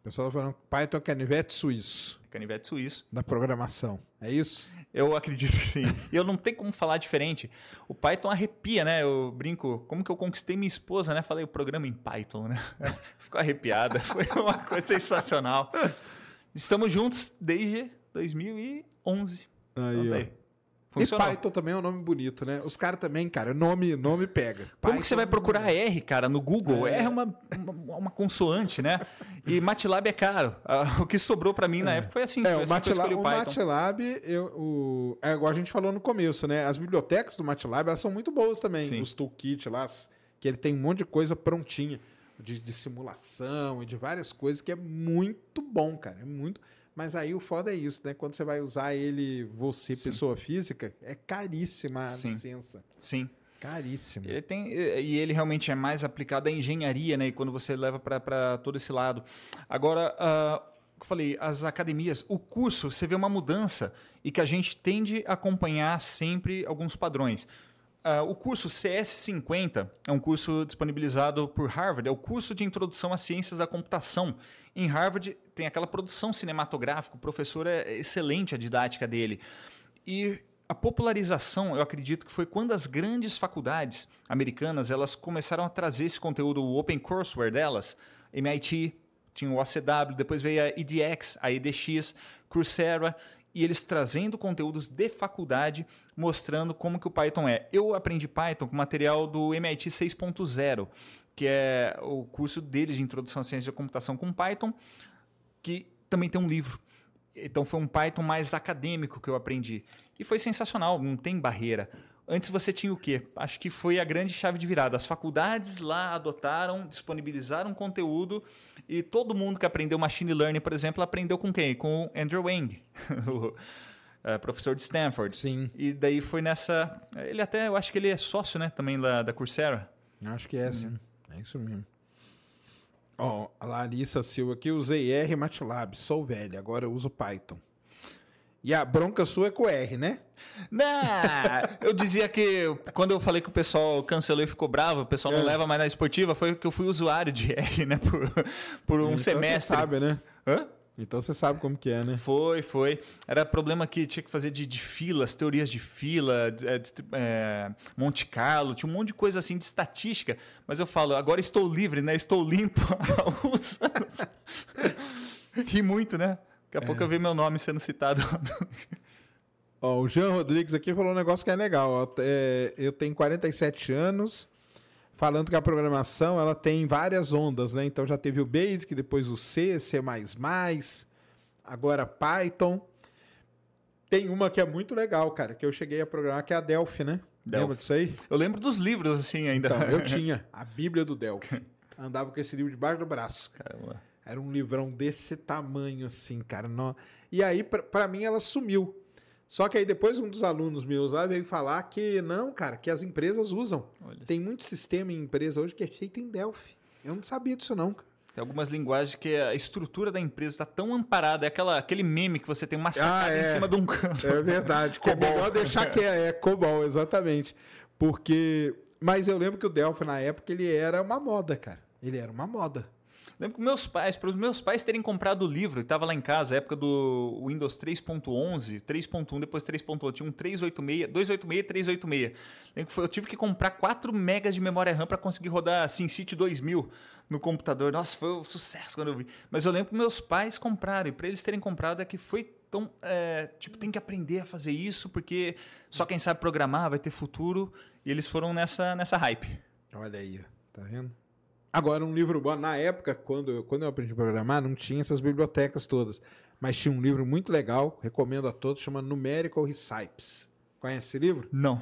O pessoal está falando que Python é canivete suíço. Canivete suíço. Da programação. É isso? Eu acredito que sim. E eu não tenho como falar diferente. O Python arrepia, né? Eu brinco, como que eu conquistei minha esposa, né? Falei o programa em Python, né? Ficou arrepiada. Foi uma coisa sensacional. Estamos juntos desde 2011. Aí, Então, ó. Funcionou. E Python também é um nome bonito, né? Os caras também, cara, nome, nome pega. Como Python- que você vai procurar R, cara, no Google? É. R é uma, uma, uma consoante, né? E MATLAB é caro. Ah, O que sobrou pra mim na época foi assim. É, foi o assim MATLAB, o o. MATLAB eu, o, é igual a gente falou no começo, né? As bibliotecas do MATLAB elas são muito boas também. Sim. Os toolkit lá, que ele tem um monte de coisa prontinha. De, de simulação e de várias coisas que é muito bom, cara. É muito. Mas aí o foda é isso, né? Quando você vai usar ele, você, pessoa física, é caríssima a Sim. licença. Sim. Caríssima. Ele tem, e ele realmente é mais aplicado à engenharia, né? E quando você leva para todo esse lado. Agora, ah, eu falei, as academias, o curso, você vê uma mudança e que a gente tende a acompanhar sempre alguns padrões. Ah, o curso CS50 é um curso disponibilizado por Harvard, é o curso de introdução às ciências da computação. Em Harvard tem aquela produção cinematográfica, o professor é excelente a didática dele. E a popularização, eu acredito que foi quando as grandes faculdades americanas elas começaram a trazer esse conteúdo, o open courseware delas, MIT, tinha o OCW, depois veio a EDX, a EDX, Coursera, e eles trazendo conteúdos de faculdade, mostrando como que o Python é. Eu aprendi Python com material do MIT 6.0, que é o curso deles de introdução à ciência da computação com Python, que também tem um livro. Então foi um Python mais acadêmico que eu aprendi. E foi sensacional, não tem barreira. Antes você tinha o quê? Acho que foi a grande chave de virada. As faculdades lá adotaram, disponibilizaram conteúdo e todo mundo que aprendeu machine learning, por exemplo, aprendeu com quem? Com o Andrew Wang, o eh, professor de Stanford. Sim. E daí foi nessa. Ele até, eu acho que ele é sócio, né, também lá da Coursera. Acho que é, sim. É isso mesmo. Ó, a Larissa Silva aqui, usei R MATLAB, sou velho, agora eu uso Python. E a bronca sua é com R, né? Não, eu dizia que quando eu falei que o pessoal cancelou e ficou bravo, o pessoal não É. leva mais na esportiva, foi que eu fui usuário de R, né, por, por um Então semestre. Você sabe, né? Hã? Então você sabe como que é, né? Foi, foi. Era problema que tinha que fazer de, de filas, teorias de fila, de- é, distri- é, Monte Carlo, tinha um monte de coisa assim de estatística. Mas eu falo, agora estou livre, né? Estou limpo há alguns anos. Ri muito, né? Daqui a É. pouco eu vi meu nome sendo citado. Ó, o Jean Rodrigues aqui falou um negócio que é legal. ó. É, eu tenho 47 anos, falando que a programação ela tem várias ondas, né? Então já teve o Basic, depois o C, C++, agora Python. Tem uma que é muito legal, cara, que eu cheguei a programar, que é a Delphi, né? Lembra Delphi. disso aí? Eu lembro dos livros, assim, ainda. Então, eu tinha a Bíblia do Delphi. Andava com esse livro debaixo do braço. Caramba. Era um livrão desse tamanho, assim, cara. E aí, pra mim, ela sumiu. Só que aí depois um dos alunos meus lá veio falar que não, cara, que as empresas usam. Olha. Tem muito sistema em empresa hoje que é feito em Delphi. Eu não sabia disso, não. cara. Tem algumas linguagens que a estrutura da empresa está tão amparada. É aquela, aquele meme que você tem uma sacada é. em cima de um canto. É verdade. que é melhor deixar que é, é COBOL, exatamente. Porque. Mas eu lembro que o Delphi, na época, ele era uma moda, cara. Ele era uma moda. Lembro que meus pais, para os meus pais terem comprado o livro, estava lá em casa, época do Windows 3.11, 3.1, depois 3.1, tinha um 386, 286 e 386. Lembro que foi- eu tive que comprar 4 megas de memória RAM para conseguir rodar SimCity 2000 no computador. Nossa, foi um sucesso quando eu vi. Mas eu lembro que meus pais compraram, e para eles terem comprado é que foi tão. é, tipo, tem que aprender a fazer isso, porque só quem sabe programar vai ter futuro, e eles foram nessa, nessa hype. Olha aí, tá vendo? Agora, um livro bom. Na época, quando eu, quando eu aprendi a programar, não tinha essas bibliotecas todas. Mas tinha um livro muito legal, recomendo a todos, chama Numerical Recipes. Conhece esse livro? Não.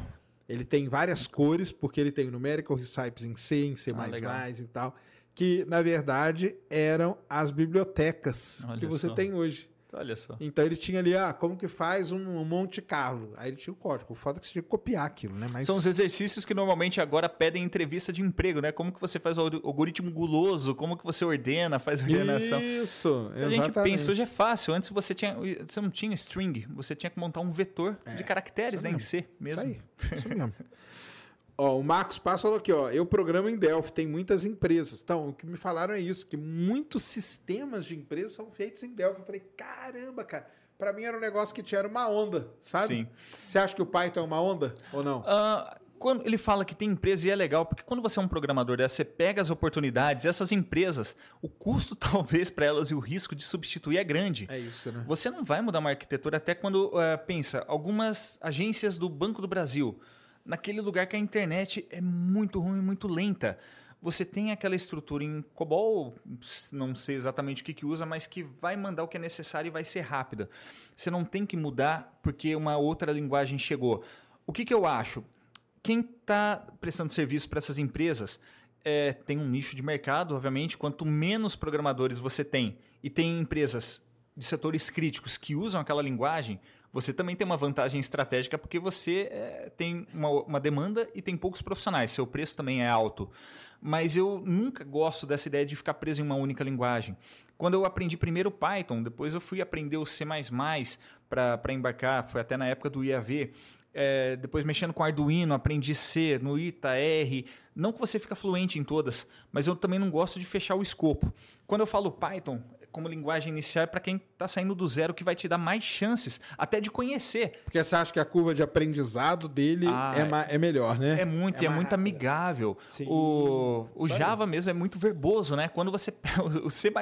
Ele tem várias cores, porque ele tem o Numerical Recipes em C, em C++ Ah, e tal. Que, na verdade, eram as bibliotecas Olha que você só. tem hoje. Olha só. Então ele tinha ali, ah, como que faz um, Monte Carlo? Aí ele tinha o código. O foda é que você tinha que copiar aquilo, né? Mas São os exercícios que normalmente agora pedem em entrevista de emprego, né? Como que você faz o alg- algoritmo guloso, como que você ordena, faz ordenação. Isso, A gente exatamente. pensa, hoje é fácil. Antes você tinha, você não tinha string, você tinha que montar um vetor de caracteres, né, em. C mesmo. Isso aí, isso mesmo. Ó, o Marcos Passo falou aqui, ó. Eu programo em Delphi, tem muitas empresas. Então, o que me falaram é isso, que muitos sistemas de empresas são feitos em Delphi. Eu falei, caramba, cara. Pra mim era um negócio que tinha uma onda, sabe? Sim. Você acha que o Python é uma onda ou não? Ah, quando ele fala que tem empresa e é legal, porque quando você é um programador dessa, você pega as oportunidades, essas empresas, o custo talvez para elas e o risco de substituir é grande. É isso, né? Você não vai mudar uma arquitetura até quando, eh, pensa, algumas agências do Banco do Brasil, naquele lugar que a internet é muito ruim, muito lenta. Você tem aquela estrutura em COBOL, não sei exatamente o que, que usa, mas que vai mandar o que é necessário e vai ser rápida. Você não tem que mudar porque uma outra linguagem chegou. O que, que eu acho? Quem está prestando serviço para essas empresas é, tem um nicho de mercado, obviamente. Quanto menos programadores você tem e tem empresas de setores críticos que usam aquela linguagem, você também tem uma vantagem estratégica porque você é, tem uma, uma, demanda e tem poucos profissionais. Seu preço também é alto. Mas eu nunca gosto dessa ideia de ficar preso em uma única linguagem. Quando eu aprendi primeiro Python, depois eu fui aprender o C++ para embarcar, foi até na época do IAV. É, depois mexendo com Arduino, aprendi C, no ITA, R. Não que você fica fluente em todas, mas eu também não gosto de fechar o escopo. Quando eu falo Python, como linguagem inicial é para quem está saindo do zero, que vai te dar mais chances até de conhecer. Porque você acha que a curva de aprendizado dele ah, é, é, melhor, né? É muito, é, é muito rápida. amigável. Sim, o o Java mesmo é muito verboso, né? Quando você o C++,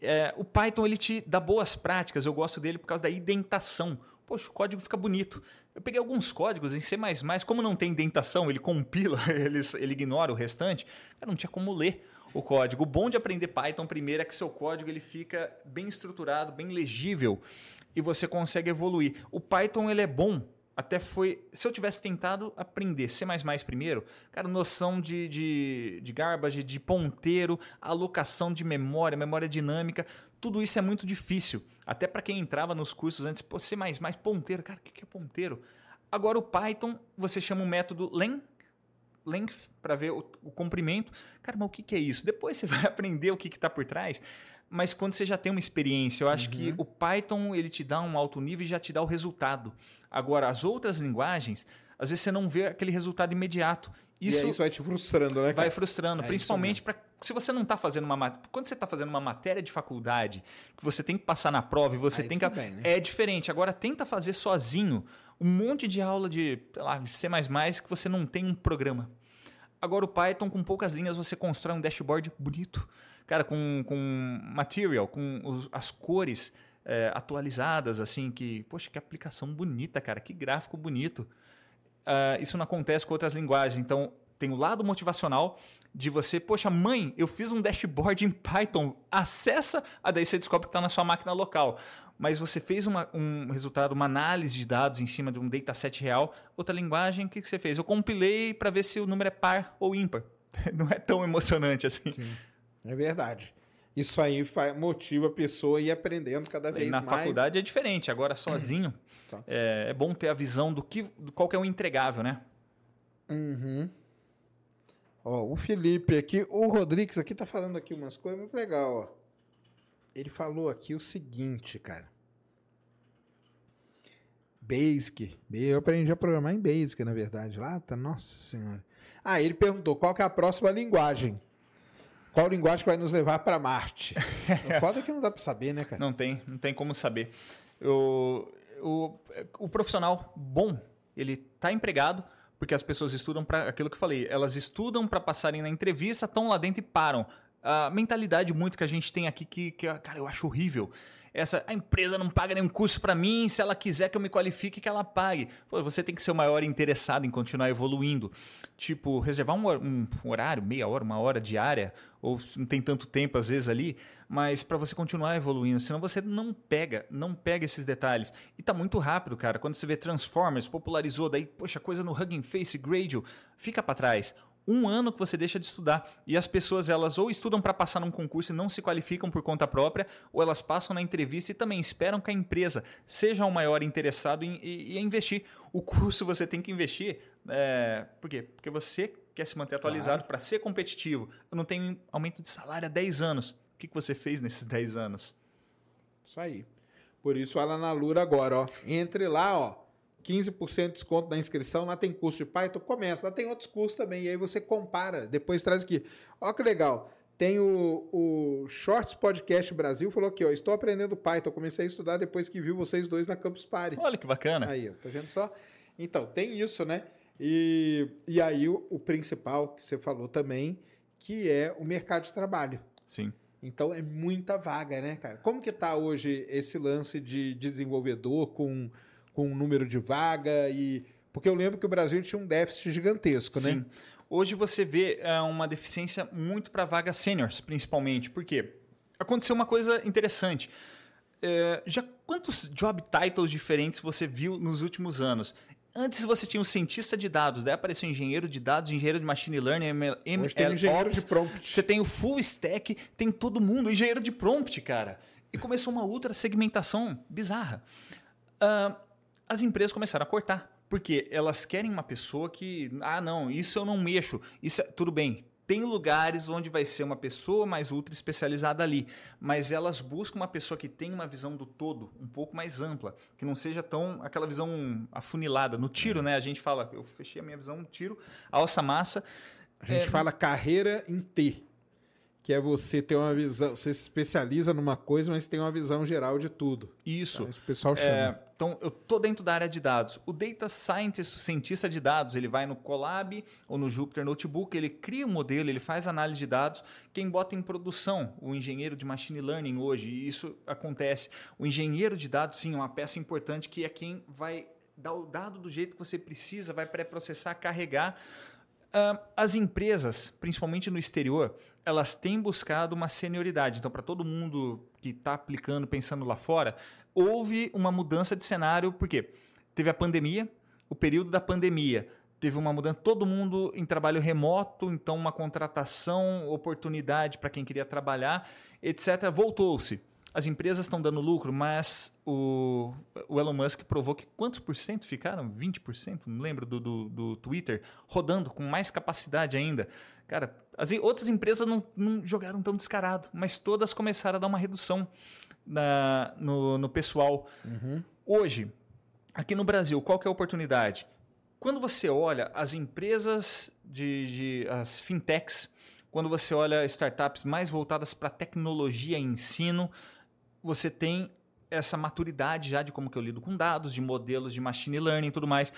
é, o Python ele te dá boas práticas. Eu gosto dele por causa da indentação. Poxa, o código fica bonito. Eu peguei alguns códigos em C++, como não tem indentação, ele compila, ele, ele ignora o restante, eu não tinha como ler o código. O bom de aprender Python primeiro é que seu código ele fica bem estruturado, bem legível e você consegue evoluir. O Python ele é bom. Até foi. Se eu tivesse tentado aprender C primeiro, cara, noção de, de, de garbage, de ponteiro, alocação de memória, memória dinâmica, tudo isso é muito difícil. Até para quem entrava nos cursos antes, pô, C ponteiro, cara, o que é ponteiro? Agora o Python, você chama o método len length para ver o, o, comprimento. Cara, mas o que, que é isso? Depois você vai aprender o que está por trás. Mas quando você já tem uma experiência, eu acho uhum. que o Python ele te dá um alto nível e já te dá o resultado. Agora, as outras linguagens, às vezes você não vê aquele resultado imediato. Isso, isso vai te frustrando, né? Cara? Vai frustrando, é principalmente para se você não está fazendo uma quando você está fazendo uma matéria de faculdade que você tem que passar na prova e você Aí tem que bem, né? é diferente. Agora tenta fazer sozinho um monte de aula de, sei lá, C++ que você não tem um programa. Agora o Python, com poucas linhas, você constrói um dashboard bonito. Cara, com, com material, com os, as cores é, atualizadas, assim, que, poxa, que aplicação bonita, cara, que gráfico bonito. Uh, isso não acontece com outras linguagens. Então, tem o lado motivacional de você, poxa, mãe, eu fiz um dashboard em Python, acessa, a daí você descobre que está na sua máquina local mas você fez uma, um resultado, uma análise de dados em cima de um dataset real, outra linguagem, o que, que você fez? Eu compilei para ver se o número é par ou ímpar. Não é tão emocionante assim. Sim, é verdade. Isso aí motiva a pessoa a ir aprendendo cada vez na mais. Na faculdade é diferente, agora sozinho tá. é, é, bom ter a visão do que do qual que é o entregável, né? Uhum. Ó, o Felipe aqui, o Rodrigues aqui tá falando aqui umas coisas muito legal, ó ele falou aqui o seguinte, cara. Basic. Eu aprendi a programar em Basic, na verdade. Lá tá, nossa senhora. Ah, ele perguntou qual que é a próxima linguagem. Qual linguagem que vai nos levar para Marte? O foda é que não dá para saber, né, cara? Não tem, não tem como saber. O, o, o profissional bom, ele tá empregado porque as pessoas estudam para aquilo que eu falei. Elas estudam para passarem na entrevista, estão lá dentro e param a mentalidade muito que a gente tem aqui que, que cara, eu acho horrível. Essa, a empresa não paga nenhum curso para mim, se ela quiser que eu me qualifique, que ela pague. Pô, você tem que ser o maior interessado em continuar evoluindo. Tipo, reservar um, um horário, meia hora, uma hora diária, ou não tem tanto tempo às vezes ali, mas para você continuar evoluindo, senão você não pega, não pega esses detalhes. E tá muito rápido, cara. Quando você vê Transformers, popularizou, daí, poxa, coisa no Hugging Face, Gradle, fica para trás um ano que você deixa de estudar. E as pessoas, elas ou estudam para passar num concurso e não se qualificam por conta própria, ou elas passam na entrevista e também esperam que a empresa seja o maior interessado em, em, em investir. O curso você tem que investir. É, por quê? Porque você quer se manter atualizado claro. para ser competitivo. Eu não tenho aumento de salário há 10 anos. O que, que você fez nesses 10 anos? Isso aí. Por isso, fala na Lura agora, ó. Entre lá, ó 15% de desconto na inscrição. Lá tem curso de Python, começa. Lá tem outros cursos também. E aí você compara, depois traz aqui. Olha que legal. Tem o, o Shorts Podcast Brasil, falou aqui, ó, estou aprendendo Python, comecei a estudar depois que viu vocês dois na Campus Party. Olha que bacana. Aí, ó, tá vendo só? Então, tem isso, né? E, e aí o, o principal que você falou também, que é o mercado de trabalho. Sim. Então é muita vaga, né, cara? Como que tá hoje esse lance de desenvolvedor com, com um número de vaga e porque eu lembro que o Brasil tinha um déficit gigantesco, né? Sim. Hoje você vê é, uma deficiência muito para vagas seniors, principalmente. Por quê? Aconteceu uma coisa interessante. É, já quantos job titles diferentes você viu nos últimos anos? Antes você tinha um cientista de dados, daí apareceu engenheiro de dados, engenheiro de machine learning, ML, Hoje tem engenheiro Ops, de prompt. Você tem o full stack, tem todo mundo, engenheiro de prompt, cara. E começou uma outra segmentação bizarra. Uh, as empresas começaram a cortar. Porque elas querem uma pessoa que, ah, não, isso eu não mexo. Isso é, tudo bem. Tem lugares onde vai ser uma pessoa mais ultra especializada ali, mas elas buscam uma pessoa que tenha uma visão do todo um pouco mais ampla, que não seja tão aquela visão afunilada. No tiro, né? A gente fala, eu fechei a minha visão no tiro, alça massa. A gente é, fala carreira em T que é você ter uma visão, você se especializa numa coisa, mas tem uma visão geral de tudo. Isso. Tá? Pessoal chama. É, então, eu tô dentro da área de dados. O data scientist, o cientista de dados, ele vai no Colab ou no Jupyter Notebook, ele cria um modelo, ele faz análise de dados. Quem bota em produção, o engenheiro de machine learning hoje, e isso acontece. O engenheiro de dados, sim, é uma peça importante que é quem vai dar o dado do jeito que você precisa, vai pré-processar, carregar Uh, as empresas, principalmente no exterior, elas têm buscado uma senioridade. Então, para todo mundo que está aplicando, pensando lá fora, houve uma mudança de cenário, porque teve a pandemia, o período da pandemia, teve uma mudança, todo mundo em trabalho remoto, então uma contratação, oportunidade para quem queria trabalhar, etc. Voltou-se as empresas estão dando lucro, mas o, o, Elon Musk provou que quantos por cento ficaram? 20%? Não lembro do, do, do Twitter, rodando com mais capacidade ainda. Cara, as outras empresas não, não, jogaram tão descarado, mas todas começaram a dar uma redução na, no, no pessoal. Uhum. Hoje, aqui no Brasil, qual que é a oportunidade? Quando você olha as empresas de, de as fintechs, quando você olha startups mais voltadas para tecnologia e ensino, você tem essa maturidade já de como que eu lido com dados, de modelos de machine learning e tudo mais.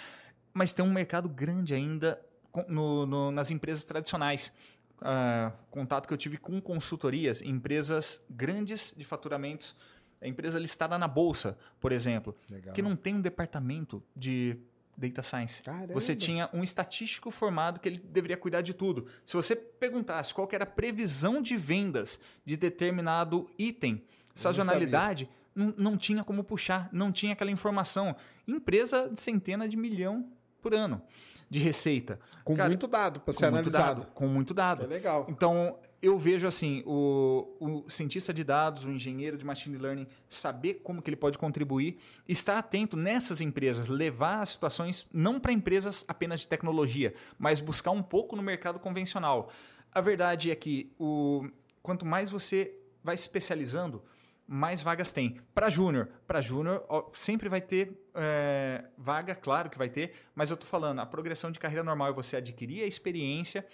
Mas tem um mercado grande ainda no, no, nas empresas tradicionais. Uh, contato que eu tive com consultorias, empresas grandes de faturamentos, empresa listada na bolsa, por exemplo, Legal. que não tem um departamento de data science. Caramba. Você tinha um estatístico formado que ele deveria cuidar de tudo. Se você perguntasse qual era a previsão de vendas de determinado item, Sazonalidade não, não, tinha como puxar, não tinha aquela informação. Empresa de centena de milhão por ano de receita. Com Cara, muito dado para ser analisado. Dado, com muito dado. É legal. Então, eu vejo assim, o, o, cientista de dados, o engenheiro de machine learning, saber como que ele pode contribuir, estar atento nessas empresas, levar as situações não para empresas apenas de tecnologia, mas buscar um pouco no mercado convencional. A verdade é que o, quanto mais você vai se especializando, mais vagas tem. Para júnior, para júnior sempre vai ter é, vaga, claro que vai ter, mas eu estou falando, a progressão de carreira normal é você adquirir a experiência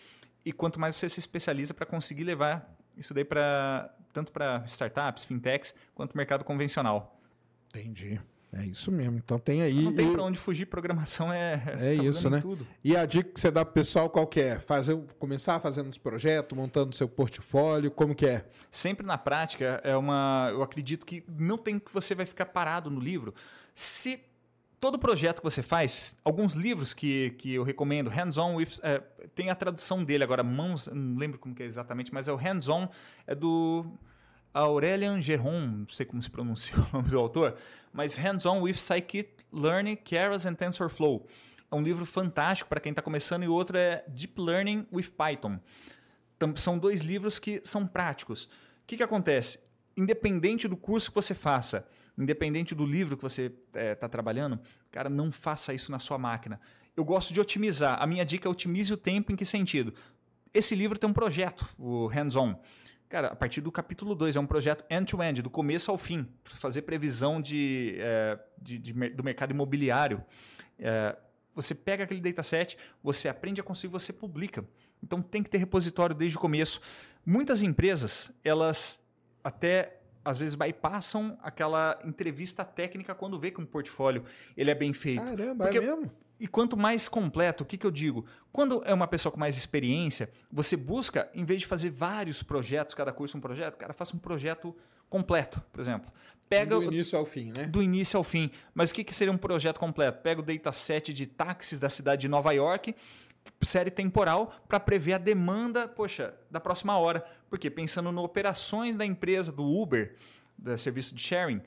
e quanto mais você se especializa para conseguir levar isso daí para tanto para startups, fintechs, quanto mercado convencional. Entendi. É isso mesmo. Então tem aí. Não tem para onde fugir, programação é. É tá isso, né? Tudo. E a dica que você dá pro pessoal qual que é? Fazer, começar fazendo os projetos, montando seu portfólio, como que é? Sempre na prática é uma. Eu acredito que não tem que você vai ficar parado no livro. Se todo projeto que você faz, alguns livros que, que eu recomendo, Hands-on with. É, tem a tradução dele agora, mãos, não lembro como que é exatamente, mas é o Hands-on, é do Aurelian Geron, não sei como se pronuncia o nome do autor, mas Hands-on with Scikit-Learning, Keras and TensorFlow. É um livro fantástico para quem está começando e outro é Deep Learning with Python. Então, são dois livros que são práticos. O que, que acontece? Independente do curso que você faça, independente do livro que você está é, tá trabalhando, cara, não faça isso na sua máquina. Eu gosto de otimizar. A minha dica é otimize o tempo em que sentido? Esse livro tem um projeto, o Hands-on. Cara, a partir do capítulo 2, é um projeto end-to-end, do começo ao fim, fazer previsão de, é, de, de, do mercado imobiliário. É, você pega aquele dataset, você aprende a construir, você publica. Então tem que ter repositório desde o começo. Muitas empresas, elas até às vezes bypassam aquela entrevista técnica quando vê que um portfólio ele é bem feito. Caramba, Porque, é mesmo? E quanto mais completo, o que, que eu digo? Quando é uma pessoa com mais experiência, você busca, em vez de fazer vários projetos, cada curso um projeto, cara, faça um projeto completo, por exemplo. Pega do início ao fim, né? Do início ao fim. Mas o que, que seria um projeto completo? Pega o dataset de táxis da cidade de Nova York, série temporal, para prever a demanda, poxa, da próxima hora. Porque pensando no operações da empresa, do Uber, do serviço de sharing,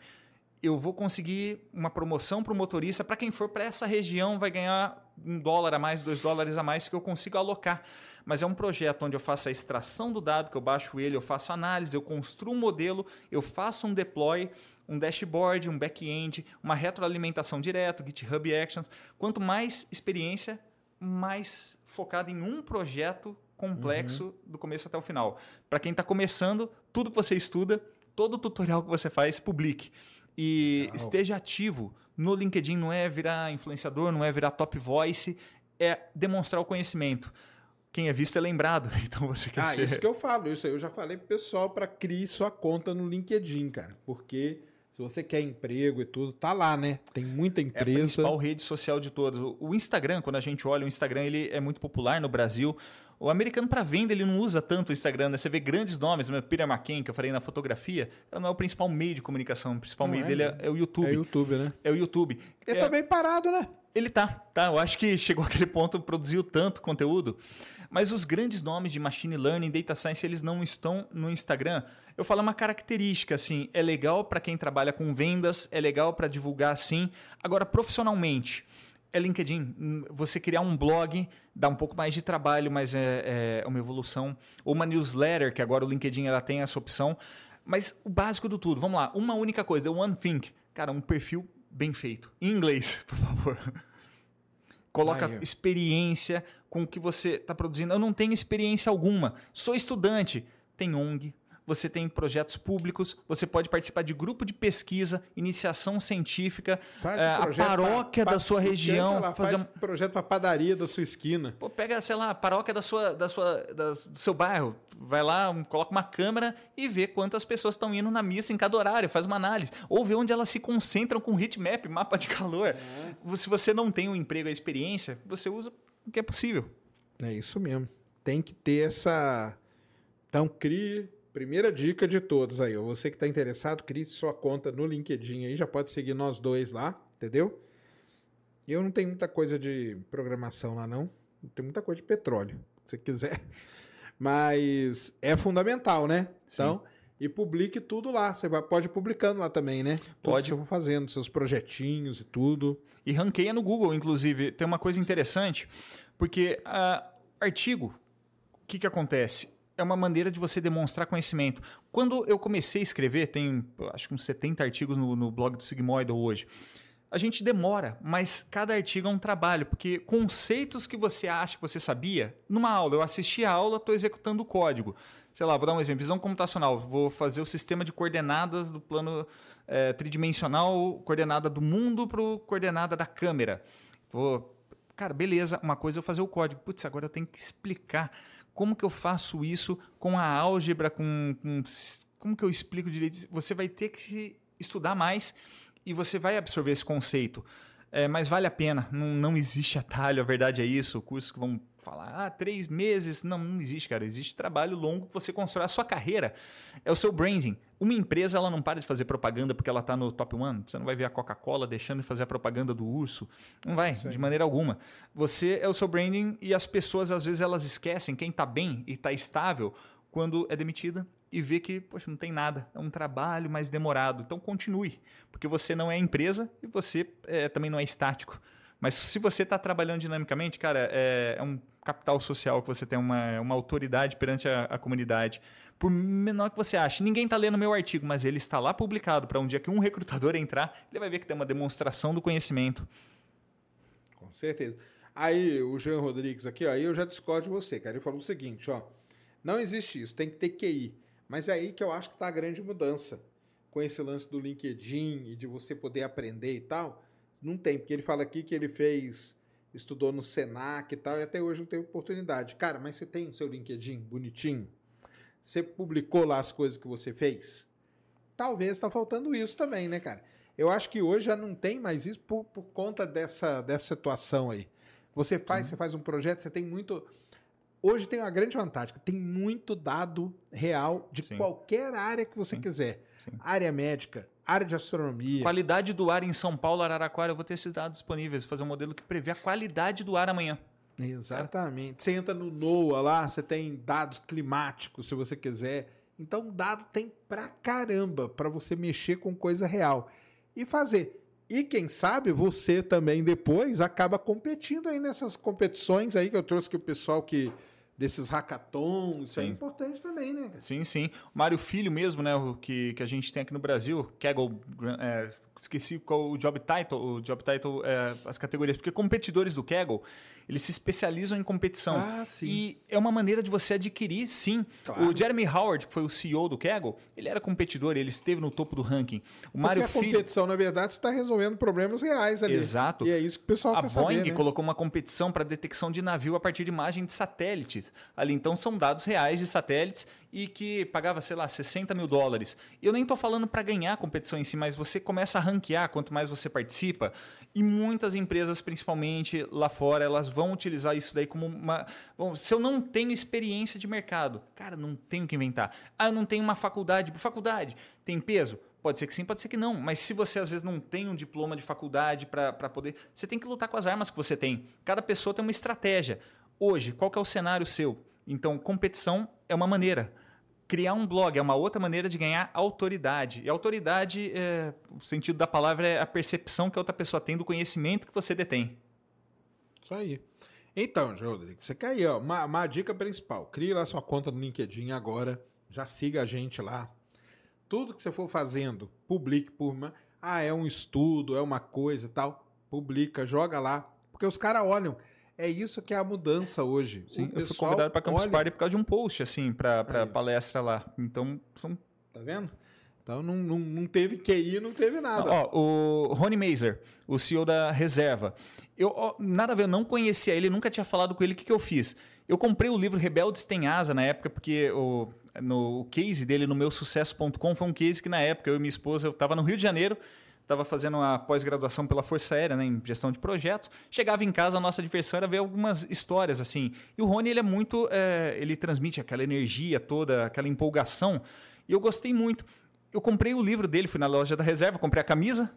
eu vou conseguir uma promoção para o motorista. Para quem for para essa região, vai ganhar um dólar a mais, dois dólares a mais que eu consigo alocar. Mas é um projeto onde eu faço a extração do dado, que eu baixo ele, eu faço análise, eu construo um modelo, eu faço um deploy, um dashboard, um back-end, uma retroalimentação direto, GitHub Actions. Quanto mais experiência, mais focado em um projeto complexo uhum. do começo até o final. Para quem está começando, tudo que você estuda, todo tutorial que você faz, publique. E Legal. esteja ativo no LinkedIn, não é virar influenciador, não é virar top voice, é demonstrar o conhecimento. Quem é visto é lembrado. Então você quer ah, ser... isso que eu falo. Isso aí eu já falei pro pessoal para criar sua conta no LinkedIn, cara. Porque se você quer emprego e tudo, tá lá, né? Tem muita empresa. É a principal rede social de todas. O Instagram, quando a gente olha, o Instagram ele é muito popular no Brasil. O americano para venda ele não usa tanto o Instagram, né? Você vê grandes nomes, né? Peter McKay, que eu falei na fotografia, não é o principal meio de comunicação. O principal não meio é, dele é, é, o YouTube. É o YouTube, né? É o YouTube. Ele é, tá bem parado, né? Ele tá, tá. Eu acho que chegou aquele ponto, produziu tanto conteúdo. Mas os grandes nomes de machine learning, data science, eles não estão no Instagram. Eu falo uma característica assim, é legal para quem trabalha com vendas, é legal para divulgar assim. Agora profissionalmente, é LinkedIn. Você criar um blog dá um pouco mais de trabalho, mas é, é uma evolução. Ou uma newsletter, que agora o LinkedIn ela tem essa opção. Mas o básico do tudo, vamos lá. Uma única coisa, the one thing. Cara, um perfil bem feito. Em inglês, por favor. Coloca experiência com o que você está produzindo. Eu não tenho experiência alguma. Sou estudante. Tem ONG, você tem projetos públicos, você pode participar de grupo de pesquisa, iniciação científica, é, a paróquia pra, da sua região. Fazer faz um projeto para padaria da sua esquina. Pô, pega, sei lá, a paróquia da sua, da sua, da, do seu bairro, vai lá, um, coloca uma câmera e vê quantas pessoas estão indo na missa em cada horário, faz uma análise. Ou vê onde elas se concentram com heatmap, mapa de calor. É. Se você não tem um emprego, a experiência, você usa o que é possível. É isso mesmo. Tem que ter essa. Então, crie Primeira dica de todos aí, você que está interessado, crie sua conta no LinkedIn aí, já pode seguir nós dois lá, entendeu? Eu não tenho muita coisa de programação lá não, tem muita coisa de petróleo, se quiser. Mas é fundamental, né? Então, Sim. e publique tudo lá. Você pode ir publicando lá também, né? Tudo pode. Você fazendo, seus projetinhos e tudo. E ranqueia no Google, inclusive. Tem uma coisa interessante, porque uh, artigo, o que, que acontece? É uma maneira de você demonstrar conhecimento. Quando eu comecei a escrever, tem acho que uns 70 artigos no, no blog do Sigmoidal hoje. A gente demora, mas cada artigo é um trabalho, porque conceitos que você acha que você sabia, numa aula, eu assisti a aula, estou executando o código. Sei lá, vou dar um exemplo, visão computacional, vou fazer o sistema de coordenadas do plano é, tridimensional, coordenada do mundo para coordenada da câmera. Vou, cara, beleza, uma coisa é eu fazer o código. Putz, agora eu tenho que explicar como que eu faço isso com a álgebra, com, com como que eu explico direito? Você vai ter que estudar mais e você vai absorver esse conceito. É, mas vale a pena, não, não existe atalho, a verdade é isso. Cursos que vão falar, ah, três meses. Não, não existe, cara. Existe trabalho longo que você constrói a sua carreira. É o seu branding. Uma empresa ela não para de fazer propaganda porque ela está no top one. Você não vai ver a Coca-Cola deixando de fazer a propaganda do urso. Não vai, de maneira alguma. Você é o seu branding e as pessoas, às vezes, elas esquecem quem está bem e está estável quando é demitida e vê que, poxa, não tem nada. É um trabalho mais demorado. Então continue, porque você não é empresa e você é, também não é estático. Mas se você está trabalhando dinamicamente, cara, é, é, um capital social que você tem uma, uma autoridade perante a, a comunidade. Por menor que você ache, ninguém está lendo meu artigo, mas ele está lá publicado para um dia que um recrutador entrar, ele vai ver que tem uma demonstração do conhecimento. Com certeza. Aí, o Jean Rodrigues aqui, ó, aí eu já discordo de você, cara. Ele falou o seguinte, ó. Não existe isso, tem que ter QI. Mas é aí que eu acho que está a grande mudança. Com esse lance do LinkedIn e de você poder aprender e tal, não tem, porque ele fala aqui que ele fez, estudou no Senac e tal, e até hoje não teve oportunidade. Cara, mas você tem o seu LinkedIn bonitinho? Você publicou lá as coisas que você fez? Talvez está faltando isso também, né, cara? Eu acho que hoje já não tem mais isso por, por conta dessa, dessa situação aí. Você faz, uhum. você faz um projeto, você tem muito. Hoje tem uma grande vantagem, tem muito dado real de Sim. qualquer área que você Sim. quiser. Sim. Área médica, área de astronomia. Qualidade do ar em São Paulo, Araraquara, eu vou ter esses dados disponíveis, vou fazer um modelo que prevê a qualidade do ar amanhã. Exatamente. Você entra no NOAA lá, você tem dados climáticos, se você quiser. Então, dado tem pra caramba para você mexer com coisa real e fazer. E quem sabe você também depois acaba competindo aí nessas competições aí que eu trouxe que o pessoal que desses hackathons, isso é importante também, né? Sim, sim. Mário Filho mesmo, né, o que, que a gente tem aqui no Brasil, Kegel, é, esqueci qual o job title, o job title, é, as categorias, porque competidores do Kaggle, eles se especializam em competição. Ah, sim. E é uma maneira de você adquirir, sim. Claro. O Jeremy Howard, que foi o CEO do Kaggle, ele era competidor, ele esteve no topo do ranking. O Mário a competição, Filho... na verdade, está resolvendo problemas reais ali. Exato. E é isso que o pessoal a quer Boeing saber, né? colocou uma competição para detecção de navio a partir de imagem de satélites. Ali, então, são dados reais de satélites e que pagava, sei lá, 60 mil dólares. Eu nem estou falando para ganhar a competição em si, mas você começa a ranquear quanto mais você participa. E muitas empresas, principalmente lá fora, elas vão utilizar isso daí como uma. Bom, se eu não tenho experiência de mercado, cara, não tenho que inventar. Ah, eu não tenho uma faculdade. Faculdade tem peso? Pode ser que sim, pode ser que não. Mas se você às vezes não tem um diploma de faculdade para poder. Você tem que lutar com as armas que você tem. Cada pessoa tem uma estratégia. Hoje, qual é o cenário seu? Então, competição é uma maneira. Criar um blog é uma outra maneira de ganhar autoridade. E autoridade, é, o sentido da palavra é a percepção que a outra pessoa tem do conhecimento que você detém. Isso aí. Então, Rodrigo, você quer aí, ó, uma, uma dica principal. Crie lá sua conta no LinkedIn agora. Já siga a gente lá. Tudo que você for fazendo, publique por uma. Ah, é um estudo, é uma coisa tal. Publica, joga lá. Porque os caras olham. É isso que é a mudança hoje. Sim, eu fui convidado para Campus olha... Party por causa de um post, assim, para palestra lá. Então, são... Tá vendo? Então não, não, não teve QI, não teve nada. Ó, o Rony Mazer, o CEO da Reserva. Eu, ó, nada a ver, eu não conhecia ele, nunca tinha falado com ele. O que, que eu fiz? Eu comprei o livro Rebeldes Tem Asa na época, porque o, no, o case dele no meu sucesso.com foi um case que na época eu e minha esposa, eu estava no Rio de Janeiro, estava fazendo uma pós-graduação pela Força Aérea, né, em gestão de projetos. Chegava em casa, a nossa diversão era ver algumas histórias assim. E o Rony, ele é muito, é, ele transmite aquela energia toda, aquela empolgação. E eu gostei muito. Eu comprei o livro dele, fui na loja da reserva, comprei a camisa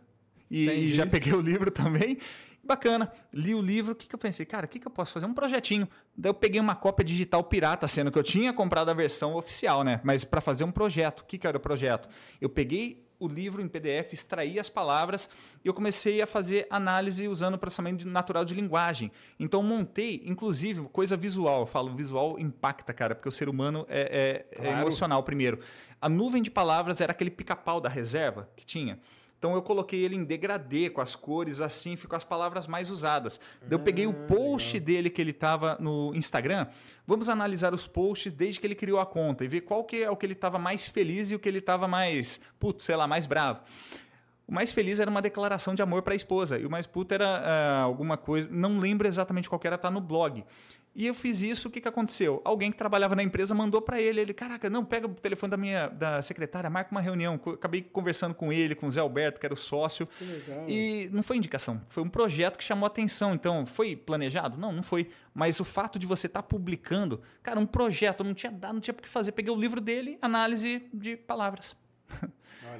e, e já peguei o livro também. Bacana, li o livro, o que, que eu pensei? Cara, o que, que eu posso fazer? Um projetinho. Daí eu peguei uma cópia digital pirata, sendo que eu tinha comprado a versão oficial, né? Mas para fazer um projeto. O que, que era o projeto? Eu peguei o livro em PDF, extraí as palavras e eu comecei a fazer análise usando o processamento natural de linguagem. Então montei, inclusive, coisa visual. Eu falo, visual impacta, cara, porque o ser humano é, é, é claro. é emocional primeiro. A nuvem de palavras era aquele pica-pau da reserva que tinha. Então eu coloquei ele em degradê com as cores assim, ficou as palavras mais usadas. eu peguei o ah, post legal. dele que ele estava no Instagram. Vamos analisar os posts desde que ele criou a conta e ver qual que é o que ele estava mais feliz e o que ele estava mais, putz, sei lá, mais bravo. O mais feliz era uma declaração de amor para a esposa e o mais puto era uh, alguma coisa, não lembro exatamente qual que era, tá no blog. E eu fiz isso, o que, que aconteceu? Alguém que trabalhava na empresa mandou para ele, ele, caraca, não, pega o telefone da minha da secretária, marca uma reunião. Acabei conversando com ele, com o Zé Alberto, que era o sócio. Legal, e não foi indicação, foi um projeto que chamou atenção. Então, foi planejado? Não, não foi. Mas o fato de você estar tá publicando, cara, um projeto, não tinha dado, não tinha o que fazer. Peguei o livro dele, análise de palavras.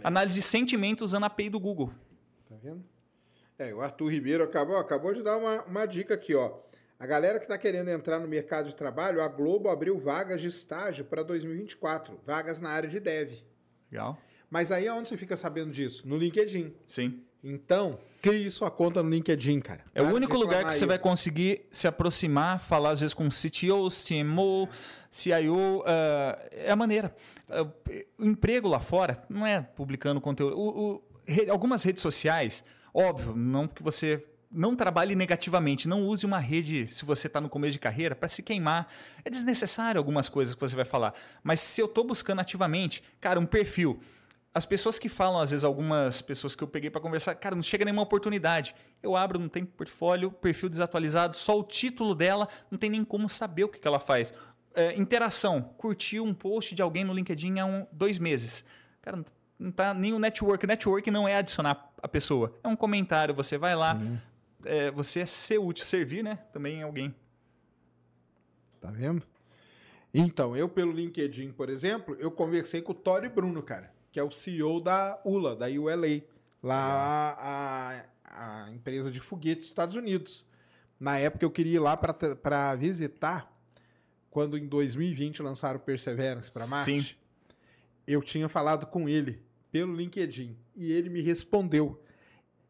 análise de sentimentos usando a API do Google. Tá vendo? É, o Arthur Ribeiro acabou, acabou de dar uma, uma dica aqui, ó. A galera que está querendo entrar no mercado de trabalho, a Globo abriu vagas de estágio para 2024, vagas na área de dev. Legal. Mas aí aonde você fica sabendo disso? No LinkedIn. Sim. Então, crie sua conta no LinkedIn, cara. É o único lugar que você vai conseguir se aproximar, falar às vezes com CTO, CMO, CIO. Uh, é a maneira. Uh, o emprego lá fora não é publicando conteúdo. O, o, re, algumas redes sociais, óbvio, não que você não trabalhe negativamente, não use uma rede se você está no começo de carreira para se queimar. É desnecessário algumas coisas que você vai falar. Mas se eu estou buscando ativamente, cara, um perfil. As pessoas que falam, às vezes, algumas pessoas que eu peguei para conversar, cara, não chega nenhuma oportunidade. Eu abro, não tem portfólio, perfil desatualizado, só o título dela, não tem nem como saber o que, que ela faz. É, interação, curtiu um post de alguém no LinkedIn há um, dois meses. Cara, não tá nem o network. Network não é adicionar a pessoa, é um comentário. Você vai lá, é, você é ser útil, servir, né? Também alguém. Tá vendo? Então, eu pelo LinkedIn, por exemplo, eu conversei com o Tori Bruno, cara, que é o CEO da ULA, da ULA, lá a, a empresa de foguete dos Estados Unidos. Na época eu queria ir lá para visitar, quando em 2020 lançaram o Perseverance para Marte. Sim. Eu tinha falado com ele pelo LinkedIn e ele me respondeu.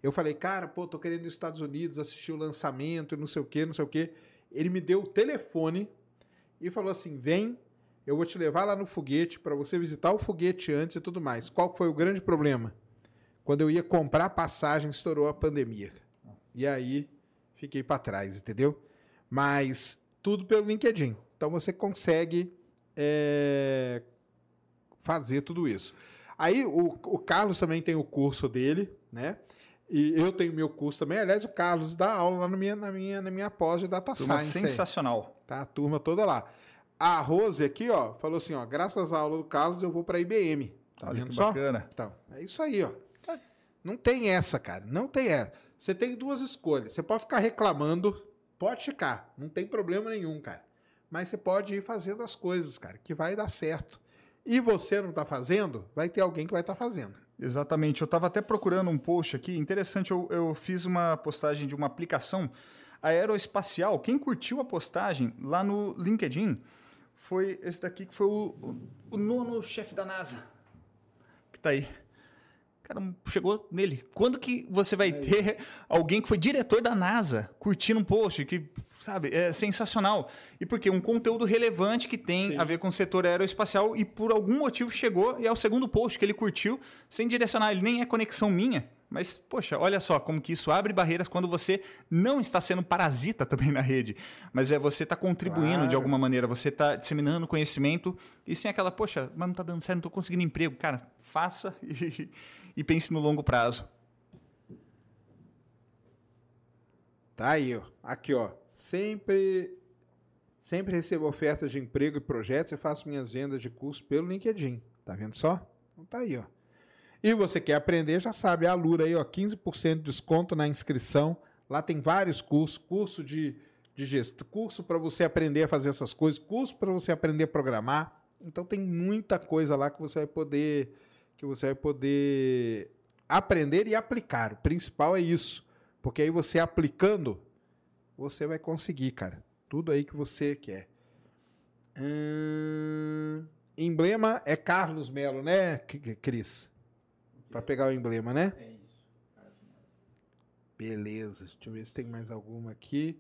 Eu falei, cara, pô, tô querendo ir nos Estados Unidos assistir o lançamento, não sei o quê, não sei o quê. Ele me deu o telefone e falou assim: vem, eu vou te levar lá no foguete para você visitar o foguete antes e tudo mais. Qual foi o grande problema? Quando eu ia comprar passagem, estourou a pandemia. E aí fiquei para trás, entendeu? Mas tudo pelo LinkedIn. Então você consegue é, fazer tudo isso. Aí o, o Carlos também tem o curso dele, né? E eu tenho meu curso também. Aliás, o Carlos dá aula lá na minha, na minha, na minha pós de Data turma Science. sensacional. Aí. Tá, a turma toda lá. A Rose aqui, ó, falou assim, ó, graças à aula do Carlos eu vou para a IBM. Tá Olha vendo que só? bacana. Então, é isso aí, ó. Não tem essa, cara. Não tem essa. Você tem duas escolhas. Você pode ficar reclamando, pode ficar. Não tem problema nenhum, cara. Mas você pode ir fazendo as coisas, cara, que vai dar certo. E você não está fazendo, vai ter alguém que vai estar tá fazendo. Exatamente. Eu estava até procurando um post aqui. Interessante, eu, eu fiz uma postagem de uma aplicação aeroespacial. Quem curtiu a postagem lá no LinkedIn foi esse daqui que foi o, o, o nono chefe da NASA. Que está aí. Cara, chegou nele. Quando que você vai ter alguém que foi diretor da NASA curtindo um post que, sabe, é sensacional. E porque um conteúdo relevante que tem Sim. a ver com o setor aeroespacial e por algum motivo chegou e é o segundo post que ele curtiu sem direcionar. Ele nem é conexão minha. Mas, poxa, olha só como que isso abre barreiras quando você não está sendo parasita também na rede. Mas é você está contribuindo claro. de alguma maneira, você está disseminando conhecimento e sem aquela, poxa, mas não está dando certo, não estou conseguindo emprego. Cara, faça e e pense no longo prazo. Tá aí, ó. Aqui, ó. Sempre sempre recebo ofertas de emprego e projetos e faço minhas vendas de curso pelo LinkedIn. Tá vendo só? Então tá aí, ó. E você quer aprender, já sabe, a Lura aí, ó, 15% de desconto na inscrição. Lá tem vários cursos, curso de, de gestão, curso para você aprender a fazer essas coisas, curso para você aprender a programar. Então tem muita coisa lá que você vai poder que você vai poder aprender e aplicar. O principal é isso. Porque aí você aplicando, você vai conseguir, cara. Tudo aí que você quer. Hum, emblema é Carlos Melo, né, Cris? Para pegar o emblema, né? É isso. Beleza. Deixa eu ver se tem mais alguma aqui.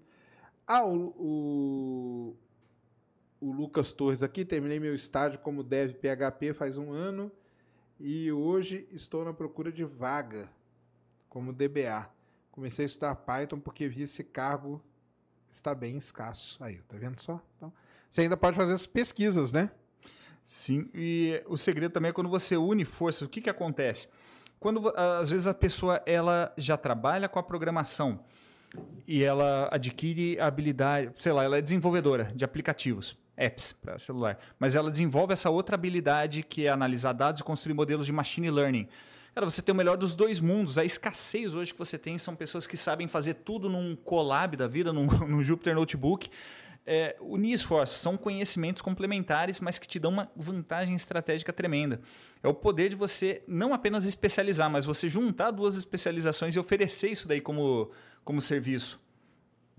Ah, o, o, o Lucas Torres aqui. Terminei meu estágio como dev PHP faz um ano e hoje estou na procura de vaga como DBA. Comecei a estudar Python porque vi esse cargo está bem escasso. Aí, tá vendo só? Então, você ainda pode fazer as pesquisas, né? Sim, e o segredo também é quando você une forças. O que, que acontece? Quando às vezes a pessoa ela já trabalha com a programação e ela adquire habilidade, sei lá, ela é desenvolvedora de aplicativos apps para celular. Mas ela desenvolve essa outra habilidade que é analisar dados e construir modelos de machine learning. Cara, você tem o melhor dos dois mundos. A escassez hoje que você tem são pessoas que sabem fazer tudo num Colab da vida, num, num Jupyter Notebook. É, unir esforços são conhecimentos complementares, mas que te dão uma vantagem estratégica tremenda. É o poder de você não apenas especializar, mas você juntar duas especializações e oferecer isso daí como, como serviço.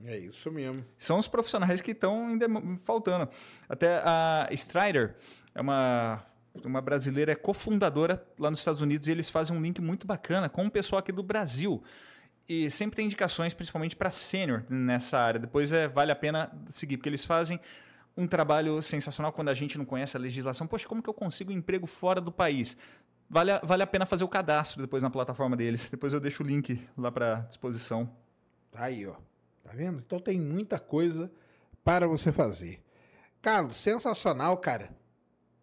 É isso mesmo. São os profissionais que estão faltando. Até a Strider é uma, uma brasileira, é cofundadora lá nos Estados Unidos e eles fazem um link muito bacana com o pessoal aqui do Brasil. E sempre tem indicações, principalmente para sênior nessa área. Depois é, vale a pena seguir, porque eles fazem um trabalho sensacional quando a gente não conhece a legislação. Poxa, como que eu consigo um emprego fora do país? Vale a, vale a pena fazer o cadastro depois na plataforma deles. Depois eu deixo o link lá para disposição. Tá aí, ó. Tá vendo? Então tem muita coisa para você fazer. Carlos, sensacional, cara.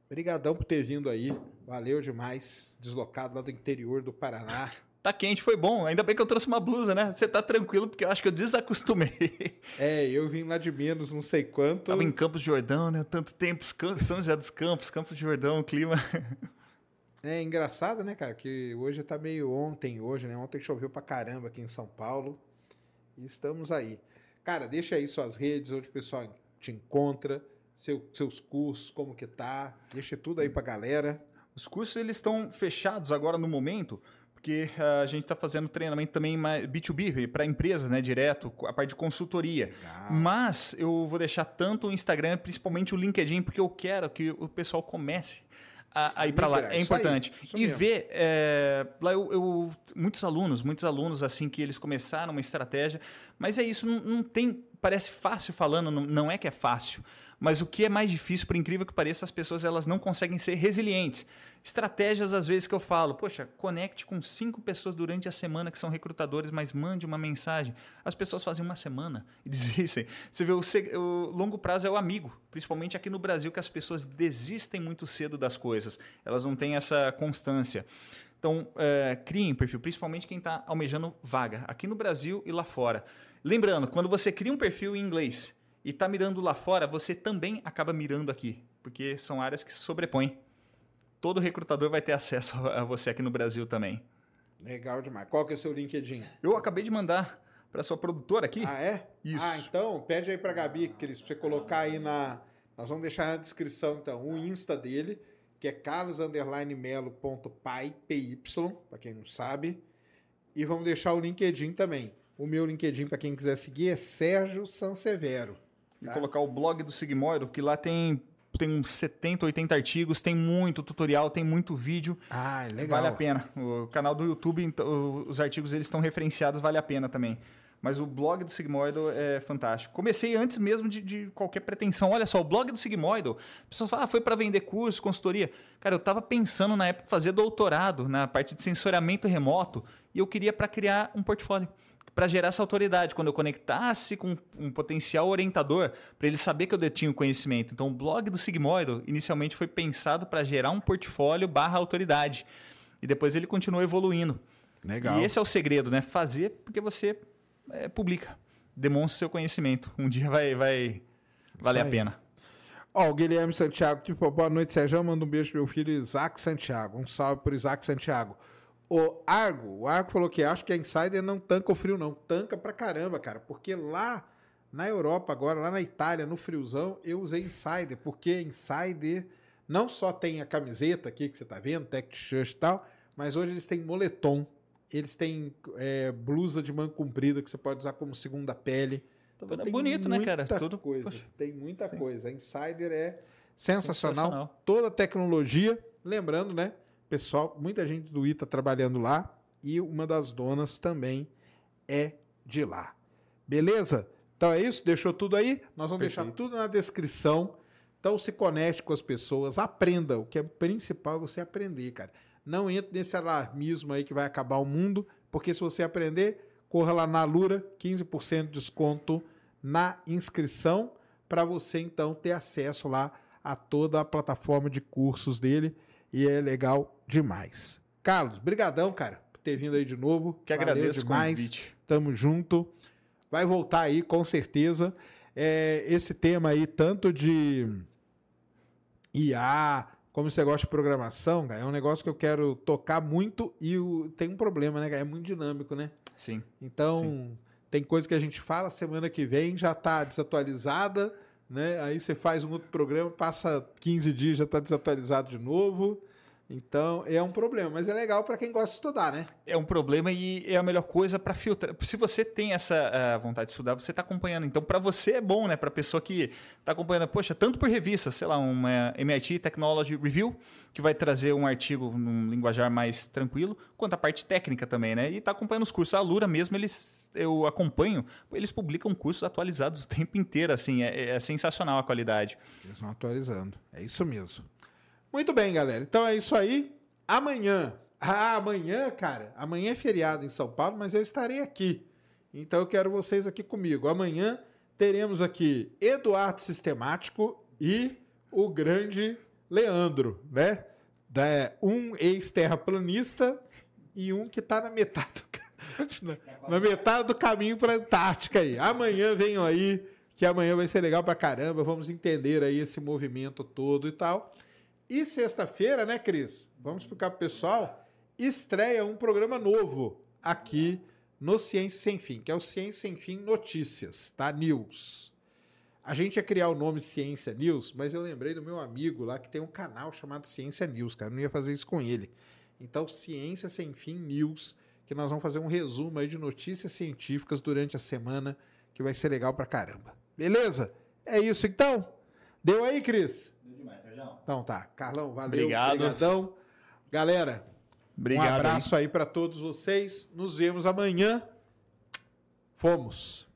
Obrigadão por ter vindo aí. Valeu demais. Deslocado lá do interior do Paraná. Tá quente, foi bom. Ainda bem que eu trouxe uma blusa, né? Você tá tranquilo, porque eu acho que eu desacostumei. É, eu vim lá de menos, não sei quanto. Tava em Campos de Jordão, né? Tanto tempo, São José dos Campos, Campos de Jordão, o clima. É engraçado, né, cara? Que hoje tá meio ontem, hoje, né? Ontem choveu pra caramba aqui em São Paulo. E estamos aí. Cara, deixa aí suas redes, onde o pessoal te encontra, seu, seus cursos, como que tá. Deixa tudo aí pra galera. Os cursos, eles estão fechados agora no momento, porque uh, a gente está fazendo treinamento também B2B para empresas, né, direto, a parte de consultoria. Legal. Mas eu vou deixar tanto o Instagram, principalmente o LinkedIn, porque eu quero que o pessoal comece a, a ir para lá. É importante. Aí, e mesmo. ver é, lá eu, eu, muitos alunos, muitos alunos assim que eles começaram uma estratégia, mas é isso, não, não tem, parece fácil falando, não, não é que é fácil. Mas o que é mais difícil, por incrível que pareça, as pessoas elas não conseguem ser resilientes. Estratégias, às vezes, que eu falo, poxa, conecte com cinco pessoas durante a semana que são recrutadores, mas mande uma mensagem. As pessoas fazem uma semana e desistem. Você vê, o, o longo prazo é o amigo, principalmente aqui no Brasil, que as pessoas desistem muito cedo das coisas. Elas não têm essa constância. Então, é, criem perfil, principalmente quem está almejando vaga, aqui no Brasil e lá fora. Lembrando, quando você cria um perfil em inglês e está mirando lá fora, você também acaba mirando aqui, porque são áreas que se sobrepõem todo recrutador vai ter acesso a você aqui no Brasil também. Legal demais. Qual que é o seu LinkedIn? Eu acabei de mandar para sua produtora aqui. Ah, é? Isso. Ah, então pede aí para Gabi que você colocar aí na nós vamos deixar na descrição então o Insta dele, que é carlos_melo.pai, PY, para quem não sabe. E vamos deixar o LinkedIn também. O meu LinkedIn para quem quiser seguir é Sérgio Sansevero. Tá? E colocar o blog do Sigmoido, que lá tem tem uns 70, 80 artigos, tem muito tutorial, tem muito vídeo. Ah, legal. Vale a pena. O canal do YouTube, então, os artigos eles estão referenciados, vale a pena também. Mas o blog do Sigmoidal é fantástico. Comecei antes mesmo de, de, qualquer pretensão. Olha só, o blog do Sigmoidal, a pessoa fala, ah, foi para vender curso, consultoria. Cara, eu estava pensando na época fazer doutorado na parte de sensoriamento remoto e eu queria para criar um portfólio para gerar essa autoridade. Quando eu conectasse com um potencial orientador, para ele saber que eu detinho conhecimento. Então, o blog do Sigmoido inicialmente foi pensado para gerar um portfólio barra autoridade. E depois ele continuou evoluindo. Legal. E esse é o segredo, né? Fazer porque você é, publica. Demonstra seu conhecimento. Um dia vai, vai valer a pena. Ó, o Guilherme Santiago, tipo, boa noite, Sérgio. Manda um beijo pro meu filho Isaac Santiago. Um salve pro Isaac Santiago. O Argo, o Argo falou que acho que a Insider não tanca o frio, não. Tanca pra caramba, cara. Porque lá na Europa, agora, lá na Itália, no friozão, eu usei Insider. Porque Insider não só tem a camiseta aqui que você tá vendo, tech shirt e tal, mas hoje eles têm moletom. Eles têm é, blusa de manga comprida que você pode usar como segunda pele. Então, é bonito, né, cara? Tudo coisa. Poxa. Tem muita Sim. coisa. A Insider é sensacional. sensacional. Toda a tecnologia. Lembrando, né? Pessoal, muita gente do ITA trabalhando lá e uma das donas também é de lá. Beleza? Então é isso, deixou tudo aí? Nós vamos Perfeito. deixar tudo na descrição. Então se conecte com as pessoas, aprenda. O que é principal é você aprender, cara. Não entre nesse alarmismo aí que vai acabar o mundo, porque se você aprender, corra lá na Lura, 15% de desconto na inscrição, para você então ter acesso lá a toda a plataforma de cursos dele e é legal demais. Carlos, brigadão, cara, por ter vindo aí de novo. Que Valeu agradeço demais. o convite. Tamo junto. Vai voltar aí, com certeza. É, esse tema aí, tanto de IA, como esse negócio de programação, cara, é um negócio que eu quero tocar muito e o, tem um problema, né, cara? É muito dinâmico, né? Sim. Então, Sim. tem coisa que a gente fala, semana que vem já está desatualizada né? Aí você faz um outro programa, passa 15 dias já está desatualizado de novo. Então, é um problema, mas é legal para quem gosta de estudar, né? É um problema e é a melhor coisa para filtrar. Se você tem essa uh, vontade de estudar, você está acompanhando. Então, para você é bom, né? Para a pessoa que está acompanhando, poxa, tanto por revista, sei lá, uma MIT Technology Review, que vai trazer um artigo num linguajar mais tranquilo, quanto a parte técnica também, né? E está acompanhando os cursos. A Lura mesmo, eles, eu acompanho, eles publicam cursos atualizados o tempo inteiro, assim, é, é sensacional a qualidade. Eles vão atualizando, é isso mesmo. Muito bem, galera. Então é isso aí. Amanhã. Ah, amanhã, cara. Amanhã é feriado em São Paulo, mas eu estarei aqui. Então eu quero vocês aqui comigo. Amanhã teremos aqui Eduardo Sistemático e o grande Leandro, né? Da, um ex-terraplanista e um que está na metade do, na, na metade do caminho para a Antártica aí. Amanhã venham aí, que amanhã vai ser legal para caramba. Vamos entender aí esse movimento todo e tal. E sexta-feira, né, Cris? Vamos explicar para o pessoal. Estreia um programa novo aqui no Ciência Sem Fim, que é o Ciência Sem Fim Notícias, tá? News. A gente ia criar o nome Ciência News, mas eu lembrei do meu amigo lá que tem um canal chamado Ciência News, cara. Eu não ia fazer isso com ele. Então, Ciência Sem Fim News, que nós vamos fazer um resumo aí de notícias científicas durante a semana, que vai ser legal pra caramba. Beleza? É isso então? Deu aí, Cris? Então tá. Carlão, valeu. Obrigado. Obrigadão. Galera, Obrigado. um abraço aí para todos vocês. Nos vemos amanhã. Fomos.